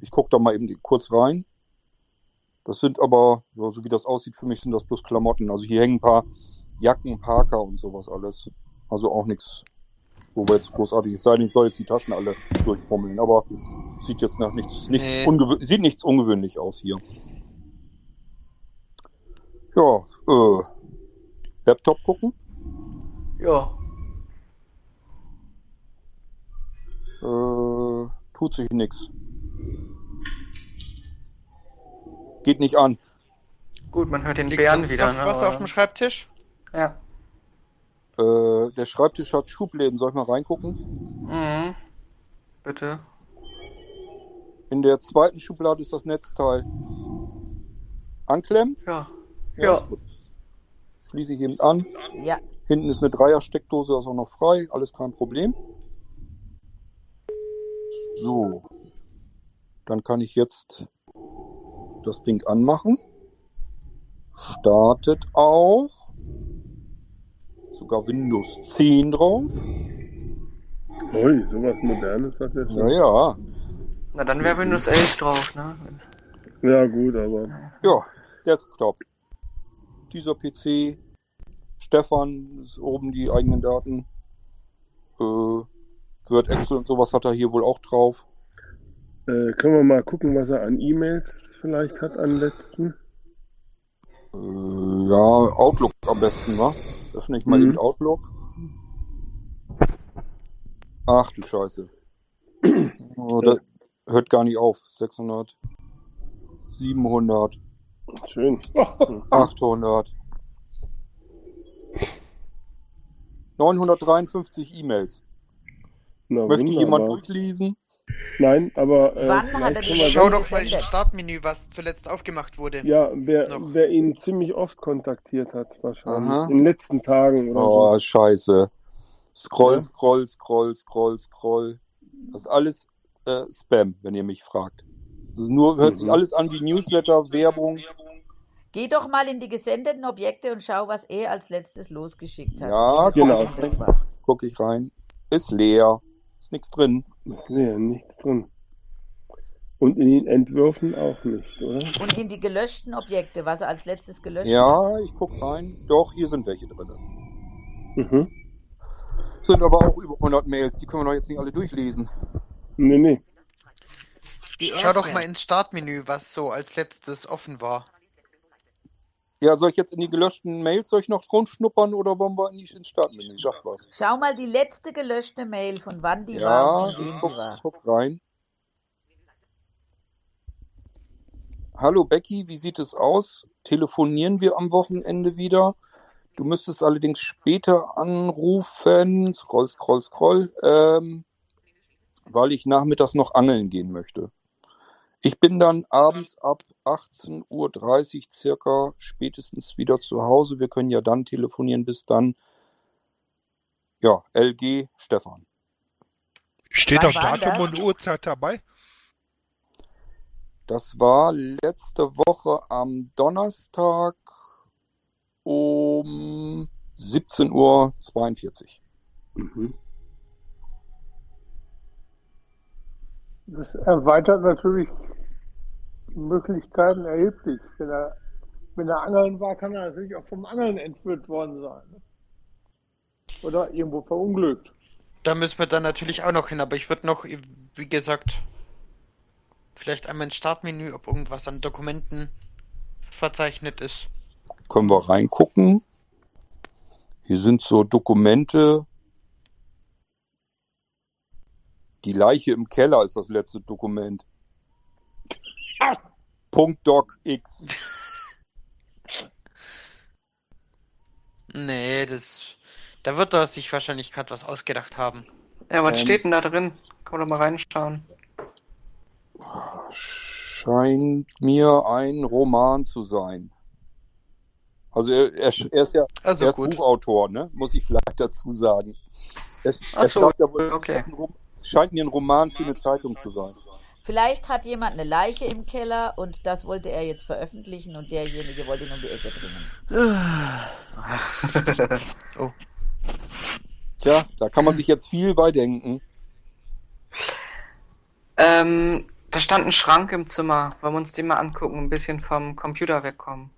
Ich gucke da mal eben kurz rein. Das sind aber, ja, so wie das aussieht, für mich sind das bloß Klamotten. Also hier hängen ein paar Jacken, Parker und sowas alles. Also auch nichts, wo wir jetzt großartig, es sei denn, ich soll jetzt die Taschen alle durchfummeln, aber sieht jetzt nach nichts, nichts Nee. ungewö sieht nichts ungewöhnlich aus hier. Ja, äh, Laptop gucken. Ja. Äh, tut sich nichts. Geht nicht an. Gut, man hört den Liegt Bären wieder. noch Ne? was aber- auf dem Schreibtisch? Ja. Äh, der Schreibtisch hat Schubläden. Soll ich mal reingucken? Mhm. Bitte. In der zweiten Schublade ist das Netzteil. Anklemmen? Ja. Ja. gut. Schließe ich eben an. Ja. Hinten ist eine Dreier-Steckdose, das ist auch noch frei. Alles kein Problem. So. Dann kann ich jetzt das Ding anmachen. Startet auch. Sogar Windows 10 drauf. Ui, sowas Modernes hat er schon. Ja, ja. Na, dann wäre Windows 11 drauf, ne? Ja, gut, aber. Ja, Desktop. Dieser PC. Stefan ist oben die eigenen Daten. Äh, Word, Excel und sowas hat er hier wohl auch drauf. Äh, können wir mal gucken, was er an E-Mails vielleicht hat an letzten? Äh, ja, Outlook am besten, wa? Öffne ich mal Mhm. eben Outlook. Ach du Scheiße. Oh, das hört gar nicht auf. 600, 700, Schön. 800. 953 E-Mails. Möchte jemand wunderbar. durchlesen? Nein, aber. Äh, Wann hat er die Schau doch mal ins Startmenü, was zuletzt aufgemacht wurde. Ja, wer, Noch. wer ihn ziemlich oft kontaktiert hat, wahrscheinlich. Aha. In den letzten Tagen oder Oh, scheiße. Scroll, Ja. scroll, scroll, scroll, scroll. Das ist alles äh, Spam, wenn ihr mich fragt. Das nur, hört sich Mhm. alles an wie Newsletter, Werbung. Geh doch mal in die gesendeten Objekte und schau, was er als letztes losgeschickt hat. Ja, genau. Das. Gucke ich rein. Ist leer. Ist nichts drin. so. Nee, nichts drin. Und in den Entwürfen auch nicht, oder? Und in die gelöschten Objekte, was er als letztes gelöscht hat. Ja, ich gucke rein. Doch, hier sind welche drin. Mhm. Sind aber auch über 100 Mails. Die können wir doch jetzt nicht alle durchlesen. Nee, nee. Schau doch mal ins Startmenü, was so als letztes offen war. Ja, soll ich jetzt in die gelöschten Mails soll ich noch drin schnuppern oder wollen wir nicht ins Startmenü? Sag was. Schau mal die letzte gelöschte Mail, von wann die war Ja, und von ich guck, war. guck rein. Hallo Becky, wie sieht es aus? Telefonieren wir am Wochenende wieder? Du müsstest allerdings später anrufen. Scroll, scroll, scroll. Ähm, weil ich nachmittags noch angeln gehen möchte. Ich bin dann abends ab 18.30 Uhr circa spätestens wieder zu Hause. Wir können ja dann telefonieren. Bis dann. Ja, LG Stefan. Steht Wann auch Datum das? und Uhrzeit dabei? Das war letzte Woche am Donnerstag um 17.42 Uhr. Mhm. Das erweitert natürlich die Möglichkeiten erheblich. Wenn er, wenn er angeln war, kann er natürlich auch vom Angeln entführt worden sein. Oder irgendwo verunglückt. Da müssen wir dann natürlich auch noch hin, aber ich würde noch, wie gesagt, vielleicht einmal ins Startmenü, ob irgendwas an Dokumenten verzeichnet ist. Können wir reingucken. Hier sind so Dokumente. Die Leiche im Keller ist das letzte Dokument. Punkt Doc X. Nee, das. Da wird er sich wahrscheinlich gerade was ausgedacht haben. Ja, was Ähm. steht denn da drin? Kann man doch mal reinschauen. Scheint mir ein Roman zu sein. Also er, er, er ist ja Also er ist. Buchautor, ne? Muss ich vielleicht dazu sagen. Er, Ach er so, schreibt ja wohl, okay. ist ein Rom- scheint mir ein Roman für eine Zeitung zu sein. Vielleicht hat jemand eine Leiche im Keller und das wollte er jetzt veröffentlichen und derjenige wollte ihn um die Ecke bringen. Oh. Tja, da kann man sich jetzt viel bei denken. Ähm, da stand ein Schrank im Zimmer. Wollen wir uns den mal angucken, ein bisschen vom Computer wegkommen.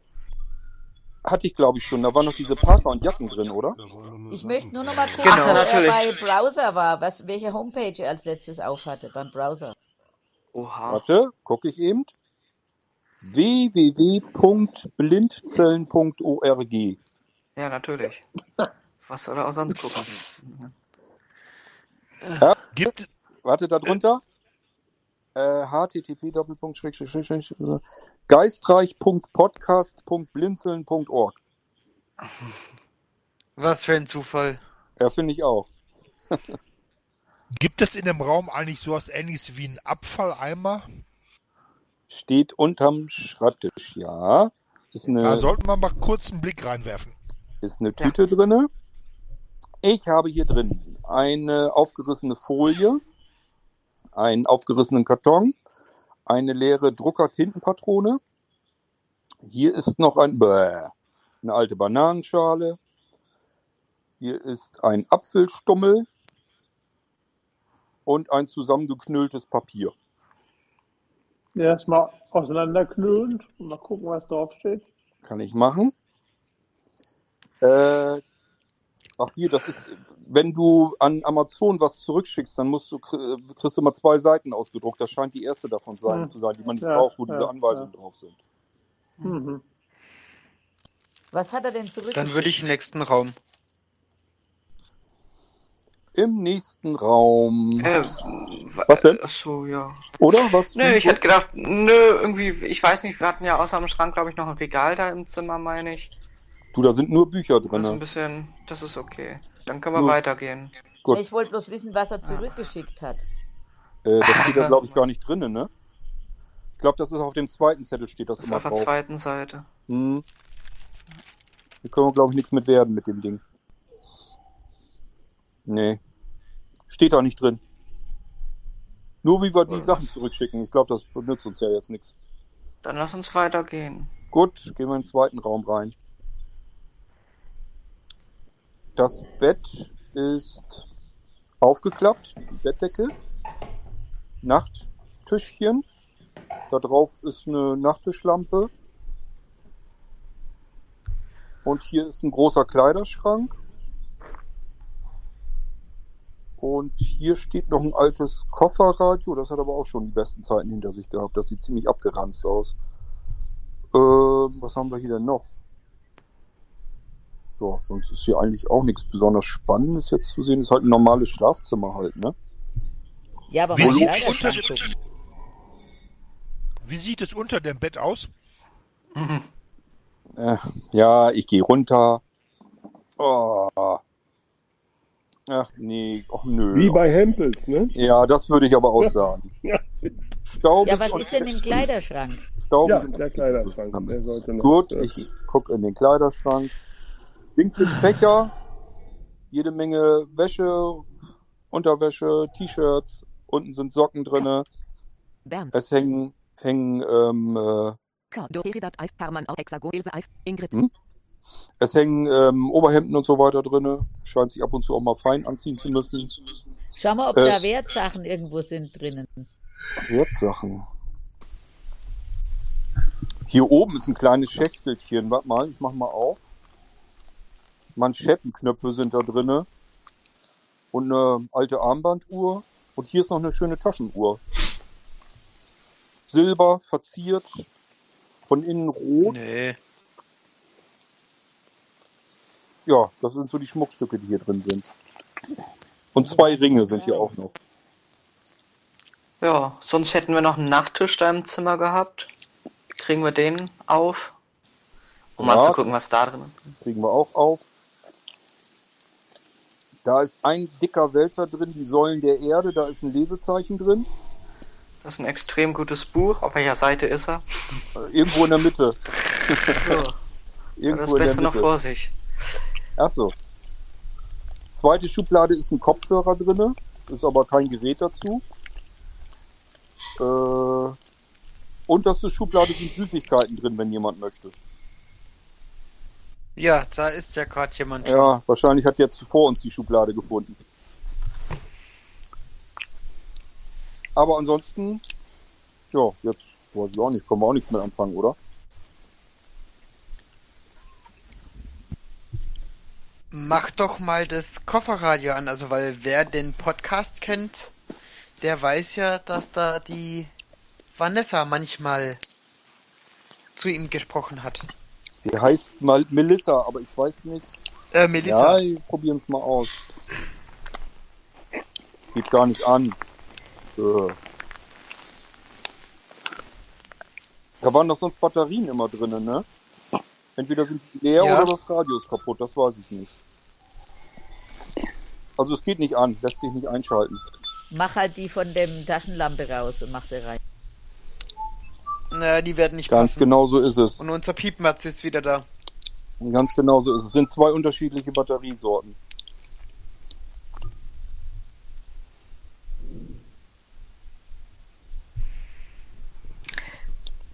Hatte ich, glaube ich, schon. Da waren noch diese Parker und Jacken drin, oder? Ich möchte nur noch mal gucken, Genau. wo er bei Browser war, was, welche Homepage er als letztes aufhatte beim Browser. Oha. Warte, gucke ich eben. www.blindzellen.org. Ja, natürlich. Was soll er auch sonst gucken? Ja, Gibt, warte, da drunter. Äh, http Doppelpunkt, Schrägstrich, Schrägstrich, äh, geistreich.podcast.blinzeln.org. Was für ein Zufall. Ja, finde ich auch. gibt es in dem Raum eigentlich sowas ähnliches wie einen Abfalleimer? Steht unterm Schreibtisch, ja. Ist eine, Da sollten wir mal kurz einen Blick reinwerfen. ist eine Tüte drinne. Ich habe hier drin eine aufgerissene Folie, einen aufgerissenen Karton, eine leere Drucker-Tintenpatrone. Hier ist noch ein Bäh, eine alte Bananenschale. Hier ist ein Apfelstummel und ein zusammengeknülltes Papier. Erstmal auseinanderknüllen und mal gucken, was draufsteht. Kann ich machen. Äh, ach hier, das ist, wenn du an Amazon was zurückschickst, dann musst du, kr- kriegst du mal zwei Seiten ausgedruckt. Das scheint die erste davon sein, Hm. zu sein, die man nicht Ja, braucht, wo ja, diese Anweisungen ja. drauf sind. Mhm. Was hat er denn zurückgeschickt? Dann würde ich im nächsten Raum. Im nächsten Raum. Äh, Was denn? Achso, ja. Oder? Was? Nö, ich hätte gedacht, nö, irgendwie, ich weiß nicht, wir hatten ja außer dem Schrank, glaube ich, noch ein Regal da im Zimmer, meine ich. Du, da sind nur Bücher Das ist ein drin. bisschen, das ist okay. Dann können wir Nur- weitergehen. Gut. Ich wollte bloß wissen, was er zurückgeschickt hat. Äh, das steht da, glaube ich, gar nicht drin, ne? Ich glaube, das ist auf dem zweiten Zettel steht das Das ist immer auf der drauf. zweiten Seite. Hm. Hier können wir, glaube ich, nichts mit werden mit dem Ding. Nee. Steht da nicht drin. Nur wie wir die Sachen zurückschicken. Ich glaube, das nützt uns ja jetzt nichts. Dann lass uns weitergehen. Gut, gehen wir in den zweiten Raum rein. Das Bett ist aufgeklappt, die Bettdecke. Nachttischchen. Da drauf ist eine Nachttischlampe. Und hier ist ein großer Kleiderschrank. Und hier steht noch ein altes Kofferradio. Das hat aber auch schon die besten Zeiten hinter sich gehabt. Das sieht ziemlich abgeranzt aus. Ähm, was haben wir hier denn noch? Ja, sonst ist hier eigentlich auch nichts besonders Spannendes jetzt zu sehen. Ist halt ein normales Schlafzimmer halt, ne? Ja, aber Wie sieht, unter dem, wie sieht es unter dem Bett aus? Äh, ja, ich gehe runter. Oh. Ach nee, ach nö. Wie bei Hempels, ne? Ja, das würde ich aber auch sagen. Ja, Staubig Ja, was ist denn im Kleiderschrank? staubig ja der. Kleiderschrank, der sollte noch Gut, öffnen. ich gucke in den Kleiderschrank. Links sind Fächer, jede Menge Wäsche, Unterwäsche, T-Shirts, unten sind Socken drinne. Bernd. Es hängen, hängen, ähm, äh. Hm? es hängen ähm, Oberhemden und so weiter drinne. Scheint sich ab und zu auch mal fein anziehen zu müssen. Schau mal, ob Äh. da Wertsachen irgendwo sind drinnen. Wertsachen. Hier oben ist ein kleines Schächtelchen. Warte mal, ich mach mal auf. Manschettenknöpfe sind da drinne. Und eine alte Armbanduhr. Und hier ist noch eine schöne Taschenuhr. Silber, verziert. Von innen rot. Nee. Ja, das sind so die Schmuckstücke, die hier drin sind. Und zwei Ringe sind hier auch noch. Ja, sonst hätten wir noch einen Nachttisch da im Zimmer gehabt. Kriegen wir den auf? Um mal Ja. zu gucken, was da drin ist. Kriegen wir auch auf. Da ist ein dicker Wälzer drin, die Säulen der Erde. Da ist ein Lesezeichen drin. Das ist ein extrem gutes Buch. Auf welcher Seite ist er? Äh, Irgendwo in der Mitte. So, das Irgendwo in der Beste noch vor sich. Ach so. Zweite Schublade ist ein Kopfhörer drinne, ist aber kein Gerät dazu. Äh, unterste Schublade sind Süßigkeiten drin, wenn jemand möchte. Ja, da ist ja gerade jemand schon. Ja, wahrscheinlich hat der zuvor uns die Schublade gefunden. Aber ansonsten, ja, jetzt weiß ich auch nicht, können wir auch nichts mit anfangen, oder? Mach doch mal das Kofferradio an, also weil wer den Podcast kennt, der weiß ja, dass da die Vanessa manchmal zu ihm gesprochen hat. Sie heißt mal Melissa, aber ich weiß nicht. Äh, Melissa. Ja, probieren es mal aus. Geht gar nicht an. Äh. Da waren doch sonst Batterien immer drinnen, ne? Entweder sind die leer Ja. oder das Radio ist kaputt, das weiß ich nicht. Also es geht nicht an, lässt sich nicht einschalten. Mach halt die von dem Taschenlampe raus und mach sie rein. Na, die werden nicht Ganz passen. genau so ist es. Und unser Piepmatz ist wieder da. Ganz genau so ist es. Es sind zwei unterschiedliche Batteriesorten.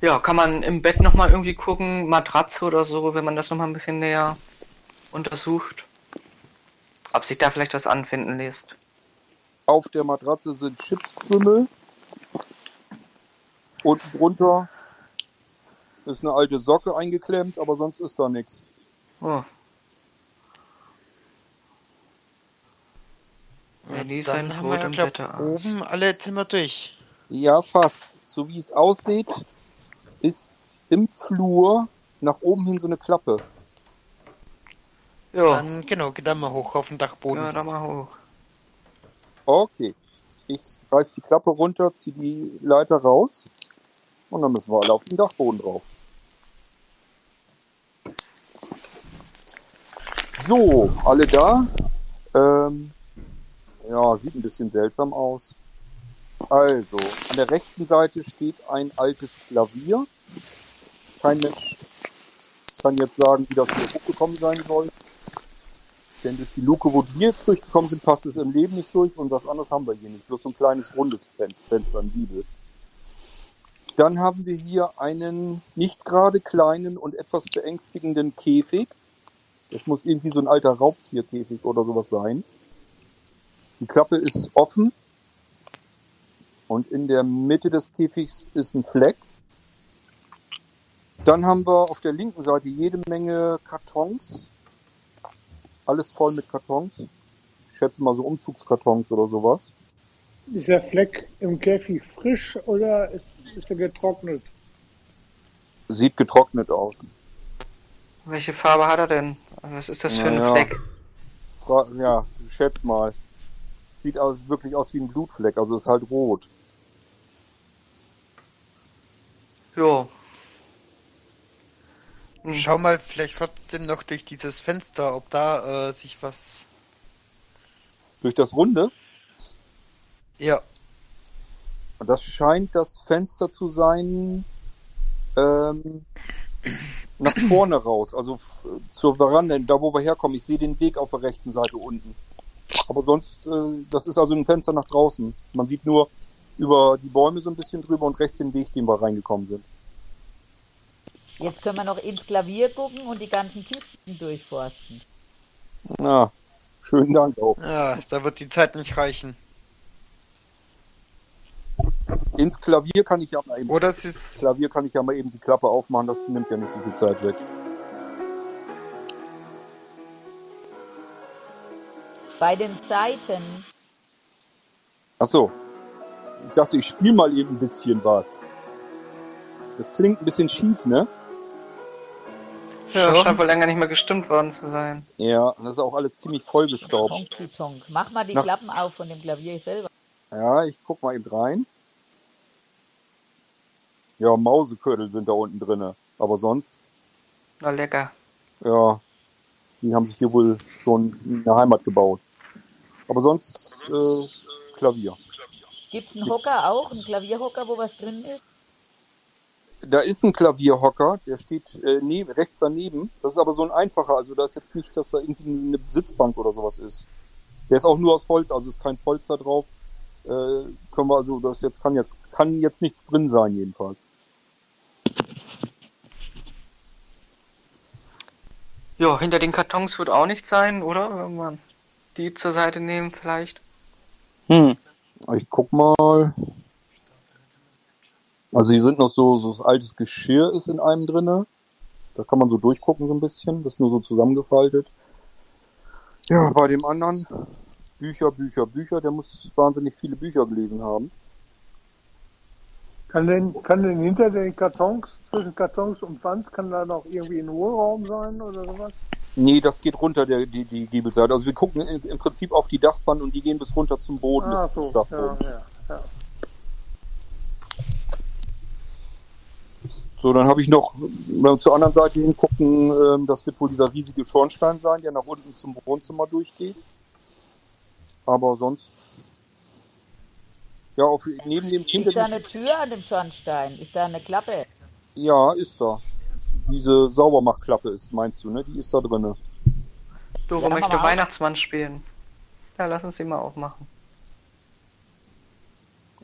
Ja, kann man im Bett nochmal irgendwie gucken, Matratze oder so, wenn man das nochmal ein bisschen näher untersucht. Ob sich da vielleicht was anfinden lässt. Auf der Matratze sind Chipskrümel. Unten drunter ist eine alte Socke eingeklemmt, aber sonst ist da nichts. Oh. Wenn die sein Dann haben wir ja, glaub, oben alle Zimmer durch. Ja, fast. So wie es aussieht, ist im Flur nach oben hin so eine Klappe. Ja. Dann, genau, geht dann mal hoch auf den Dachboden. Ja, da mal hoch. Okay. Ich reiß die Klappe runter, zieh die Leiter raus und dann müssen wir alle auf den Dachboden drauf. So, alle da. Ähm, ja, sieht ein bisschen seltsam aus. Also, an der rechten Seite steht ein altes Klavier. Kein Mensch kann jetzt sagen, wie das hier hochgekommen sein soll. Denn durch die Luke, wo wir jetzt durchgekommen sind, passt es im Leben nicht durch und was anderes haben wir hier nicht. Bloß so ein kleines rundes Fen- Fenster in Bibel. Dann haben wir hier einen nicht gerade kleinen und etwas beängstigenden Käfig. Das muss irgendwie so ein alter Raubtierkäfig oder sowas sein. Die Klappe ist offen und in der Mitte des Käfigs ist ein Fleck. Dann haben wir auf der linken Seite jede Menge Kartons. Alles voll mit Kartons. Ich schätze mal so Umzugskartons oder sowas. Ist der Fleck im Käfig frisch oder ist, ist er getrocknet? Sieht getrocknet aus. Welche Farbe hat er denn? Was ist das für ein Naja. Fleck? Fra ja, schätz mal. Sieht aus, wirklich aus wie ein Blutfleck, also ist halt rot. Jo. Schau mal vielleicht trotzdem noch durch dieses Fenster, ob da äh, sich was. Durch das Runde. Ja. Und das scheint das Fenster zu sein ähm, nach vorne raus, also zur Veranda, da wo wir herkommen. Ich sehe den Weg auf der rechten Seite unten. Aber sonst, äh, das ist also ein Fenster nach draußen. Man sieht nur über die Bäume so ein bisschen drüber und rechts den Weg, den wir reingekommen sind. Jetzt können wir noch ins Klavier gucken und die ganzen Kisten durchforsten. Ja, schönen Dank auch. Ja, da wird die Zeit nicht reichen. Ins Klavier kann ich ja mal eben, Oder es ist. Klavier kann ich ja mal eben die Klappe aufmachen, das nimmt ja nicht so viel Zeit weg. Bei den Seiten, Ach so. Ich dachte, ich spiele mal eben ein bisschen was. Das klingt ein bisschen schief, ne? Ja, scheint wohl länger nicht mehr gestimmt worden zu sein. Ja, das ist auch alles ziemlich vollgestaubt. Mach mal die Klappen auf von dem Klavier selber. Ja, ich guck mal eben rein. Ja, Mausekördel sind da unten drinne. Aber sonst, Na lecker. ja, die haben sich hier wohl schon eine Heimat gebaut. Aber sonst, äh, Klavier. Gibt's einen Hocker auch, einen Klavierhocker, wo was drin ist? Da ist ein Klavierhocker, der steht äh, neben, rechts daneben. Das ist aber so ein einfacher, also da ist jetzt nicht, dass da irgendwie eine Sitzbank oder sowas ist. Der ist auch nur aus Holz, also ist kein Polster drauf. Äh, können wir also, das jetzt kann jetzt kann jetzt nichts drin sein jedenfalls. Ja, hinter den Kartons wird auch nichts sein, oder? Wenn man die zur Seite nehmen vielleicht. Hm. Ich guck mal. Also hier sind noch so, so das altes Geschirr ist in einem drinne. Da kann man so durchgucken so ein bisschen. Das ist nur so zusammengefaltet. Ja, bei dem anderen Bücher, Bücher, Bücher. Der muss wahnsinnig viele Bücher gelesen haben. Kann denn, kann denn hinter den Kartons, zwischen Kartons und Wand, kann da noch irgendwie ein Hohlraum sein oder sowas? Nee, das geht runter, der, die, die Giebelseite. Also wir gucken im, im Prinzip auf die Dachpfanne und die gehen bis runter zum Boden Ah, des so, ja, Dachbodens. ja, ja. So, dann habe ich noch, wenn wir zur anderen Seite hingucken, ähm, das wird wohl dieser riesige Schornstein sein, der nach unten zum Wohnzimmer durchgeht. Aber sonst, ja, auf, neben dem hinter Ist da eine Tür an dem Schornstein? Ist da eine Klappe? ja, ist da. Diese Saubermachklappe ist, meinst du, ne? Die ist da drinne. Doro Ja, möchte. Weihnachtsmann spielen. Ja, lass uns sie mal aufmachen.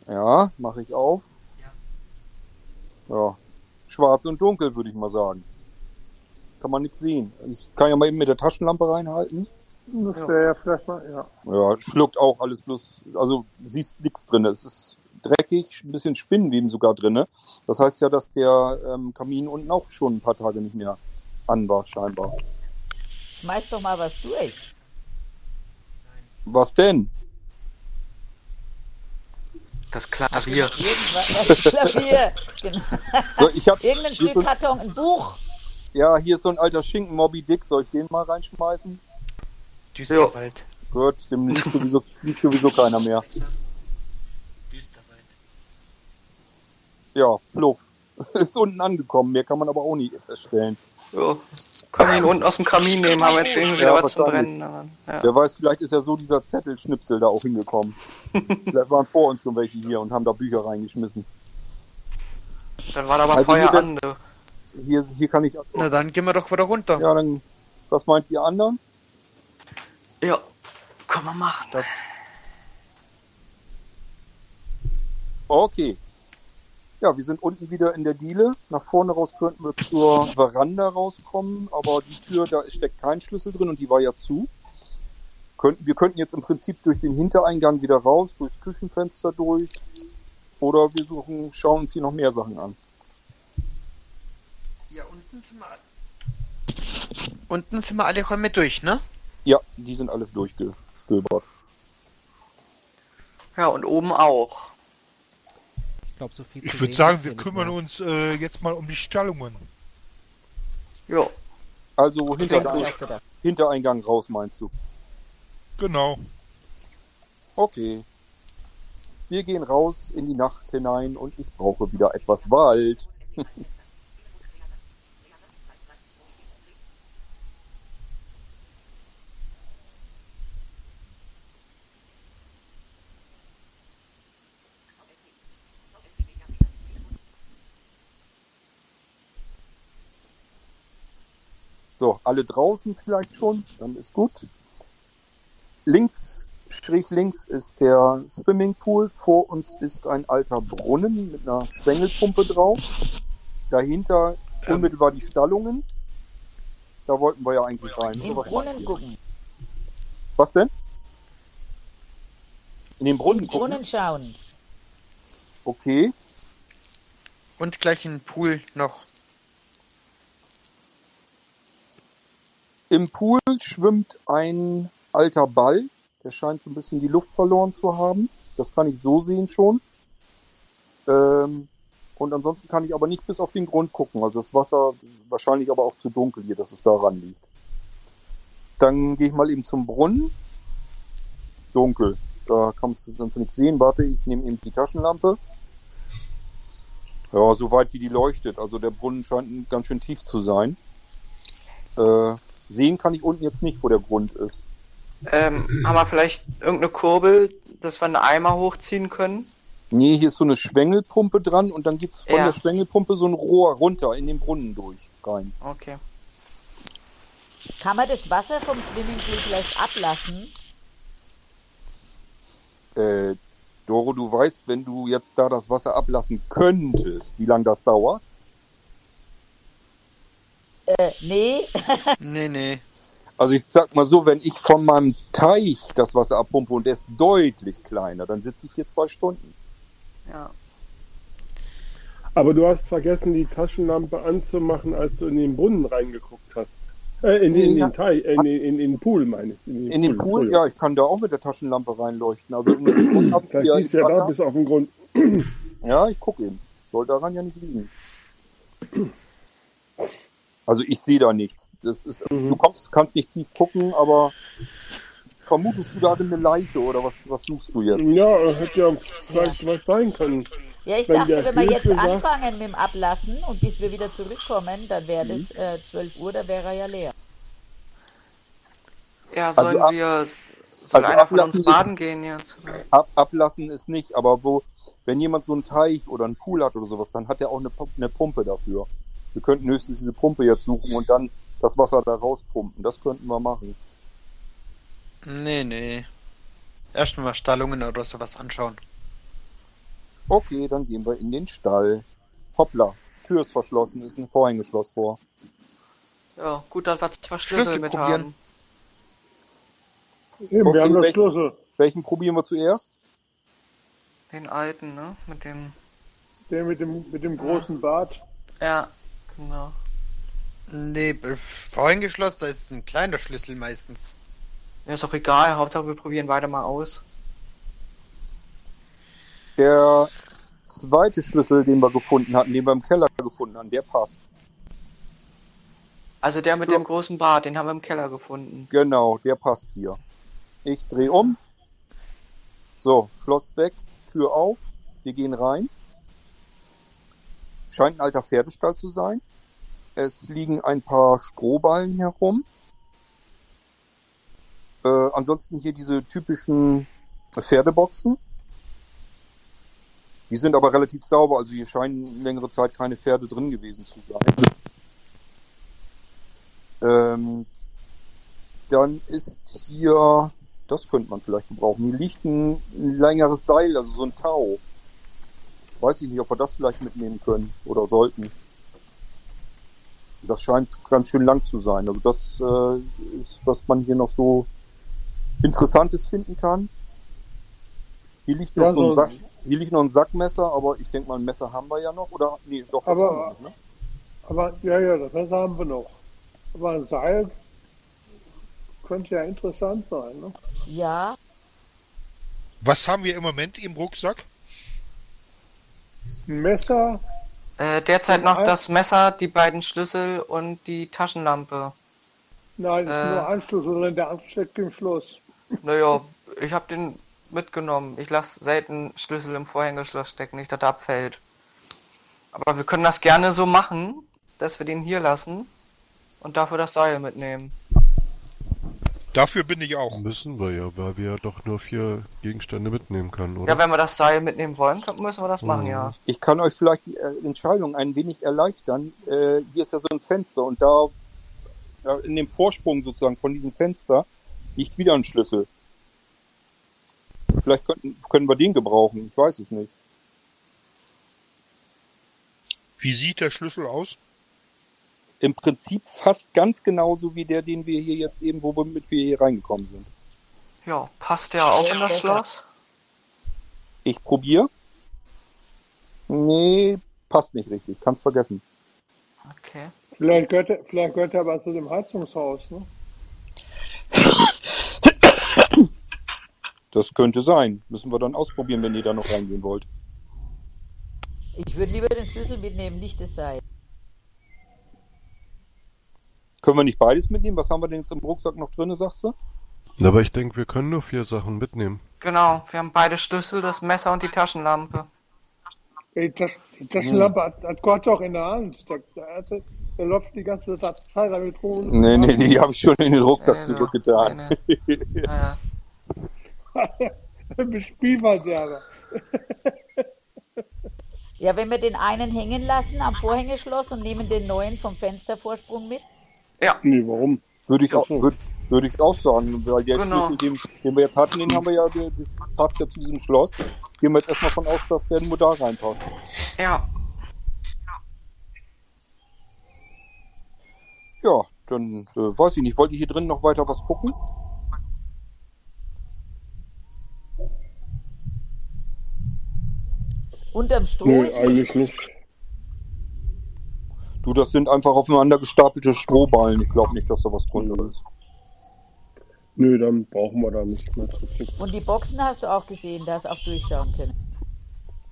Ja, mache ich auf. Ja, schwarz und dunkel, würde ich mal sagen. Kann man nichts sehen. Ich kann ja mal eben mit der Taschenlampe reinhalten. Das wäre ja vielleicht mal, ja. Ja, schluckt auch alles bloß, also siehst nichts drin. Es ist dreckig, ein bisschen Spinnenweben sogar drinne. Das heißt ja, dass der ähm, Kamin unten auch schon ein paar Tage nicht mehr an war, scheinbar. Schmeiß doch mal was durch. Was denn? Das Klavier. Das Klavier. Genau. So, ich hab, Irgendein hier ist so, ein- Spielkarton, ein Buch. ja, hier ist so ein alter Schinken Moby Dick. Soll ich den mal reinschmeißen? Düsterwald. Gut, dem liest sowieso, liest sowieso keiner mehr. Düsterwald. Ja, Fluff. Ist unten angekommen, mehr kann man aber auch nicht feststellen. Ja. Können wir ihn unten aus dem Kamin nehmen, haben jetzt wenigstens wieder Ja, was zum. Brennen. Ja. Wer weiß, vielleicht ist ja so dieser Zettelschnipsel da auch hingekommen. vielleicht waren vor uns schon welche hier und haben da Bücher reingeschmissen. Dann war da aber Also Feuer hier an. du. Hier, hier kann ich. Na dann gehen wir doch wieder runter. Ja, dann. Was meint ihr anderen? Ja, können wir machen. Okay. Ja, wir sind unten wieder in der Diele. Nach vorne raus könnten wir zur Veranda rauskommen, aber die Tür, da steckt kein Schlüssel drin und die war ja zu. Könnten, wir könnten jetzt im Prinzip durch den Hintereingang wieder raus, durchs Küchenfenster durch. Oder wir suchen, schauen uns hier noch mehr Sachen an. Ja, unten sind wir. Unten sind wir alle Räume durch, ne? Ja, die sind alle durchgestöbert. Ja, und oben auch. Ich glaube, so viel Ich würde sagen, wir kümmern uns äh, jetzt mal um die Stallungen. Ja. Also hinter, Klingt gut. Hintereingang raus, meinst du? Genau. Okay. Wir gehen raus in die Nacht hinein und ich brauche wieder etwas Wald. So, alle draußen vielleicht schon, dann ist gut. Links, schräg links ist der Swimmingpool. Vor uns ist ein alter Brunnen mit einer Stängelpumpe drauf. Dahinter unmittelbar die Stallungen. Da wollten wir ja eigentlich rein. Oder? Was Brunnen gucken. Was denn? In den Brunnen gucken? Brunnen schauen. Okay. Und gleich in den Pool noch. Im Pool schwimmt ein alter Ball. Der scheint so ein bisschen die Luft verloren zu haben. Das kann ich so sehen schon. Ähm, und ansonsten kann ich aber nicht bis auf den Grund gucken. Also das Wasser wahrscheinlich aber auch zu dunkel hier, dass es daran liegt. Dann gehe ich mal eben zum Brunnen. Dunkel. Da kannst du sonst nichts sehen. Warte, ich nehme eben die Taschenlampe. Ja, so weit wie die leuchtet. Also der Brunnen scheint ganz schön tief zu sein. Äh, sehen kann ich unten jetzt nicht, wo der Grund ist. Ähm, haben wir vielleicht irgendeine Kurbel, dass wir einen Eimer hochziehen können? Nee, hier ist so eine Schwengelpumpe dran und dann geht's von Ja. der Schwengelpumpe so ein Rohr runter in den Brunnen durch rein. Okay. Kann man das Wasser vom Swimmingpool vielleicht ablassen? Äh, Doro, du weißt, wenn du jetzt da das Wasser ablassen könntest, wie lange das dauert? Äh, nee. Nee, nee. Also ich sag mal so, wenn ich von meinem Teich das Wasser abpumpe und der ist deutlich kleiner, dann sitze ich hier zwei Stunden. Ja. Aber du hast vergessen, die Taschenlampe anzumachen, als du in den Brunnen reingeguckt hast. Äh, in, in, Ja. den Teich, äh, in, den- in, in den Pool, meine ich. In den Pool, ja, ich kann da auch mit der Taschenlampe reinleuchten. Also im Grund hab ich Vielleicht ja, siehst du ja da bis auf den Grund. Ja, ich gucke eben. Soll daran ja nicht liegen. Also ich sehe da nichts. Das ist, Du kommst, kannst nicht tief gucken, aber vermutest du darin eine Leiche oder was, was suchst du jetzt? Ja, hätte ja vielleicht was sein können. Ja, ich Wenn dachte, wenn wir jetzt sagt- anfangen mit dem Ablassen und bis wir wieder zurückkommen, dann wäre Mhm. das äh, 12 Uhr, da wäre er ja leer. Ja, Also sollen ab- wir, soll also einer von uns ist- baden gehen jetzt? Ab, ablassen ist nicht, aber wo, wenn jemand so einen Teich oder einen Pool hat oder sowas, dann hat er auch eine, eine Pumpe dafür. Wir könnten höchstens diese Pumpe jetzt suchen und dann das Wasser da rauspumpen. Das könnten wir machen. Nee, nee. Erstmal Stallungen oder sowas anschauen. Okay, dann gehen wir in den Stall. Hoppla, Tür ist verschlossen, ist ein Vorhängeschloss vor. Ja, gut, dass wir zwei Schlüssel, Schlüssel mit probieren. haben. Eben, wir haben das welchen, Schlüssel. welchen probieren wir zuerst? Den alten, ne? Mit dem. Der mit dem, mit dem großen Bart. Ja, genau. Nee, äh, vorhin geschlossen, da ist ein kleiner Schlüssel meistens. Ja, ist auch egal, Hauptsache wir probieren beide mal aus. Der zweite Schlüssel, den wir gefunden hatten, den wir im Keller gefunden haben, der passt. Also der mit dem großen Bart, den haben wir im Keller gefunden. Genau, der passt hier. Ich drehe um. So, Schloss weg, Tür auf. Wir gehen rein. Scheint ein alter Pferdestall zu sein. Es liegen ein paar Strohballen herum. Äh, ansonsten hier diese typischen Pferdeboxen. Die sind aber relativ sauber, also hier scheinen längere Zeit keine Pferde drin gewesen zu sein. Ähm, dann ist hier, das könnte man vielleicht gebrauchen, hier liegt ein, längeres Seil, also so ein Tau. Weiß ich nicht, ob wir das vielleicht mitnehmen können oder sollten. Das scheint ganz schön lang zu sein. Also das äh, ist, was man hier noch so Interessantes finden kann. Hier liegt noch Ja, so ein Sack, hier liegt noch ein Sackmesser, aber ich denke mal, ein Messer haben wir ja noch. Oder nee, doch, das Aber- haben wir noch, ne? Aber ja, ja, das Messer haben wir noch. Aber ein Seil könnte ja interessant sein. Ne? Ja, Was haben wir im Moment im Rucksack? Ein Messer, Äh, derzeit noch Ein- das Messer, die beiden Schlüssel und die Taschenlampe. nein, ist Äh. nur ein Schlüssel drin, der andere steckt im Schloss. Naja, ich habe den mitgenommen. Ich lasse selten Schlüssel im Vorhängeschloss stecken, nicht, dass er abfällt. Aber wir können das gerne so machen, dass wir den hier lassen und dafür das Seil mitnehmen. Dafür bin ich auch. Müssen wir ja, weil wir ja doch nur vier Gegenstände mitnehmen können, oder? Ja, wenn wir das Seil mitnehmen wollen, müssen wir das machen, Mhm. ja. Ich kann euch vielleicht die äh, Entscheidung ein wenig erleichtern. Äh, hier ist ja so ein Fenster und da ja, in dem Vorsprung sozusagen von diesem Fenster liegt wieder ein Schlüssel. Vielleicht könnten, können wir den gebrauchen, ich weiß es nicht. Wie sieht der Schlüssel aus? Im Prinzip fast ganz genauso wie der, den wir hier jetzt eben, wo wir mit wir hier reingekommen sind. Ja, passt der auch in das Schloss? Ich probiere. Nee, passt nicht richtig, kannst vergessen. Okay. Vielleicht gehört, er, vielleicht gehört er aber zu dem Heizungshaus. Ne? Das könnte sein. Müssen wir dann ausprobieren, wenn ihr da noch reingehen wollt. ich würde lieber den Schlüssel mitnehmen, nicht das Seil. Können wir nicht beides mitnehmen? Was haben wir denn jetzt im Rucksack noch drin, sagst du? Aber ich denke, wir können nur vier Sachen mitnehmen. Genau, wir haben beide Schlüssel, das Messer und die Taschenlampe. Die, Tasch, die Taschenlampe hat, hat Gott auch in der Hand. Der, der, der läuft die ganze Zeit damit rum. Nee, nee, die habe ich schon in den Rucksack Nee, nee, zurückgetan. Ja, Bespielert der. Ja, wenn wir den einen hängen lassen am Vorhängeschloss und nehmen den neuen vom Fenstervorsprung mit. Ja. Nee, warum? Würde ich auch, würde, würde ich auch sagen, weil der Genau. Schlüssel, den, den wir jetzt hatten, den haben wir ja, der, der passt ja zu diesem Schloss. Gehen wir jetzt erstmal von aus, dass der nur da reinpasst. Ja. Ja, dann äh, weiß ich nicht. Wollt ihr hier drin noch weiter was gucken? Unterm Stroh Nö, ist eigentlich nicht. Du, das sind einfach aufeinander gestapelte Strohballen. Ich glaube nicht, dass da was drunter ist. Nö, dann brauchen wir da nichts mehr zu gucken. Und die Boxen hast du auch gesehen, da hast du auch durchschauen können.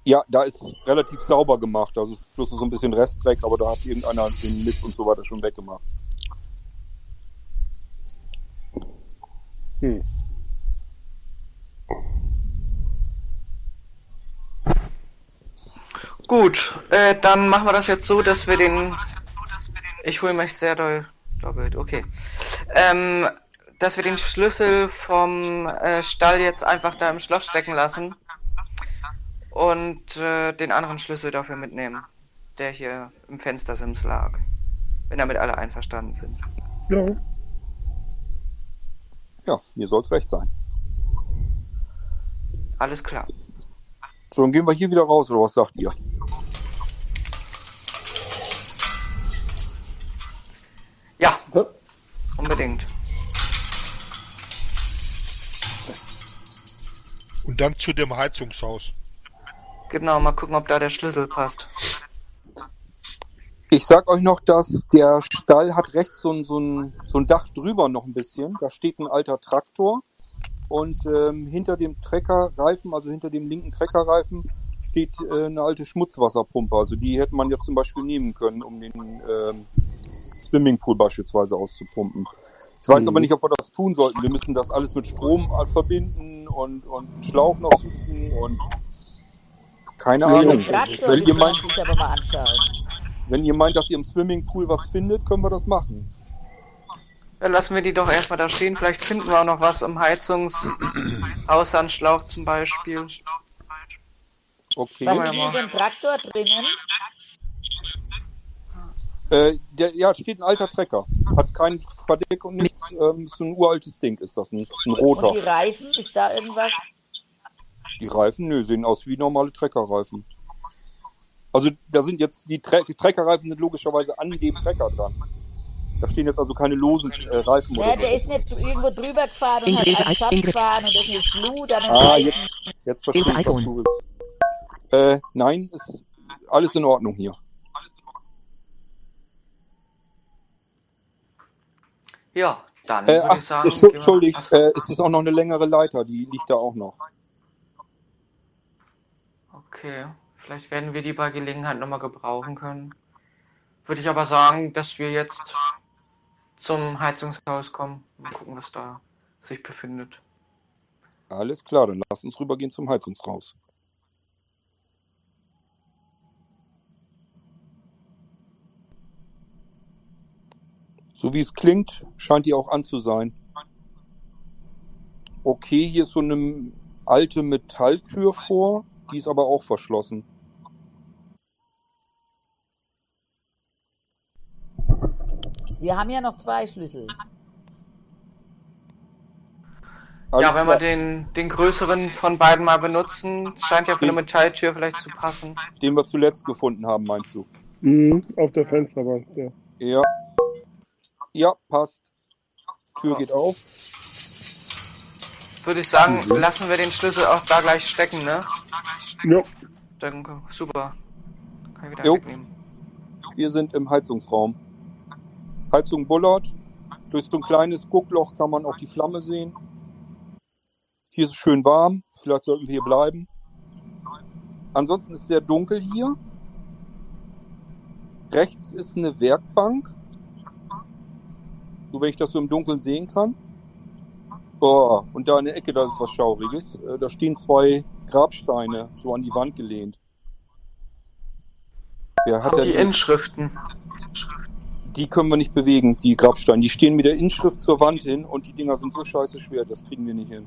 Ja, da ist relativ sauber gemacht. Also es ist bloß so ein bisschen Restdreck, aber da hat irgendeiner den Mist und so weiter schon weggemacht. Hm. Gut, äh, dann machen wir das jetzt so, dass wir den. Ich fühle mich sehr doll doppelt, okay. Ähm, dass wir den Schlüssel vom äh, Stall jetzt einfach da im Schloss stecken lassen und äh, den anderen Schlüssel dafür mitnehmen, der hier im Fenstersims lag. Wenn damit alle einverstanden sind. Ja. Ja, mir soll's recht sein. Alles klar. So, dann gehen wir hier wieder raus, oder was sagt ihr? Und dann zu dem Heizungshaus. Genau, mal gucken, ob da der Schlüssel passt. Ich sag euch noch, dass der Stall hat rechts so ein, so ein, so ein Dach drüber noch ein bisschen. Da steht ein alter Traktor. Und ähm, hinter dem Treckerreifen, also hinter dem linken Treckerreifen, steht äh, eine alte Schmutzwasserpumpe. Also die hätte man ja zum Beispiel nehmen können, um den ähm, Swimmingpool beispielsweise auszupumpen. Ich weiß Mhm. aber nicht, ob wir das tun sollten. Wir müssen das alles mit Strom äh, verbinden und, und einen Schlauch noch suchen und keine Ahnung. Wenn ihr, meint, sich aber mal anschauen. wenn ihr meint, dass ihr im Swimmingpool was findet, können wir das machen. Dann lassen wir die doch erstmal da stehen. Vielleicht finden wir auch noch was im Heizungsaußanschlauch zum Beispiel. Okay. Schauen wir dem Traktor drinnen? Äh, der, ja, steht ein alter Trecker. Hat kein Verdeck und nichts. Ähm, ist so ein uraltes Ding, ist das. Ein, ein roter. Und die Reifen, ist da irgendwas? Die Reifen, nö, sehen aus wie normale Treckerreifen. Also da sind jetzt, die Tre Treckerreifen sind logischerweise an dem Trecker dran. Da stehen jetzt also keine losen äh, Reifen Ne, oder der so. ist nicht irgendwo drüber gefahren und Ingrid, hat einen gefahren und das ist an den Ah, Reifen. jetzt, jetzt verstehe ich, was du willst. Äh, nein, ist alles in Ordnung hier. Ja, dann Äh, würde ach, ich sagen. Entschuldigt, äh, es ist auch noch eine längere Leiter, die liegt da auch noch. Okay, vielleicht werden wir die bei Gelegenheit nochmal gebrauchen können. Würde ich aber sagen, dass wir jetzt zum Heizungshaus kommen und gucken, was da sich befindet. Alles klar, dann lass uns rübergehen zum Heizungshaus. So wie es klingt, scheint die auch an zu sein. Okay, hier ist so eine alte Metalltür vor, die ist aber auch verschlossen. Wir haben ja noch zwei Schlüssel. Ja, wenn wir den, den größeren von beiden mal benutzen, scheint ja für eine Metalltür vielleicht zu passen. den wir zuletzt gefunden haben, meinst du? Mhm, auf der Fensterbank, ja. Ja. Ja, passt. Tür geht auf. Würde ich sagen, Mhm. lassen wir den Schlüssel auch da gleich stecken, ne? Ja, Dann, super. Kann ich wieder Jo. wegnehmen. Wir sind im Heizungsraum. Heizung bullert. Durch so ein kleines Guckloch kann man auch die Flamme sehen. Hier ist es schön warm. Vielleicht sollten wir hier bleiben. Ansonsten ist es sehr dunkel hier. Rechts ist eine Werkbank. So, wenn ich das so im Dunkeln sehen kann. Oh, und da in der Ecke, da ist was Schauriges. Äh, Da stehen zwei Grabsteine so an die Wand gelehnt. Wer hat denn die Inschriften. die können wir nicht bewegen, die Grabsteine. Die stehen mit der Inschrift zur Wand hin und die Dinger sind so scheiße schwer, das kriegen wir nicht hin.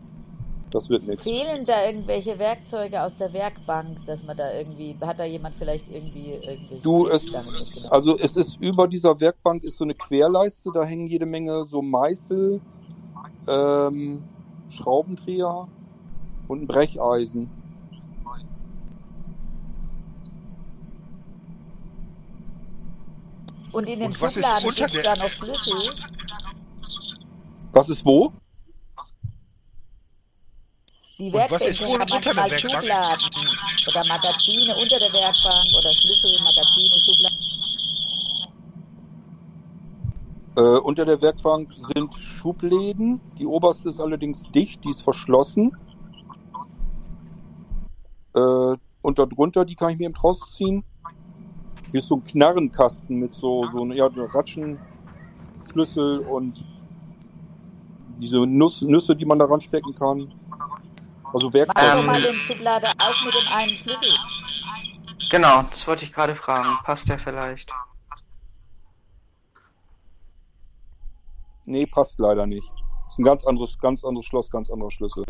Das wird nichts. Fehlen da irgendwelche Werkzeuge aus der Werkbank, dass man da irgendwie, hat da jemand vielleicht irgendwie irgendwelche Du, es, also es ist über dieser Werkbank ist so eine Querleiste, da hängen jede Menge so Meißel, ähm, Schraubendreher und ein Brecheisen. Und in den Und was ist Schubladen es da noch Schlüssel. Was ist wo? Die Und was ist Werkbänke haben unter der manchmal Werkbank? Schubladen oder Magazine unter der Werkbank oder Schlüssel, Magazine, Schubladen. Äh, unter der Werkbank sind Schubläden. Die oberste ist allerdings dicht, die ist verschlossen. Äh, und darunter, die kann ich mir eben rausziehen. Hier ist so ein Knarrenkasten mit so, so ja, Ratschenschlüssel und diese Nuss, Nüsse, die man da ranstecken kann. Also Mach Werkzeug. doch mal den Schublade auf mit dem einen Schlüssel. Genau, das wollte ich gerade fragen. Passt der vielleicht? Nee, passt leider nicht. Ist ein ganz anderes, ganz anderes Schloss, ganz anderer Schlüssel.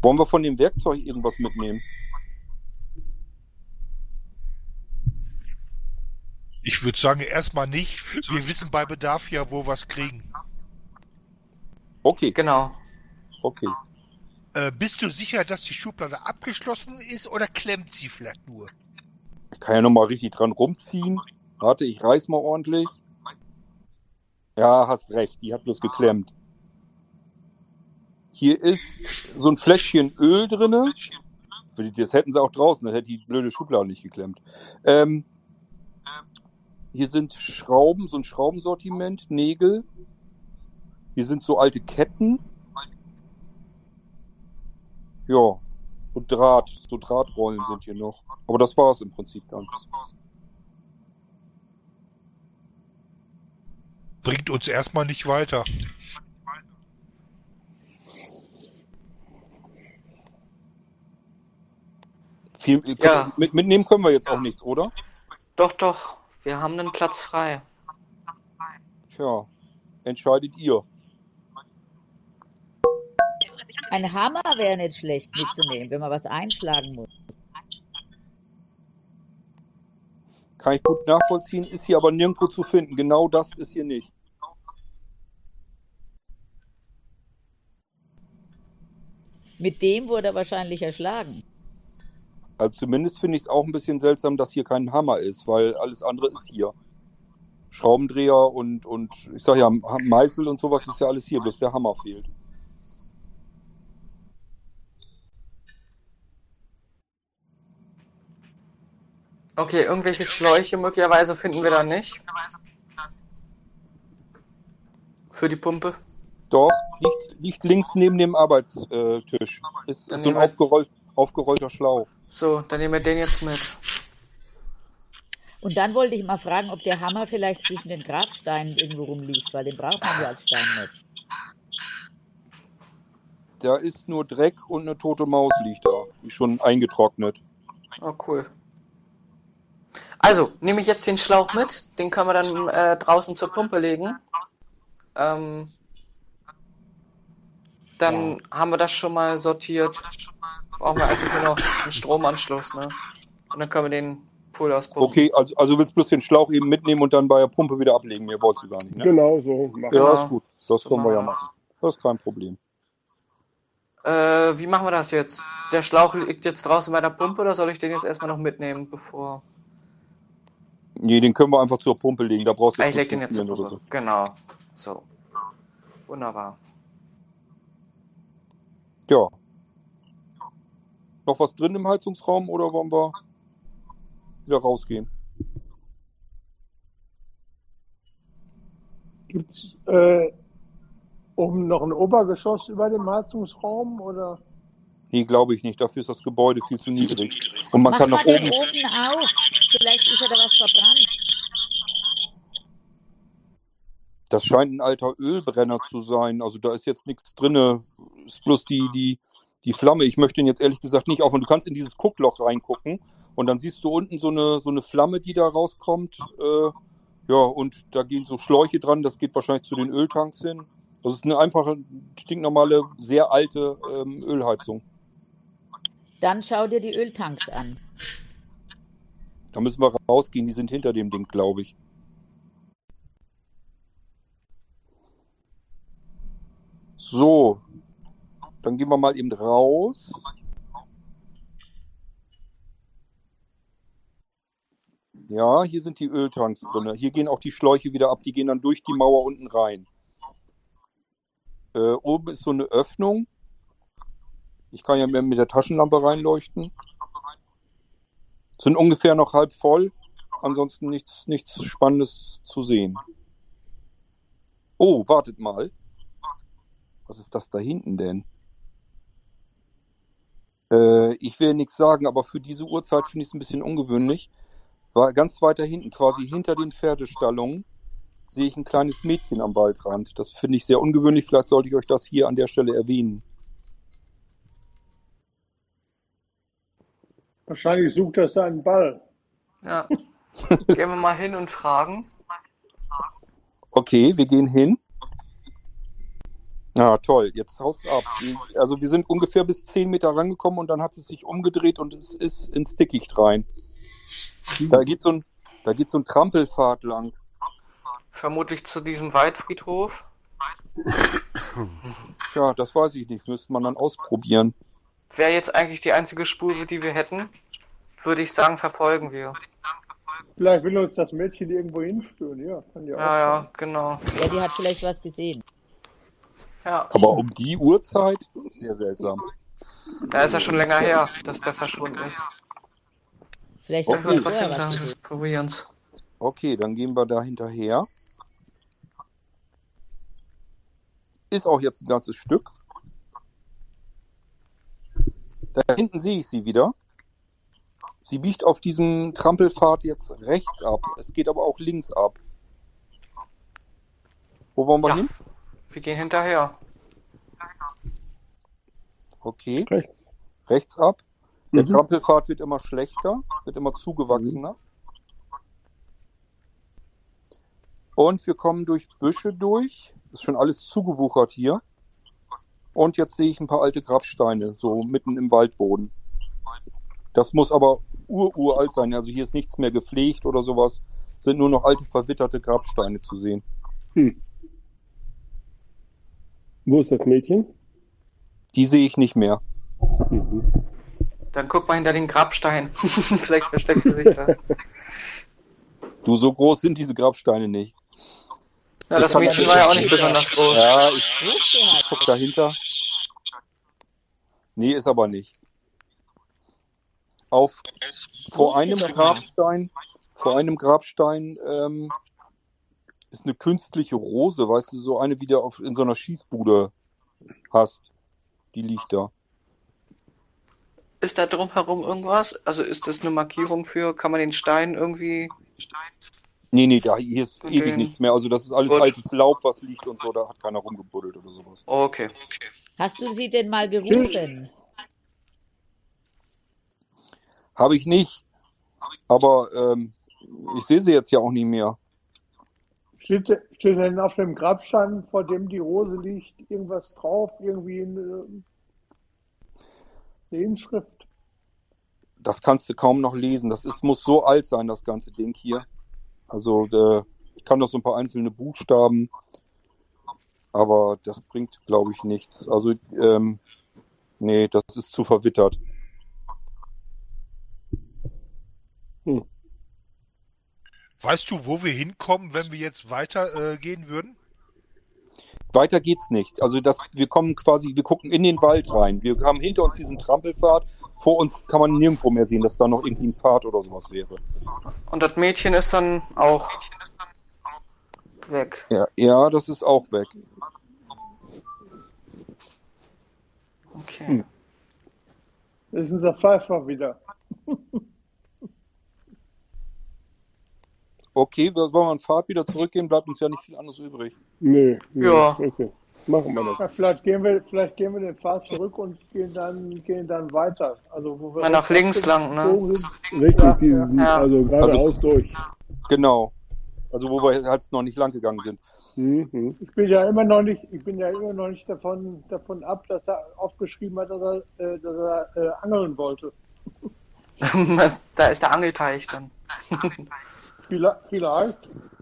Wollen wir von dem Werkzeug irgendwas mitnehmen? Ich würde sagen, erstmal nicht. Wir wissen bei Bedarf ja, wo wir es kriegen. Okay. Genau. Okay. Äh, bist du sicher, dass die Schublade abgeschlossen ist oder klemmt sie vielleicht nur? Ich kann ja nochmal richtig dran rumziehen. Warte, ich reiß mal ordentlich. Ja, hast recht, die hat bloß geklemmt. Hier ist so ein Fläschchen Öl drinne. Die- Das hätten sie auch draußen, dann hätte die blöde Schublade nicht geklemmt. Ähm, hier sind Schrauben, so ein Schraubensortiment, Nägel. Hier sind so alte Ketten. Ja, und Draht, so Drahtrollen sind hier noch. Aber das war's im Prinzip dann. Bringt uns erstmal nicht weiter. Viel, Ja. mit, mitnehmen können wir jetzt auch nichts, oder? Doch, doch. Wir haben einen Platz frei. Tja, entscheidet ihr. Ein Hammer wäre nicht schlecht mitzunehmen, wenn man was einschlagen muss. Kann ich gut nachvollziehen, ist hier aber nirgendwo zu finden. Genau das ist hier nicht. Mit dem wurde er wahrscheinlich erschlagen. Also zumindest finde ich es auch ein bisschen seltsam, dass hier kein Hammer ist, weil alles andere ist hier. Schraubendreher und, und ich sag ja, Meißel und sowas ist ja alles hier, bloß der Hammer fehlt. Okay, irgendwelche Schläuche möglicherweise finden wir da nicht. Für die Pumpe. Doch, liegt, liegt links neben dem Arbeitstisch. Ist, ist so ein aufgerollt, aufgerollter Schlauch. So, dann nehmen wir den jetzt mit. Und dann wollte ich mal fragen, ob der Hammer vielleicht zwischen den Grabsteinen irgendwo rumliegt, weil den braucht man ja als Steinmetz. Da ist nur Dreck und eine tote Maus liegt da. Die ist schon eingetrocknet. Oh, cool. Also, nehme ich jetzt den Schlauch mit. Den können wir dann äh, draußen zur Pumpe legen. Ähm, dann haben wir das schon mal sortiert. Brauchen wir eigentlich nur noch einen Stromanschluss, ne? Und dann können wir den Pool auspumpen. Okay, also, also willst bloß den Schlauch eben mitnehmen und dann bei der Pumpe wieder ablegen. Mehr wolltest du gar nicht, ne? Genau so. Machen Ja, wir. ist gut. Das können wir ja machen. Das ist kein Problem. Äh, wie machen wir das jetzt? Der Schlauch liegt jetzt draußen bei der Pumpe oder soll ich den jetzt erstmal noch mitnehmen, bevor. Nee, den können wir einfach zur Pumpe legen. Da brauchst du Ah, jetzt ich leg den jetzt zur Pumpe. Genau. So. Wunderbar. so. Ja. Noch was drin im Heizungsraum oder wollen wir wieder rausgehen? Gibt es äh, oben noch ein Obergeschoss über dem Heizungsraum oder? Nee, glaube ich nicht. Dafür ist das Gebäude viel zu niedrig. Und man Mach kann mal nach den oben. Ofen auf. Vielleicht ist ja da was verbrannt. Das scheint ein alter Ölbrenner zu sein. Also da ist jetzt nichts drinne. Ist bloß die, die, die Flamme. Ich möchte ihn jetzt ehrlich gesagt nicht aufmachen. Du kannst in dieses Guckloch reingucken und dann siehst du unten so eine, so eine Flamme, die da rauskommt. Äh, ja, und da gehen so Schläuche dran. Das geht wahrscheinlich zu den Öltanks hin. Das ist eine einfache, stinknormale, sehr alte ähm, Ölheizung. Dann schau dir die Öltanks an. Da müssen wir rausgehen. Die sind hinter dem Ding, glaube ich. So, dann gehen wir mal eben raus. Ja, hier sind die Öltanks drin. Hier gehen auch die Schläuche wieder ab. Die gehen dann durch die Mauer unten rein. Äh, oben ist so eine Öffnung. Ich kann ja mit der Taschenlampe reinleuchten. Sind ungefähr noch halb voll. Ansonsten nichts, nichts Spannendes zu sehen. Oh, wartet mal. Was ist das da hinten denn? Äh, ich will nichts sagen, aber für diese Uhrzeit finde ich es ein bisschen ungewöhnlich. War ganz weiter hinten, quasi hinter den Pferdestallungen, sehe ich ein kleines Mädchen am Waldrand. Das finde ich sehr ungewöhnlich. Vielleicht sollte ich euch das hier an der Stelle erwähnen. Wahrscheinlich sucht er seinen Ball. Ja. Gehen wir mal hin und fragen. Okay, wir gehen hin. Ja, toll. Jetzt haut's ab. Also wir sind ungefähr bis 10 Meter rangekommen und dann hat es sich umgedreht und es ist ins Dickicht rein. Da geht so ein, da geht so ein Trampelpfad lang. Vermutlich zu diesem Waldfriedhof. Tja, das weiß ich nicht. Müsste man dann ausprobieren. Wäre jetzt eigentlich die einzige Spur, die wir hätten. Würde ich sagen, verfolgen wir. Vielleicht will uns das Mädchen irgendwo hinführen, ja. Kann ja auch Ja, ja, genau. Ja, die hat vielleicht was gesehen. Ja. Aber um die Uhrzeit? Sehr seltsam. Da ist ja schon länger her, dass der verschwunden ist. Vielleicht Okay. vorher trotzdem wir probieren's. Okay, dann gehen wir da hinterher. Ist auch jetzt ein ganzes Stück. Da hinten sehe ich sie wieder. Sie biegt auf diesem Trampelpfad jetzt rechts ab. Es geht aber auch links ab. Wo wollen wir Ja. hin? Wir gehen hinterher. Okay. Rechts. Rechts ab. Der Mhm. Trampelpfad wird immer schlechter, wird immer zugewachsener. Und wir kommen durch Büsche durch. Ist schon alles zugewuchert hier. Und jetzt sehe ich ein paar alte Grabsteine, so mitten im Waldboden. Das muss aber ururalt sein. Also hier ist nichts mehr gepflegt oder sowas. Sind nur noch alte verwitterte Grabsteine zu sehen. Hm. Wo ist das Mädchen? Die sehe ich nicht mehr. Mhm. Dann guck mal hinter den Grabstein. Vielleicht versteckt sie sich da. Du, so groß sind diese Grabsteine nicht. Ja, das Mädchen war ja auch nicht besonders groß. Ja, ich, ich guck dahinter. Nee, ist aber nicht. Auf vor einem. Grabstein, vor einem Grabstein ähm, ist eine künstliche Rose, weißt du, so eine, wie du auf, in so einer Schießbude hast. Die liegt da. Ist da drumherum irgendwas? Also ist das eine Markierung für, kann man den Stein irgendwie. Nee, nee, da hier ist Und ewig nichts mehr. Also das ist alles Gut. altes Laub, was liegt und so, da hat keiner rumgebuddelt oder sowas. Okay. Hast du sie denn mal gerufen? Habe ich nicht. Aber ähm, ich sehe sie jetzt ja auch nicht mehr. Steht, steht denn auf dem Grabstein, vor dem die Rose liegt, irgendwas drauf? Irgendwie eine, eine Inschrift? Das kannst du kaum noch lesen. Das ist, muss so alt sein, das ganze Ding hier. Also äh, ich kann noch so ein paar einzelne Buchstaben, aber das bringt, glaube ich, nichts. Also ähm, nee, das ist zu verwittert. Hm. Weißt du, wo wir hinkommen, wenn wir jetzt weiter äh, gehen würden? Weiter geht's nicht. Also das, wir kommen quasi, wir gucken in den Wald rein. Wir haben hinter uns diesen Trampelpfad. Vor uns kann man nirgendwo mehr sehen, dass da noch irgendwie ein Pfad oder sowas wäre. Und das Mädchen ist dann auch weg. Ja, ja, das ist auch weg. Okay. Hm. Das ist unser Pfeifer wieder. Okay, wollen wir einen Pfad wieder zurückgehen, bleibt uns ja nicht viel anderes übrig. Nee, nee. Ja. Okay. Machen wir das. Ja, vielleicht, gehen wir, vielleicht gehen wir den Pfad zurück und gehen dann, gehen dann weiter. Also, wo wir Mal nach links lang, ne? sind. Richtig, Ja, die, ja. die, also geradeaus durch. Genau. Also wo wir halt noch nicht lang gegangen sind. Mhm. Ich bin ja immer noch nicht, ich bin ja immer noch nicht davon, davon ab, dass er aufgeschrieben hat, dass er, äh, dass er äh, angeln wollte. da ist der Angelteich dann. Vielleicht.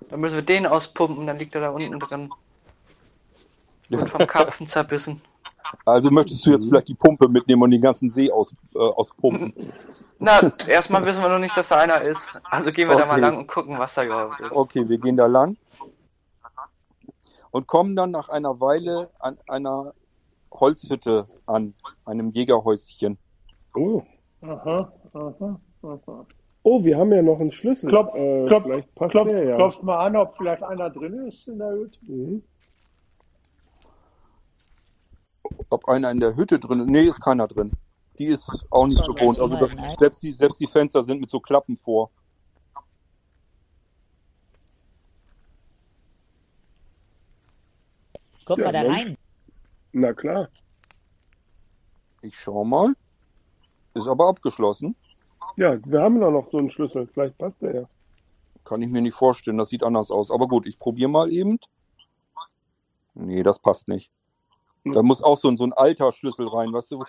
Dann müssen wir den auspumpen, dann liegt er da unten drin. Und vom Karpfen zerbissen. Also möchtest du jetzt vielleicht die Pumpe mitnehmen und den ganzen See aus, äh, auspumpen? Na, erstmal wissen wir noch nicht, dass da einer ist. Also gehen wir da mal Okay. lang und gucken, was da überhaupt ist. Okay, wir gehen da lang und kommen dann nach einer Weile an einer Holzhütte an, einem Jägerhäuschen. Oh, Aha, aha, aha. Oh, wir haben ja noch einen Schlüssel. Klopf, äh, klopf, vielleicht passt klopf, der ja. klopft mal an, ob vielleicht einer drin ist in der Hütte. Mhm. Ob einer in der Hütte drin ist? Nee, ist keiner drin. Die ist auch nicht bewohnt. mal Also das, selbst, die, selbst die Fenster sind mit so Klappen vor. Kommt Ja, man da Mensch. rein? Na klar. Ich schau mal. Ist aber abgeschlossen. Ja, wir haben doch noch so einen Schlüssel. Vielleicht passt der ja. Kann ich mir nicht vorstellen. Das sieht anders aus. Aber gut, ich probiere mal eben. Nee, das passt nicht. Da muss auch so ein, so ein alter Schlüssel rein, weißt du?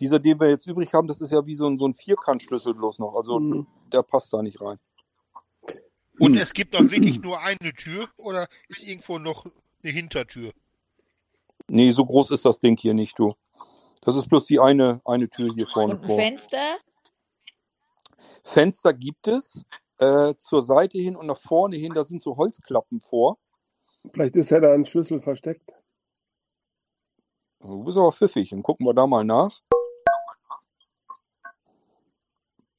Dieser, den wir jetzt übrig haben, das ist ja wie so ein, so ein Vierkantschlüssel bloß noch. Also Mhm. der passt da nicht rein. Und es gibt auch wirklich nur eine Tür oder ist irgendwo noch eine Hintertür? Nee, so groß ist das Ding hier nicht, du. Das ist bloß die eine, eine Tür hier vorne Und ein vor. Fenster? Fenster gibt es. Äh, zur Seite hin und nach vorne hin, da sind so Holzklappen vor. Vielleicht ist ja da ein Schlüssel versteckt. Du bist aber pfiffig. Dann gucken wir da mal nach.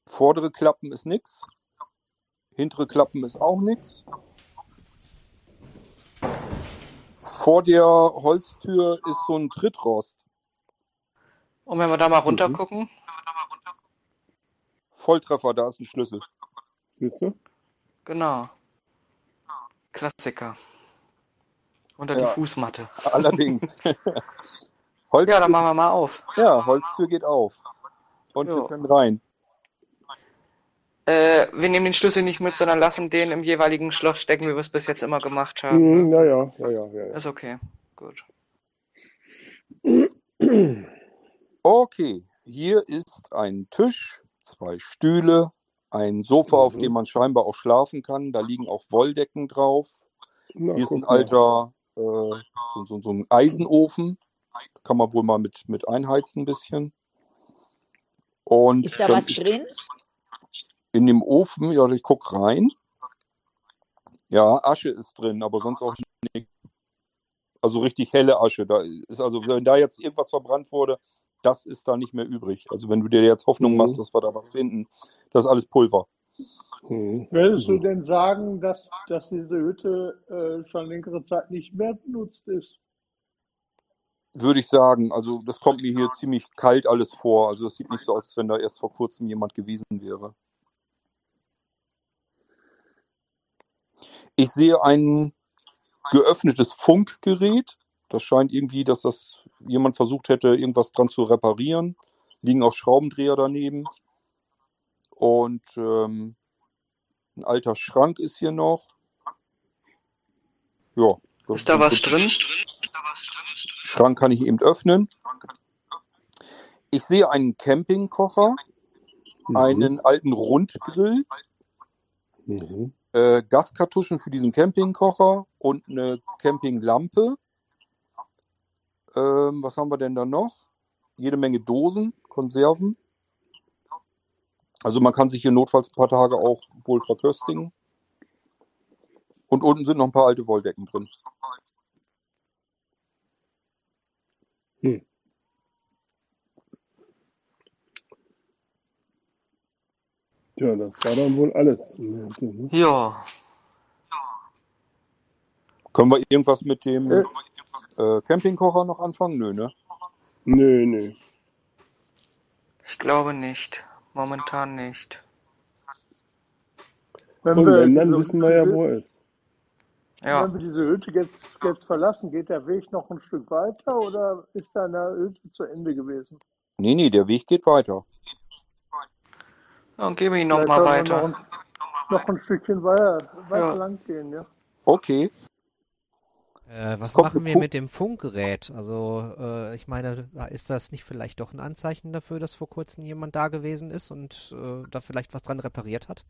Vordere Klappen ist nix. Hintere Klappen ist auch nix. Vor der Holztür ist so ein Trittrost. Und wenn wir da mal Mhm. runter gucken, Volltreffer, da ist ein Schlüssel. Siehst du? genau. Klassiker. Unter Ja. die Fußmatte. Allerdings. Holztür, Ja, dann machen wir mal auf. ja, Holztür geht auf. Und wir Jo. können rein. Äh, wir nehmen den Schlüssel nicht mit, sondern lassen den im jeweiligen Schloss stecken, wie wir es bis jetzt immer gemacht haben. Mhm, ja, ja, ja, ja, ja. ja. Ist okay. Gut. Okay, hier ist ein Tisch, zwei Stühle, ein Sofa, auf Mhm. dem man scheinbar auch schlafen kann. Da liegen auch Wolldecken drauf. Na, Hier ist ein alter, äh, so, so, so ein Eisenofen. Kann man wohl mal mit, mit einheizen ein bisschen. Und Ist da dann was drin? in dem Ofen, ja, ich guck rein. Ja, Asche ist drin, aber sonst auch nicht. Also richtig helle Asche. Da ist also, wenn da jetzt irgendwas verbrannt wurde, das ist da nicht mehr übrig. Also wenn du dir jetzt Hoffnung Mhm. machst, dass wir da was finden, das ist alles Pulver. Mhm. Würdest du denn sagen, dass, dass diese Hütte äh, schon längere Zeit nicht mehr benutzt ist? Würde ich sagen. Also das kommt mir hier ziemlich kalt alles vor. Also es sieht nicht so aus, als wenn da erst vor kurzem jemand gewesen wäre. Ich sehe ein geöffnetes Funkgerät. Das scheint irgendwie, dass das jemand versucht hätte, irgendwas dran zu reparieren. Liegen auch Schraubendreher daneben. Und ähm, ein alter Schrank ist hier noch. Ja. das Ist da im was Prinzip- drin? Schrank kann ich eben öffnen. Ich sehe einen Campingkocher, Mhm. einen alten Rundgrill, Mhm. äh, Gaskartuschen für diesen Campingkocher und eine Campinglampe. Ähm, was haben wir denn da noch? Jede Menge Dosen, Konserven. Also man kann sich hier notfalls ein paar Tage auch wohl verköstigen. Und unten sind noch ein paar alte Wolldecken drin. Hm. Tja, das war dann wohl alles. Ja. Können wir irgendwas mit dem Äh. Äh, Campingkocher noch anfangen? Nö, ne? Nö, nö. Ich glaube nicht. Momentan nicht. Wenn Und wir, wenn, dann diese, wissen wir ja, wo er ist. Ja. wenn wir diese Hütte jetzt, jetzt verlassen, geht der Weg noch ein Stück weiter oder ist da eine Hütte zu Ende gewesen? Nee, nee, der Weg geht weiter. Dann gebe ich Vielleicht nochmal wir weiter. Noch ein, noch ein Stückchen weiter, weiter Ja. lang gehen, ja. Okay. Äh, was machen wir mit dem Funkgerät? Also, äh, ich meine, ist das nicht vielleicht doch ein Anzeichen dafür, dass vor kurzem jemand da gewesen ist und äh, da vielleicht was dran repariert hat?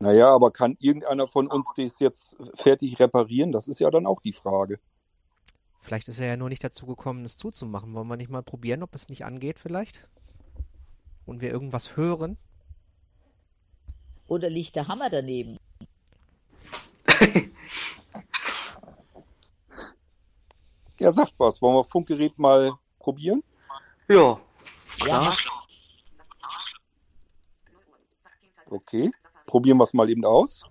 Naja, aber kann irgendeiner von uns das jetzt fertig reparieren? Das ist ja dann auch die Frage. Vielleicht ist er ja nur nicht dazu gekommen, es zuzumachen. Wollen wir nicht mal probieren, ob es nicht angeht vielleicht? Und wir irgendwas hören? Oder liegt der Hammer daneben? Ja, sagt was. Wollen wir Funkgerät mal probieren? Ja. Klar. Okay, probieren wir es mal eben aus.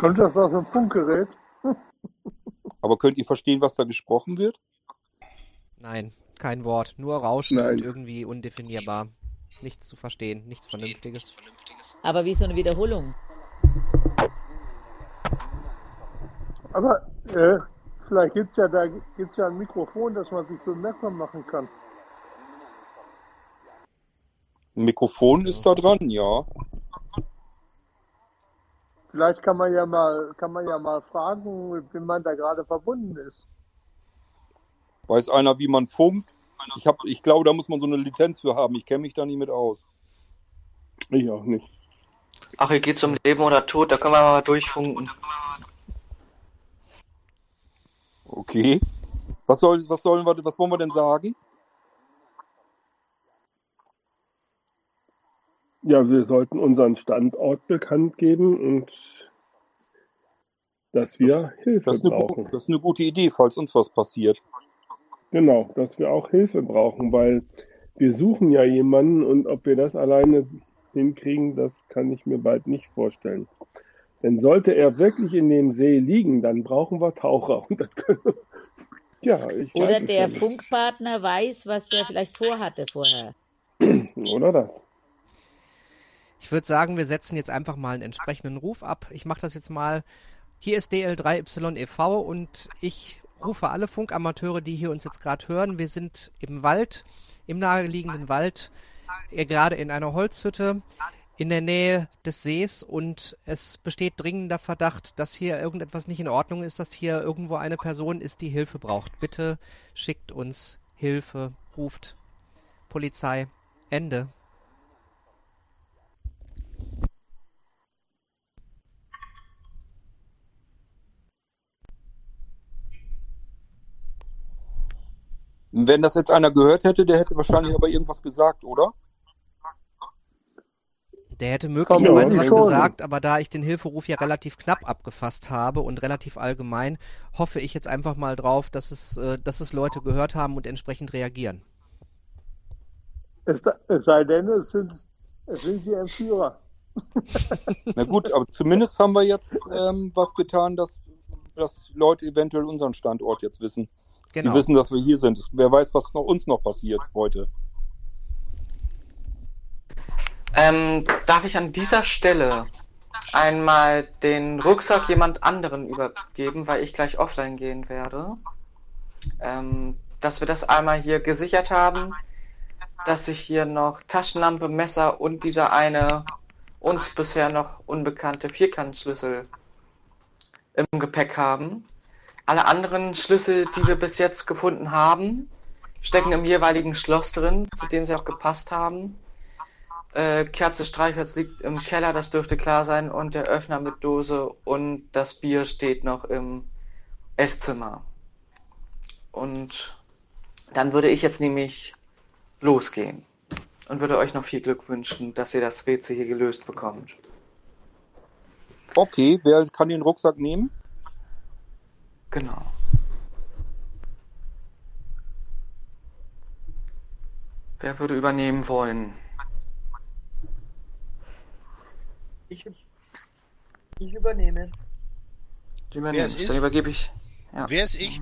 Kommt das aus dem Funkgerät? Aber könnt ihr verstehen, was da gesprochen wird? Nein, kein Wort. Nur Rauschen Nein. und irgendwie undefinierbar. Nichts zu verstehen, nichts Vernünftiges. Aber wie so eine Wiederholung. Aber äh, vielleicht gibt's ja da gibt's ja ein Mikrofon, das man sich bemerkbar machen kann. Ein Mikrofon ist da dran, ja. Vielleicht kann man ja mal kann man ja mal fragen, wem man da gerade verbunden ist. Weiß einer, wie man funkt? Ich, hab, ich glaube, da muss man so eine Lizenz für haben. Ich kenne mich da nie mit aus. Ich auch nicht. Ach, hier geht's um Leben oder Tod, da können wir mal durchfunken. Okay. Was, soll, was, sollen wir, was wollen wir denn sagen? Ja, wir sollten unseren Standort bekannt geben und dass wir Hilfe Das eine, brauchen. gu- das ist eine gute Idee, falls uns was passiert. Genau, dass wir auch Hilfe brauchen, weil wir suchen ja jemanden und ob wir das alleine hinkriegen, das kann ich mir bald nicht vorstellen. Denn sollte er wirklich in dem See liegen, dann brauchen wir Taucher. Und das können, ja, ich Oder der. Funkpartner weiß, was der vielleicht vorhatte vorher. Oder das. Ich würde sagen, wir setzen jetzt einfach mal einen entsprechenden Ruf ab. Ich mache das jetzt mal. Hier ist DL3YEV e und ich rufe alle Funkamateure, die hier uns jetzt gerade hören. Wir sind im Wald, im naheliegenden Wald, äh, gerade in einer Holzhütte in der Nähe des Sees und es besteht dringender Verdacht, dass hier irgendetwas nicht in Ordnung ist, dass hier irgendwo eine Person ist, die Hilfe braucht. Bitte schickt uns Hilfe, ruft Polizei. Ende. Wenn das jetzt einer gehört hätte, der hätte wahrscheinlich aber irgendwas gesagt, oder? Der hätte möglicherweise was gesagt, aber da ich den Hilferuf ja relativ knapp abgefasst habe und relativ allgemein, hoffe ich jetzt einfach mal drauf, dass es, äh, dass es Leute gehört haben und entsprechend reagieren. Es, es sei denn, es sind, es sind die Entführer. Na gut, aber zumindest haben wir jetzt ähm, was getan, dass, dass Leute eventuell unseren Standort jetzt wissen. Genau. Sie wissen, dass wir hier sind. Wer weiß, was noch, uns noch passiert heute. Ähm, darf ich an dieser Stelle einmal den Rucksack jemand anderen übergeben, weil ich gleich offline gehen werde? Ähm, dass wir das einmal hier gesichert haben, dass sich hier noch Taschenlampe, Messer und dieser eine uns bisher noch unbekannte Vierkantschlüssel im Gepäck haben. Alle anderen Schlüssel, die wir bis jetzt gefunden haben, stecken im jeweiligen Schloss drin, zu dem sie auch gepasst haben. Äh, Kerze Streichholz liegt im Keller, das dürfte klar sein, und der Öffner mit Dose und das Bier steht noch im Esszimmer. Und dann würde ich jetzt nämlich losgehen und würde euch noch viel Glück wünschen, dass ihr das Rätsel hier gelöst bekommt. Okay, wer kann den Rucksack nehmen? Genau. Wer würde übernehmen wollen? Ich, ich übernehme. Übernehme ist ich, dann ich? übergebe ich. Ja. Wer ist ich?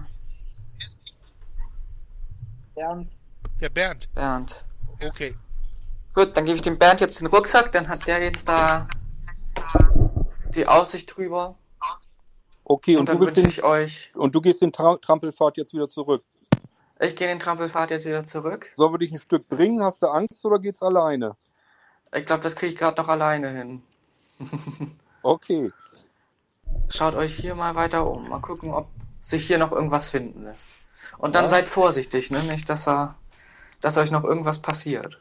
Bernd. Der Bernd. Bernd. Okay. Gut, dann gebe ich dem Bernd jetzt den Rucksack, dann hat der jetzt da die Aussicht drüber. Okay, Und und, dann du wünsche ich euch- und du gehst den Tra Trampelpfad jetzt wieder zurück. Ich gehe den Trampelpfad jetzt wieder zurück. Sollen wir dich ein Stück bringen? Hast du Angst oder geht's alleine? Ich glaube, das kriege ich gerade noch alleine hin. Okay. Schaut euch hier mal weiter um. Mal gucken, ob sich hier noch irgendwas finden lässt. Und dann Ja. seid vorsichtig, ne? Nicht, dass, er, dass euch noch irgendwas passiert.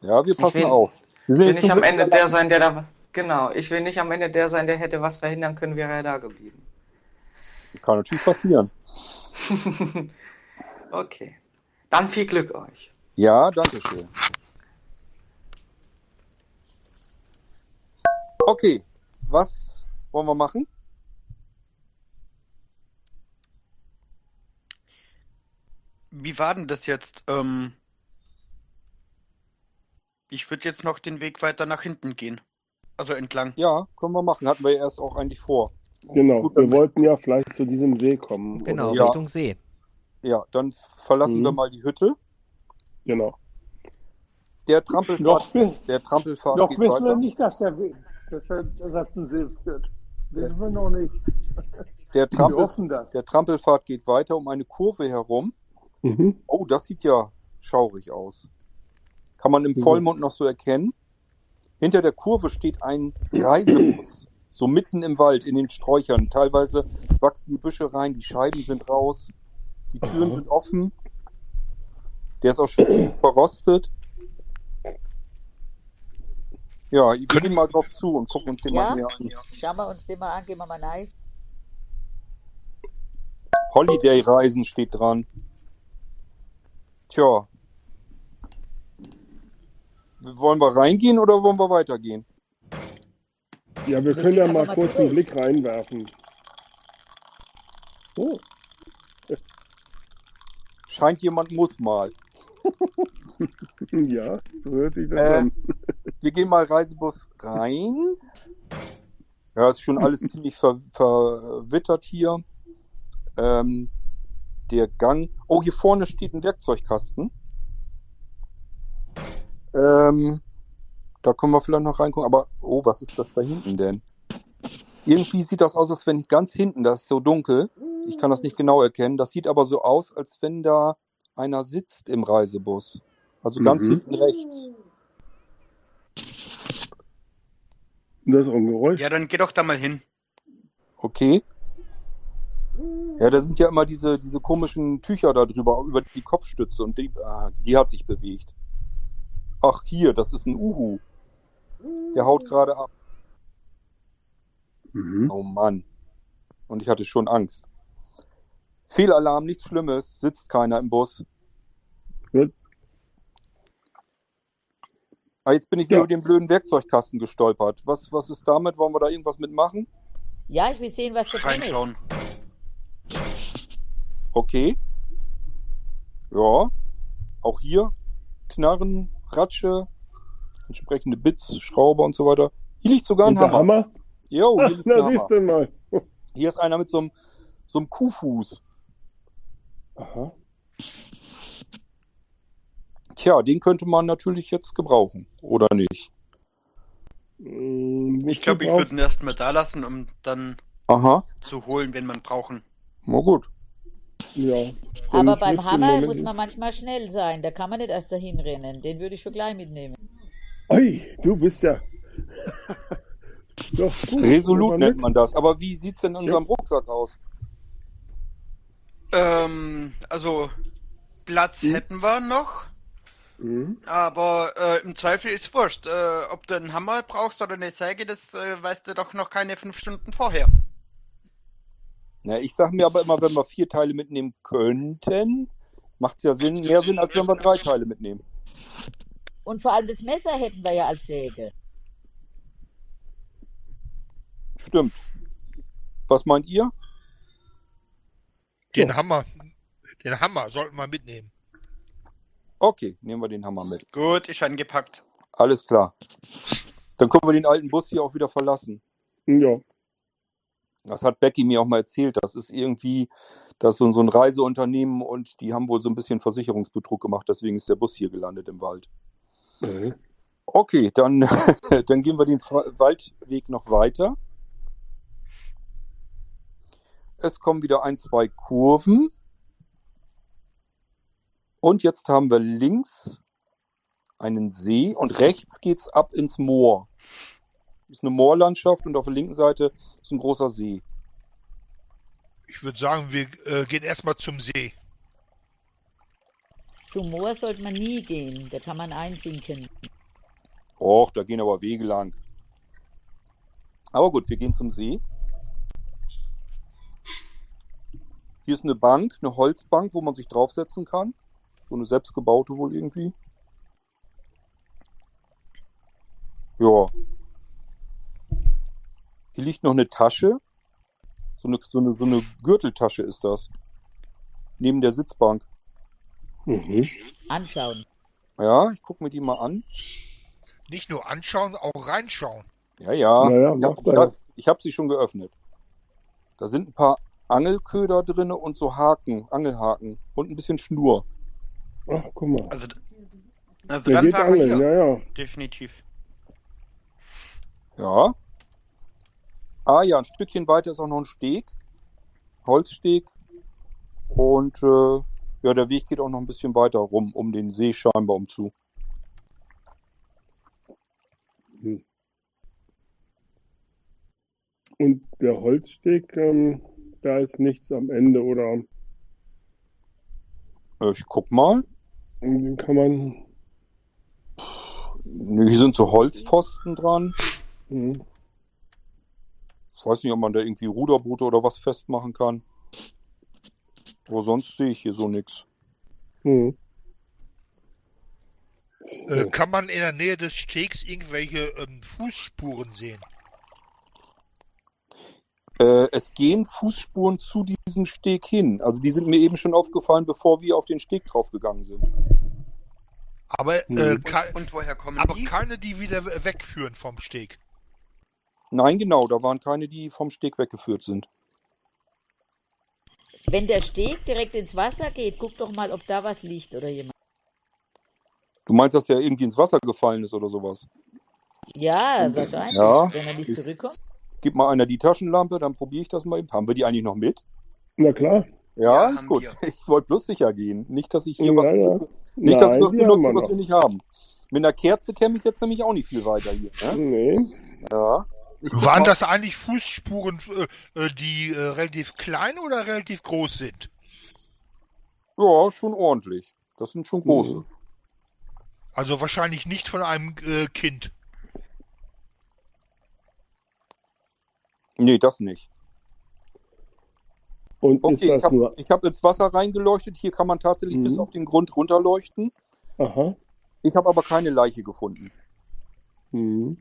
Ja, wir Ich passen will, auf. Wir ich sind will jetzt nicht am Ende allein. der sein, der da, Genau, ich will nicht am Ende der sein, der hätte was verhindern können, wäre er da geblieben. Kann natürlich passieren. okay. Dann viel Glück euch. Ja, danke schön. Okay, was wollen wir machen? Wie war denn das jetzt? Ähm, ich würde jetzt noch den Weg weiter nach hinten gehen. Also entlang. Ja, können wir machen. Hatten wir ja erst auch eigentlich vor. Genau, Gut, wir wollten ja vielleicht zu diesem See kommen. Genau, oder? Richtung See. Ja, dann verlassen Mhm. wir mal die Hütte. Genau. Der Trampelfahrt, Noch, der Trampelfahrt noch geht wissen wir weiter. nicht, dass der, We- dass der Ersatz ein See führt. Wissen wir noch nicht. Der, Wir Trampel, hoffen das. der Trampelfahrt geht weiter um eine Kurve herum. Mhm. Oh, das sieht ja schaurig aus. Kann man im Mhm. Vollmond noch so erkennen. Hinter der Kurve steht ein Reisebus. So mitten im Wald, in den Sträuchern. Teilweise wachsen die Büsche rein, die Scheiben sind raus, die Türen Aha. sind offen. Der ist auch schon ziemlich verrostet. Ja, wir gehen mal drauf zu und gucken uns den mal Ja? näher an. Schauen wir uns den mal an, gehen wir mal rein. Holiday-Reisen steht dran. Tja. Wollen wir reingehen oder wollen wir weitergehen? Ja, wir Wir können ja mal kurz einen. Blick reinwerfen. Oh, Scheint jemand muss mal. ja, so hört sich das Äh, an. wir gehen mal Reisebus rein. Ja, ist schon alles ziemlich ver verwittert hier. Ähm, der Gang. Oh, hier vorne steht ein Werkzeugkasten. Ähm, da können wir vielleicht noch reingucken. Aber, oh, was ist das da hinten denn? Irgendwie sieht das aus, als wenn ganz hinten, das ist so dunkel. Ich kann das nicht genau erkennen. Das sieht aber so aus, als wenn da einer sitzt im Reisebus. Also ganz Mhm. hinten rechts. Das ist auch ein Geräusch. Ja, dann geh doch da mal hin. Okay. Ja, da sind ja immer diese, diese komischen Tücher da drüber, über die Kopfstütze und die, ah, die hat sich bewegt. Ach, hier, das ist ein Uhu. Der haut gerade ab. Mhm. Oh Mann. Und ich hatte schon Angst. Fehlalarm, nichts Schlimmes, sitzt keiner im Bus. Gut. Ah, jetzt bin ich wieder Ja. über den blöden Werkzeugkasten gestolpert. Was, was ist damit? Wollen wir da irgendwas mitmachen? Ja, ich will sehen, was da drin ist. Okay. Ja. Auch hier Knarren, Ratsche, entsprechende Bits, Schrauber und so weiter. Hier liegt sogar ein Hammer. Hammer? Jo, hier Ach, liegt na siehst Hammer. du mal. Hier ist einer mit so einem, so einem Kuhfuß. Aha. Tja, den könnte man natürlich jetzt gebrauchen, oder nicht? Mm, Ich glaube, ich würde ihn erstmal da lassen, um dann Aha, zu holen, wenn man brauchen. na gut. Ja. Aber beim Hammer muss man manchmal schnell sein. Da kann man nicht erst dahin rennen. Den würde ich schon gleich mitnehmen. Ei, du bist ja. Doch, gut. Resolut nennt man das. Aber wie sieht's denn in unserem Rucksack aus? Ähm, also Platz Hm? hätten wir noch, Mhm. aber äh, im Zweifel ist wurscht. Äh, ob du einen Hammer brauchst oder eine Säge, das äh, weißt du doch noch keine fünf Stunden vorher. Na, ich sage mir aber immer, wenn wir vier Teile mitnehmen könnten, macht's ja Sinn, mehr Sinn, als wenn wir drei Teile mitnehmen. Und vor allem das Messer hätten wir ja als Säge. Stimmt. Was meint ihr? Den Hammer, den Hammer sollten wir mitnehmen. Okay, nehmen wir den Hammer mit. Gut, ist angepackt. Alles klar. Dann können wir den alten Bus hier auch wieder verlassen. Ja. Das hat Becky mir auch mal erzählt. Das ist irgendwie, das ist so, ein Reiseunternehmen und die haben wohl so ein bisschen Versicherungsbetrug gemacht. Deswegen ist der Bus hier gelandet im Wald. Mhm. Okay, dann, dann gehen wir den Waldweg noch weiter. Es kommen wieder ein, zwei Kurven. Und jetzt haben wir links einen See und rechts geht's ab ins Moor. Ist eine Moorlandschaft und auf der linken Seite ist ein großer See. Ich würde sagen, wir äh, gehen erstmal zum See. Zum Moor sollte man nie gehen. Da kann man einsinken. Och, da gehen aber Wege lang. Aber gut, wir gehen zum See. Hier ist eine Bank, eine Holzbank, wo man sich draufsetzen kann. So eine selbstgebaute wohl irgendwie. Ja. Hier liegt noch eine Tasche. So eine, so eine, so eine Gürteltasche ist das. Neben der Sitzbank. Mhm. Anschauen. Ja, ich gucke mir die mal an. Nicht nur anschauen, auch reinschauen. Ja, ja. Ja, ja, ich habe hab, sie schon geöffnet. Da sind ein paar Angelköder drin und so Haken, Angelhaken und ein bisschen Schnur. Ach, guck mal. Also, also Der dann geht angeln, hier. ja, ja. Definitiv. Ja. Ah ja, ein Stückchen weiter ist auch noch ein Steg. Holzsteg. Und äh, ja, der Weg geht auch noch ein bisschen weiter rum, um den See scheinbar umzu. Und der Holzsteg, ähm, da ist nichts am Ende, oder? Äh, ich guck mal. Den kann man. Nö, Hier sind so Holzpfosten dran. Mhm. Ich weiß nicht, ob man da irgendwie Ruderboote oder was festmachen kann. Aber sonst sehe ich hier so nichts. Mhm. Äh, kann man in der Nähe des Stegs irgendwelche ähm, Fußspuren sehen? Äh, es gehen Fußspuren zu diesem Steg hin. Also die sind mir eben schon aufgefallen, bevor wir auf den Steg draufgegangen sind. Aber, äh, Und- und woher kommen aber die? keine, die wieder wegführen vom Steg. Nein, genau, da waren keine, die vom Steg weggeführt sind. Wenn der Steg direkt ins Wasser geht, guck doch mal, ob da was liegt oder jemand. Du meinst, dass der irgendwie ins Wasser gefallen ist oder sowas? Ja, wahrscheinlich. Ja. Wenn er nicht Ich- zurückkommt. Gib mal einer die Taschenlampe, dann probiere ich das mal eben. Haben wir die eigentlich noch mit? Na klar. Ja, Ja, ist gut. wir. Ich wollte bloß sicher gehen. Nicht, dass ich hier Ja, was ja. benutze. Nicht, dass Nein, ich was die haben benutze, wir was wir nicht haben. Mit einer Kerze käme ich jetzt nämlich auch nicht viel weiter hier. Ne? Nee. Ja. Waren das eigentlich Fußspuren, äh, äh, die äh, relativ klein oder relativ groß sind? Ja, schon ordentlich. Das sind schon große. Mhm. Also wahrscheinlich nicht von einem äh, Kind. Nee, das nicht. Und ist Okay, das ich habe hab ins Wasser reingeleuchtet. Hier kann man tatsächlich bis Mhm. auf den Grund runterleuchten. Aha. Ich habe aber keine Leiche gefunden. Mhm.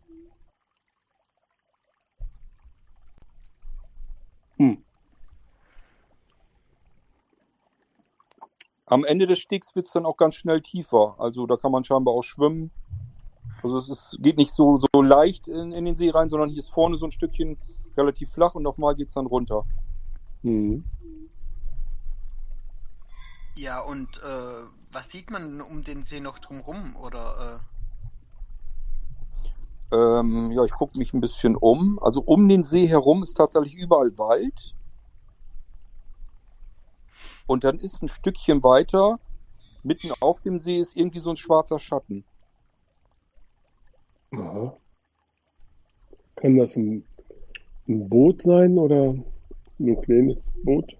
Hm. Am Ende des Stegs wird es dann auch ganz schnell tiefer. Also da kann man scheinbar auch schwimmen. Also es ist, geht nicht so, so leicht in, in den See rein, sondern hier ist vorne so ein Stückchen relativ flach und auf mal geht es dann runter. Mhm. Ja, und äh, was sieht man um den See noch drumrum? Oder Ähm, ja, ich gucke mich ein bisschen um. Also um den See herum ist tatsächlich überall Wald. Und dann ist ein Stückchen weiter, mitten auf dem See ist irgendwie so ein schwarzer Schatten. Aha. Kann das ein, ein Boot sein oder ein kleines Boot?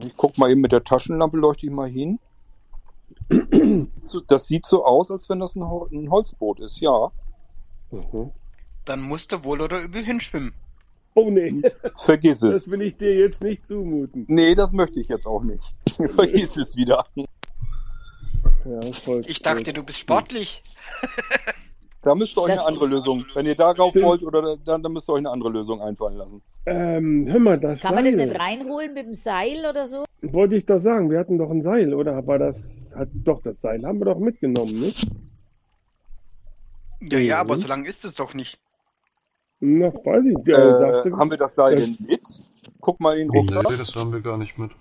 Ich guck mal eben mit der Taschenlampe, leuchte ich mal hin. Das sieht so aus, als wenn das ein, Hol- ein Holzboot ist, ja. Aha. dann musst du wohl oder übel hinschwimmen. Oh nee, Vergiss das es. will ich dir jetzt nicht zumuten. Nee, das möchte ich jetzt auch nicht. Vergiss es wieder. Ja, voll Ich dachte, du bist sportlich. Da müsst ihr euch Das- eine andere Lösung. Wenn ihr darauf wollt, oder dann, dann müsst ihr euch eine andere Lösung einfallen lassen. Ähm, hör mal, das Kann man das Seil. nicht reinholen mit dem Seil oder so? Wollte ich doch sagen, wir hatten doch ein Seil, oder? War das, hat, doch, das Seil haben wir doch mitgenommen, nicht? Ja, ja, aber Mhm. so lang ist es doch nicht. Na, weiß ich. Der Äh, sagte, haben wir das Seil das denn mit? Guck mal in den Nee, das haben wir gar nicht mit.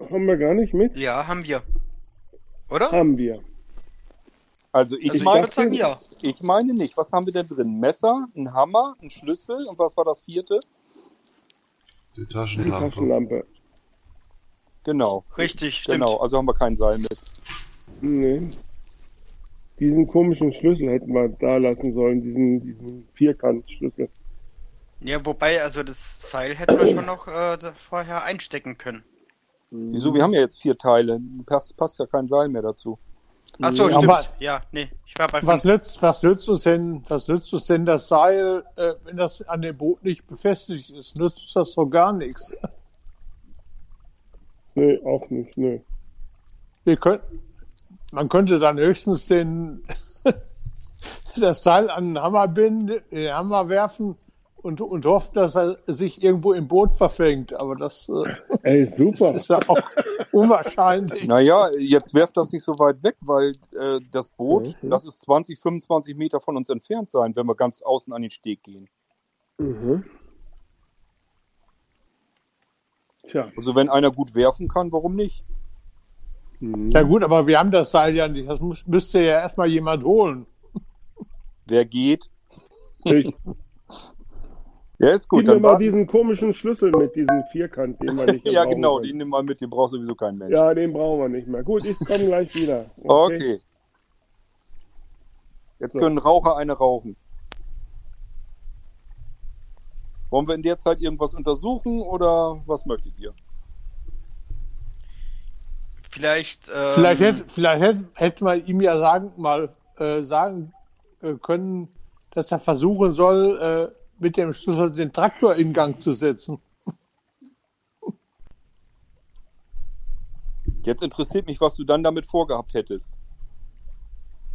haben wir gar nicht mit? Ja, haben wir. Oder? Haben wir. Also ich Also ich meine, sagen, ja. ich meine nicht. Was haben wir denn drin? Messer, ein Hammer, ein Schlüssel und was war das vierte? Die Die Taschenlampe. Genau. Richtig, stimmt. Genau, also haben wir kein Seil mit. Nee. Diesen komischen Schlüssel hätten wir da lassen sollen, diesen, diesen Vierkantschlüssel. Ja, wobei, also das Seil hätten wir schon noch äh, vorher einstecken können. Wieso? Wir haben ja jetzt vier Teile. Passt, passt ja kein Seil mehr dazu. Ach so, Ja, stimmt. aber- Ja, nee, ich war bei Was nützt, was nützt uns denn, was nützt uns denn das Seil, äh, wenn das an dem Boot nicht befestigt ist? Nützt uns das doch gar nichts. Nee, auch nicht, nee. Wir könnten, man könnte dann höchstens den, das Seil an den Hammer binden, den Hammer werfen und, und hoffen, dass er sich irgendwo im Boot verfängt. Aber das, äh, Ey, super. das ist ja auch unwahrscheinlich. Naja, jetzt werft das nicht so weit weg, weil äh, das Boot, Mhm. das ist 20, 25 Meter von uns entfernt sein, wenn wir ganz außen an den Steg gehen. Mhm. Tja. Also wenn einer gut werfen kann, warum nicht? Mhm. Ja gut, aber wir haben das Seil ja nicht. Das muss, müsste ja erstmal jemand holen. Wer geht? Ich, Ja, ist gut. Gib mir Dann mal diesen komischen Schlüssel mit diesem Vierkant, den man nicht mehr ja, genau, kann. den nimm mal mit, den braucht sowieso kein Mensch. Ja, den brauchen wir nicht mehr. Gut, ich komme gleich wieder. Okay. Jetzt So. können Raucher eine rauchen. Wollen wir in der Zeit irgendwas untersuchen oder was möchtet ihr? Vielleicht, ähm, Vielleicht hätte, vielleicht hätte, hätte man ihm ja sagen, mal äh, sagen äh, können, dass er versuchen soll, äh, mit dem Schlüssel den Traktor in Gang zu setzen. Jetzt interessiert mich, was du dann damit vorgehabt hättest.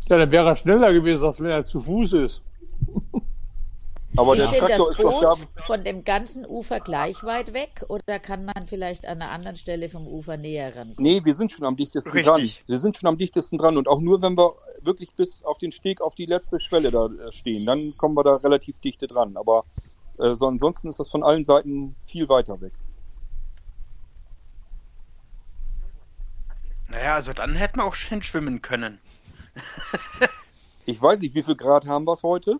Ja, dann wäre er schneller gewesen, als wenn er zu Fuß ist. Aber der Traktor das ist doch da. Boot von dem ganzen Ufer gleich weit weg oder kann man vielleicht an einer anderen Stelle vom Ufer näher ran? Nee, wir sind schon am dichtesten Richtig. dran. Wir sind schon am dichtesten dran und auch nur, wenn wir wirklich bis auf den Steg auf die letzte Schwelle da äh, stehen, dann kommen wir da relativ dichte dran. Aber äh, so ansonsten ist das von allen Seiten viel weiter weg. Naja, also dann hätten wir auch schön schwimmen können. Ich weiß nicht, wie viel Grad haben wir es heute?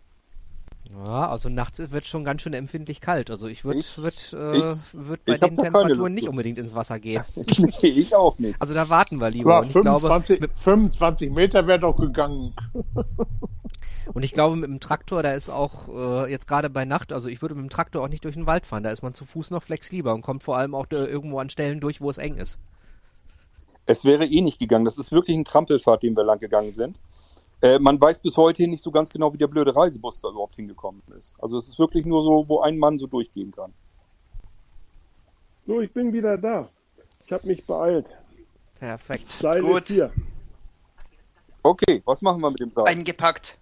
Ja, also nachts wird schon ganz schön empfindlich kalt. Also ich würde Ich- würd, äh, ich- würd bei den Temperaturen nicht unbedingt ins Wasser gehen. nee, ich auch nicht. Also da warten wir lieber. Ja, Und ich glaube, 25, mit, 25 Meter wäre doch gegangen. und ich glaube, mit dem Traktor, da ist auch äh, jetzt gerade bei Nacht, also ich würde mit dem Traktor auch nicht durch den Wald fahren. Da ist man zu Fuß noch flexibler und kommt vor allem auch äh, irgendwo an Stellen durch, wo es eng ist. Es wäre eh nicht gegangen. Das ist wirklich ein Trampelfahrt, den wir lang gegangen sind. Äh, man weiß bis heute nicht so ganz genau, wie der blöde Reisebus da überhaupt hingekommen ist. Also es ist wirklich nur so, wo ein Mann so durchgehen kann. So, ich bin wieder da. Ich habe mich beeilt. Perfekt. Seil Gut. ist hier. Okay, was machen wir mit dem Seil? Eingepackt.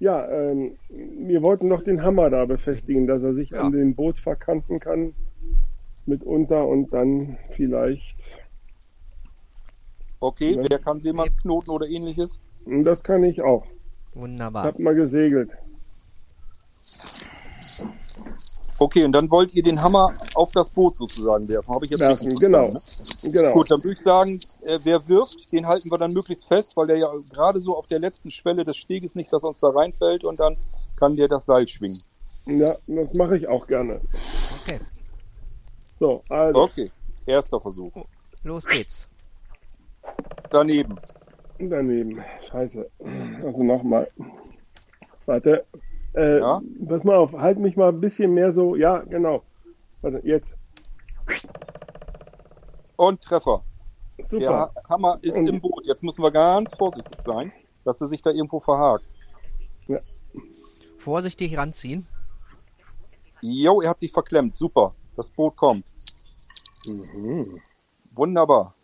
Ja, ähm, wir wollten noch den Hammer da befestigen, dass er sich an dem Boot verkanten kann. Mitunter und dann vielleicht. Okay, Ja. wer kann Seemannsknoten oder ähnliches? Das kann ich auch. Ich Wunderbar. habe mal gesegelt. Okay, und dann wollt ihr den Hammer auf das Boot sozusagen werfen. Habe ich jetzt Werfen, genau. ne? Genau. Gut, dann würde ich sagen, äh, wer wirft, den halten wir dann möglichst fest, weil der ja gerade so auf der letzten Schwelle des Steges nicht, dass er uns da reinfällt und dann kann der das Seil schwingen. Ja, das mache ich auch gerne. Okay, So, also Okay, erster Versuch. los geht's. Daneben. daneben. Scheiße. Also nochmal. Warte. Äh, Ja? Pass mal auf, halt mich mal ein bisschen mehr so. Ja, genau. Warte, jetzt. Und Treffer. Super. Der Ha- Hammer ist Und- im Boot. Jetzt müssen wir ganz vorsichtig sein, dass er sich da irgendwo verhakt. Vorsichtig ranziehen. Jo, er hat sich verklemmt. Super. Das Boot kommt. Mhm. Wunderbar.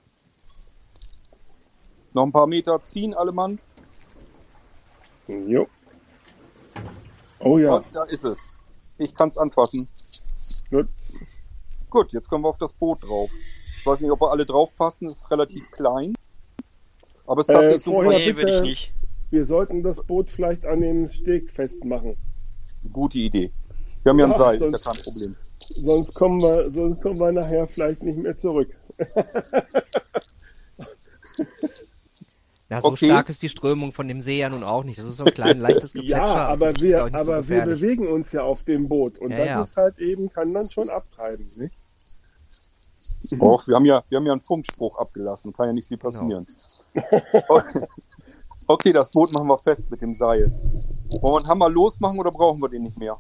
Noch ein paar Meter ziehen, alle Mann. Jo. Oh ja. Und da ist es. Ich kann es anfassen. Gut. Gut, jetzt kommen wir auf das Boot drauf. Ich weiß nicht, ob wir alle draufpassen. Es ist relativ klein. Aber es ist Äh, tatsächlich so vorher Nee, würde ich bitte, nicht. wir sollten das Boot vielleicht an dem Steg festmachen. gute Idee. Wir haben ja ein Ja, Seil, ist ja sonst- kein Problem. Sonst kommen wir, sonst kommen wir nachher vielleicht nicht mehr zurück. Ja, so Okay. stark ist die Strömung von dem See ja nun auch nicht. Das ist so ein klein, leichtes Geplätscher. Ja, also aber ist, wir, nicht so aber wir bewegen uns ja auf dem Boot und Ja, das ja. ist halt eben, kann dann schon abtreiben, nicht? Och, wir haben ja, wir haben ja einen Funkspruch abgelassen. Kann ja nicht viel passieren. Okay, das Boot machen wir fest mit dem Seil. Wollen wir einen Hammer losmachen oder brauchen wir den nicht mehr?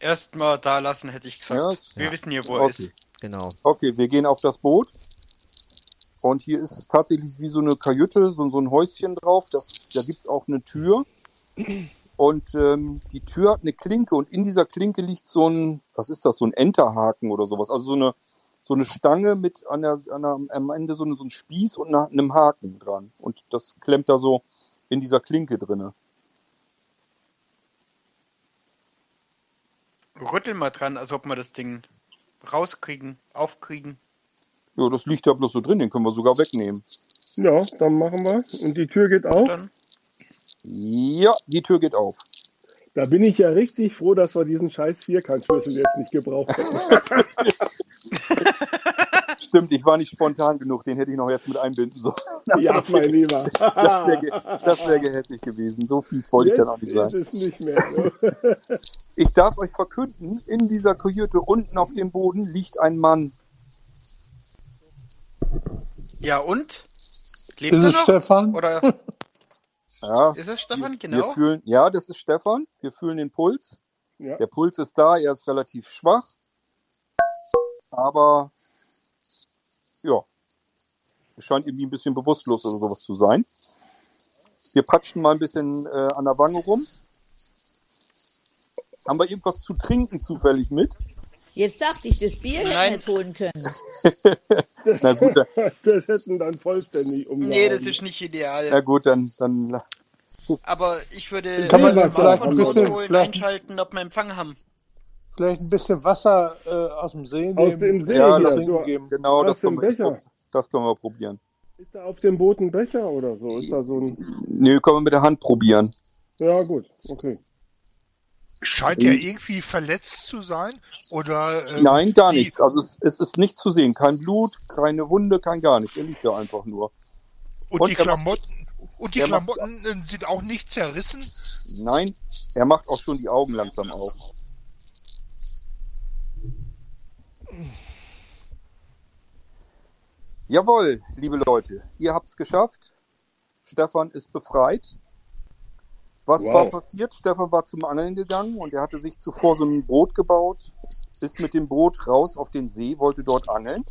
Erstmal da lassen, hätte ich gesagt. Ja, Wir wissen hier, wo er okay. ist. Genau. Okay, wir gehen auf das Boot. Und hier ist tatsächlich wie so eine Kajüte, so, so ein Häuschen drauf. Das, da gibt es auch eine Tür. Und ähm, die Tür hat eine Klinke und in dieser Klinke liegt so ein, was ist das, so ein Enterhaken oder sowas. Also so eine, so eine Stange mit an der, an der, am Ende so, eine, so ein Spieß und einem Haken dran. Und das klemmt da so in dieser Klinke drinne. Rüttel mal dran, als ob wir das Ding rauskriegen, aufkriegen. Ja, das liegt ja bloß so drin, den können wir sogar wegnehmen. Ja, dann machen wir. Und die Tür geht auf. Ja, die Tür geht auf. Da bin ich ja richtig froh, dass wir diesen scheiß Vierkantschlüssel jetzt nicht gebraucht hätten. Stimmt, ich war nicht spontan genug, den hätte ich noch jetzt mit einbinden sollen. Ja, das mein Lieber. Das wäre ge wär gehässig gewesen. So fies wollte ich dann auch nicht sein. ist es nicht mehr so. Ich darf euch verkünden, in dieser Kajüte unten auf dem Boden liegt ein Mann. Ja, und? Lebt Ist er es noch? Stefan? Oder Ja, ist es Stefan? wir Genau. fühlen, ja, das ist Stefan. Wir fühlen den Puls. Ja. Der Puls ist da, er ist relativ schwach. Aber ja, er scheint irgendwie ein bisschen bewusstlos oder sowas zu sein. Wir patschen mal ein bisschen äh, an der Wange rum. Haben wir irgendwas zu trinken zufällig mit? Jetzt dachte ich, das Bier hätten wir Nein. jetzt holen können. Das, Na gut, dann, das hätten dann vollständig umgehauen. Nee, das ist nicht ideal. na gut, dann, dann Aber ich würde Kann man äh, mal vielleicht von ein bisschen- rausholen, vielleicht- einschalten, ob wir Empfang haben. Vielleicht ein bisschen Wasser äh, aus dem See Aus dem See Ja, hier. das- Du, geben. genau, das können, wir, das können wir probieren. Ist da auf dem Boot ein Becher oder so? Ist da so ein. Nö, können wir mit der Hand probieren. Ja, gut, okay. Scheint er irgendwie verletzt zu sein? Oder, ähm, Nein, gar die- nichts. Also es, es ist nicht zu sehen. Kein Blut, keine Wunde, kein gar nichts. Er liegt da einfach nur. Und, Und die er macht- Klamotten, und die er macht- Klamotten äh, sind auch nicht zerrissen? Nein, er macht auch schon die Augen langsam auf. Jawohl, liebe Leute, ihr habt's geschafft. Stefan ist befreit. Was Wow. war passiert? Stefan war zum Angeln gegangen und er hatte sich zuvor so ein Boot gebaut, ist mit dem Boot raus auf den See, wollte dort angeln.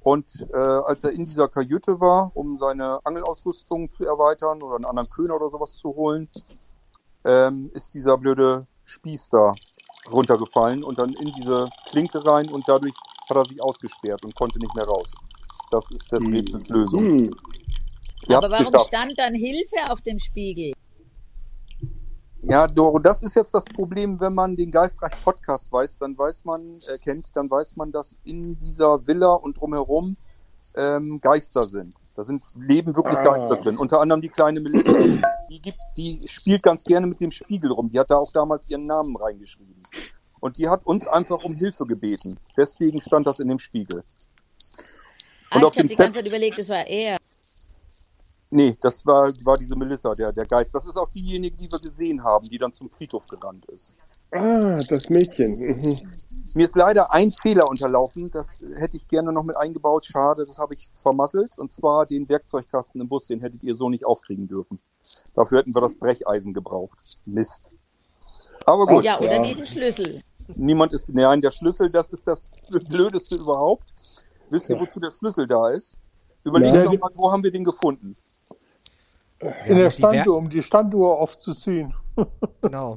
Und äh, als er in dieser Kajüte war, um seine Angelausrüstung zu erweitern oder einen anderen Köder oder sowas zu holen, ähm, ist dieser blöde Spieß da runtergefallen und dann in diese Klinke rein und dadurch hat er sich ausgesperrt und konnte nicht mehr raus. Das ist des Rätsels Lösung. Hm. Ihr Aber warum geschafft. stand dann Hilfe auf dem Spiegel? Ja, Doro, das ist jetzt das Problem, wenn man den Geistreich Podcast weiß, dann weiß man, äh, kennt, dann weiß man, dass in dieser Villa und drumherum ähm, Geister sind. Da sind leben wirklich Ah. Geister drin. Unter anderem die kleine Melissa. Die gibt, die spielt ganz gerne mit dem Spiegel rum. Die hat da auch damals ihren Namen reingeschrieben. Und die hat uns einfach um Hilfe gebeten. Deswegen stand das in dem Spiegel. Ah, Und ich auf habe die ganze Zeit überlegt, das war er. Nee, das war, war diese Melissa, der, der Geist. Das ist auch diejenige, die wir gesehen haben, die dann zum Friedhof gerannt ist. Ah, das Mädchen. Mhm. Mir ist leider ein Fehler unterlaufen. Das hätte ich gerne noch mit eingebaut. Schade, das habe ich vermasselt. Und zwar den Werkzeugkasten im Bus, den hättet ihr so nicht aufkriegen dürfen. Dafür hätten wir das Brecheisen gebraucht. Mist. Aber gut. Ja, oder Ja. diesen Schlüssel. Niemand ist. Nein, der Schlüssel, das ist das Blödeste überhaupt. Wisst ihr, Ja. wozu der Schlüssel da ist? Überlegt Ja, mal, wo haben wir den gefunden? In der Standuhr, um die Standuhr aufzuziehen. Genau.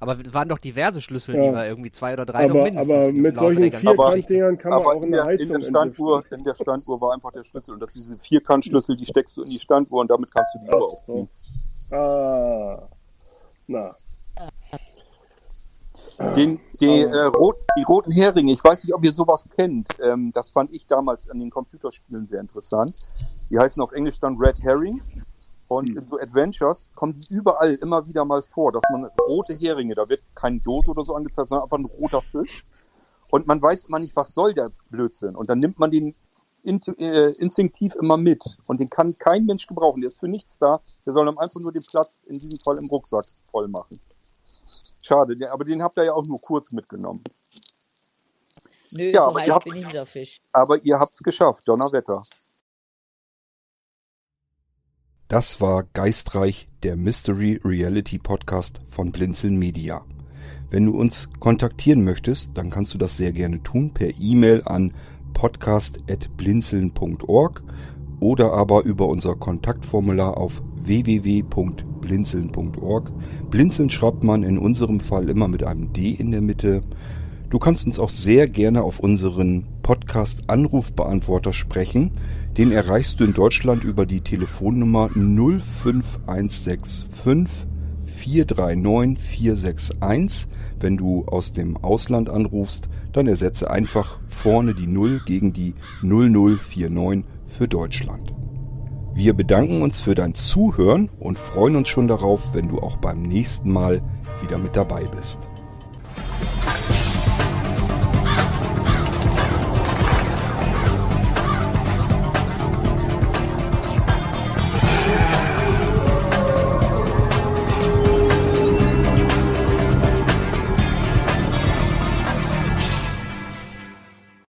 Aber es waren doch diverse Schlüssel, Ja. die wir irgendwie zwei oder drei noch Aber, mindestens aber mit solchen. Vierkantdingern kann man Aber auch in der, in Heizung der Standuhr, in der Standuhr war einfach der Schlüssel. Und das ist diese Vierkantschlüssel, die steckst du in die Standuhr und damit kannst du die Uhr aufziehen. Ah. Na. Den, die, äh, rot, die roten Heringe, ich weiß nicht, ob ihr sowas kennt. Ähm, das fand ich damals an den Computerspielen sehr interessant. Die heißen auf Englisch dann Red Herring. Und in so Adventures kommen die überall immer wieder mal vor, dass man rote Heringe, da wird kein Dose oder so angezeigt, sondern einfach ein roter Fisch. Und man weiß immer nicht, was soll der Blödsinn. Und dann nimmt man den äh, instinktiv immer mit. Und den kann kein Mensch gebrauchen. Der ist für nichts da. Der soll dann einfach nur den Platz, in diesem Fall im Rucksack, voll machen. Schade, aber den habt ihr ja auch nur kurz mitgenommen. Nö, Ja, so aber ihr bin ich auf Fisch. Aber ihr habt's geschafft, Donnerwetter. Das war Geistreich, der Mystery Reality Podcast von Blinzeln Media. Wenn du uns kontaktieren möchtest, dann kannst du das sehr gerne tun per E-Mail an podcast.blinzeln.org oder aber über unser Kontaktformular auf www.blinzeln.org. Blinzeln schreibt man in unserem Fall immer mit einem D in der Mitte. Du kannst uns auch sehr gerne auf unseren Podcast Anrufbeantworter sprechen. Den erreichst du in Deutschland über die Telefonnummer 05165 439 461. Wenn du aus dem Ausland anrufst, dann ersetze einfach vorne die 0 gegen die 0049 für Deutschland. Wir bedanken uns für dein Zuhören und freuen uns schon darauf, wenn du auch beim nächsten Mal wieder mit dabei bist.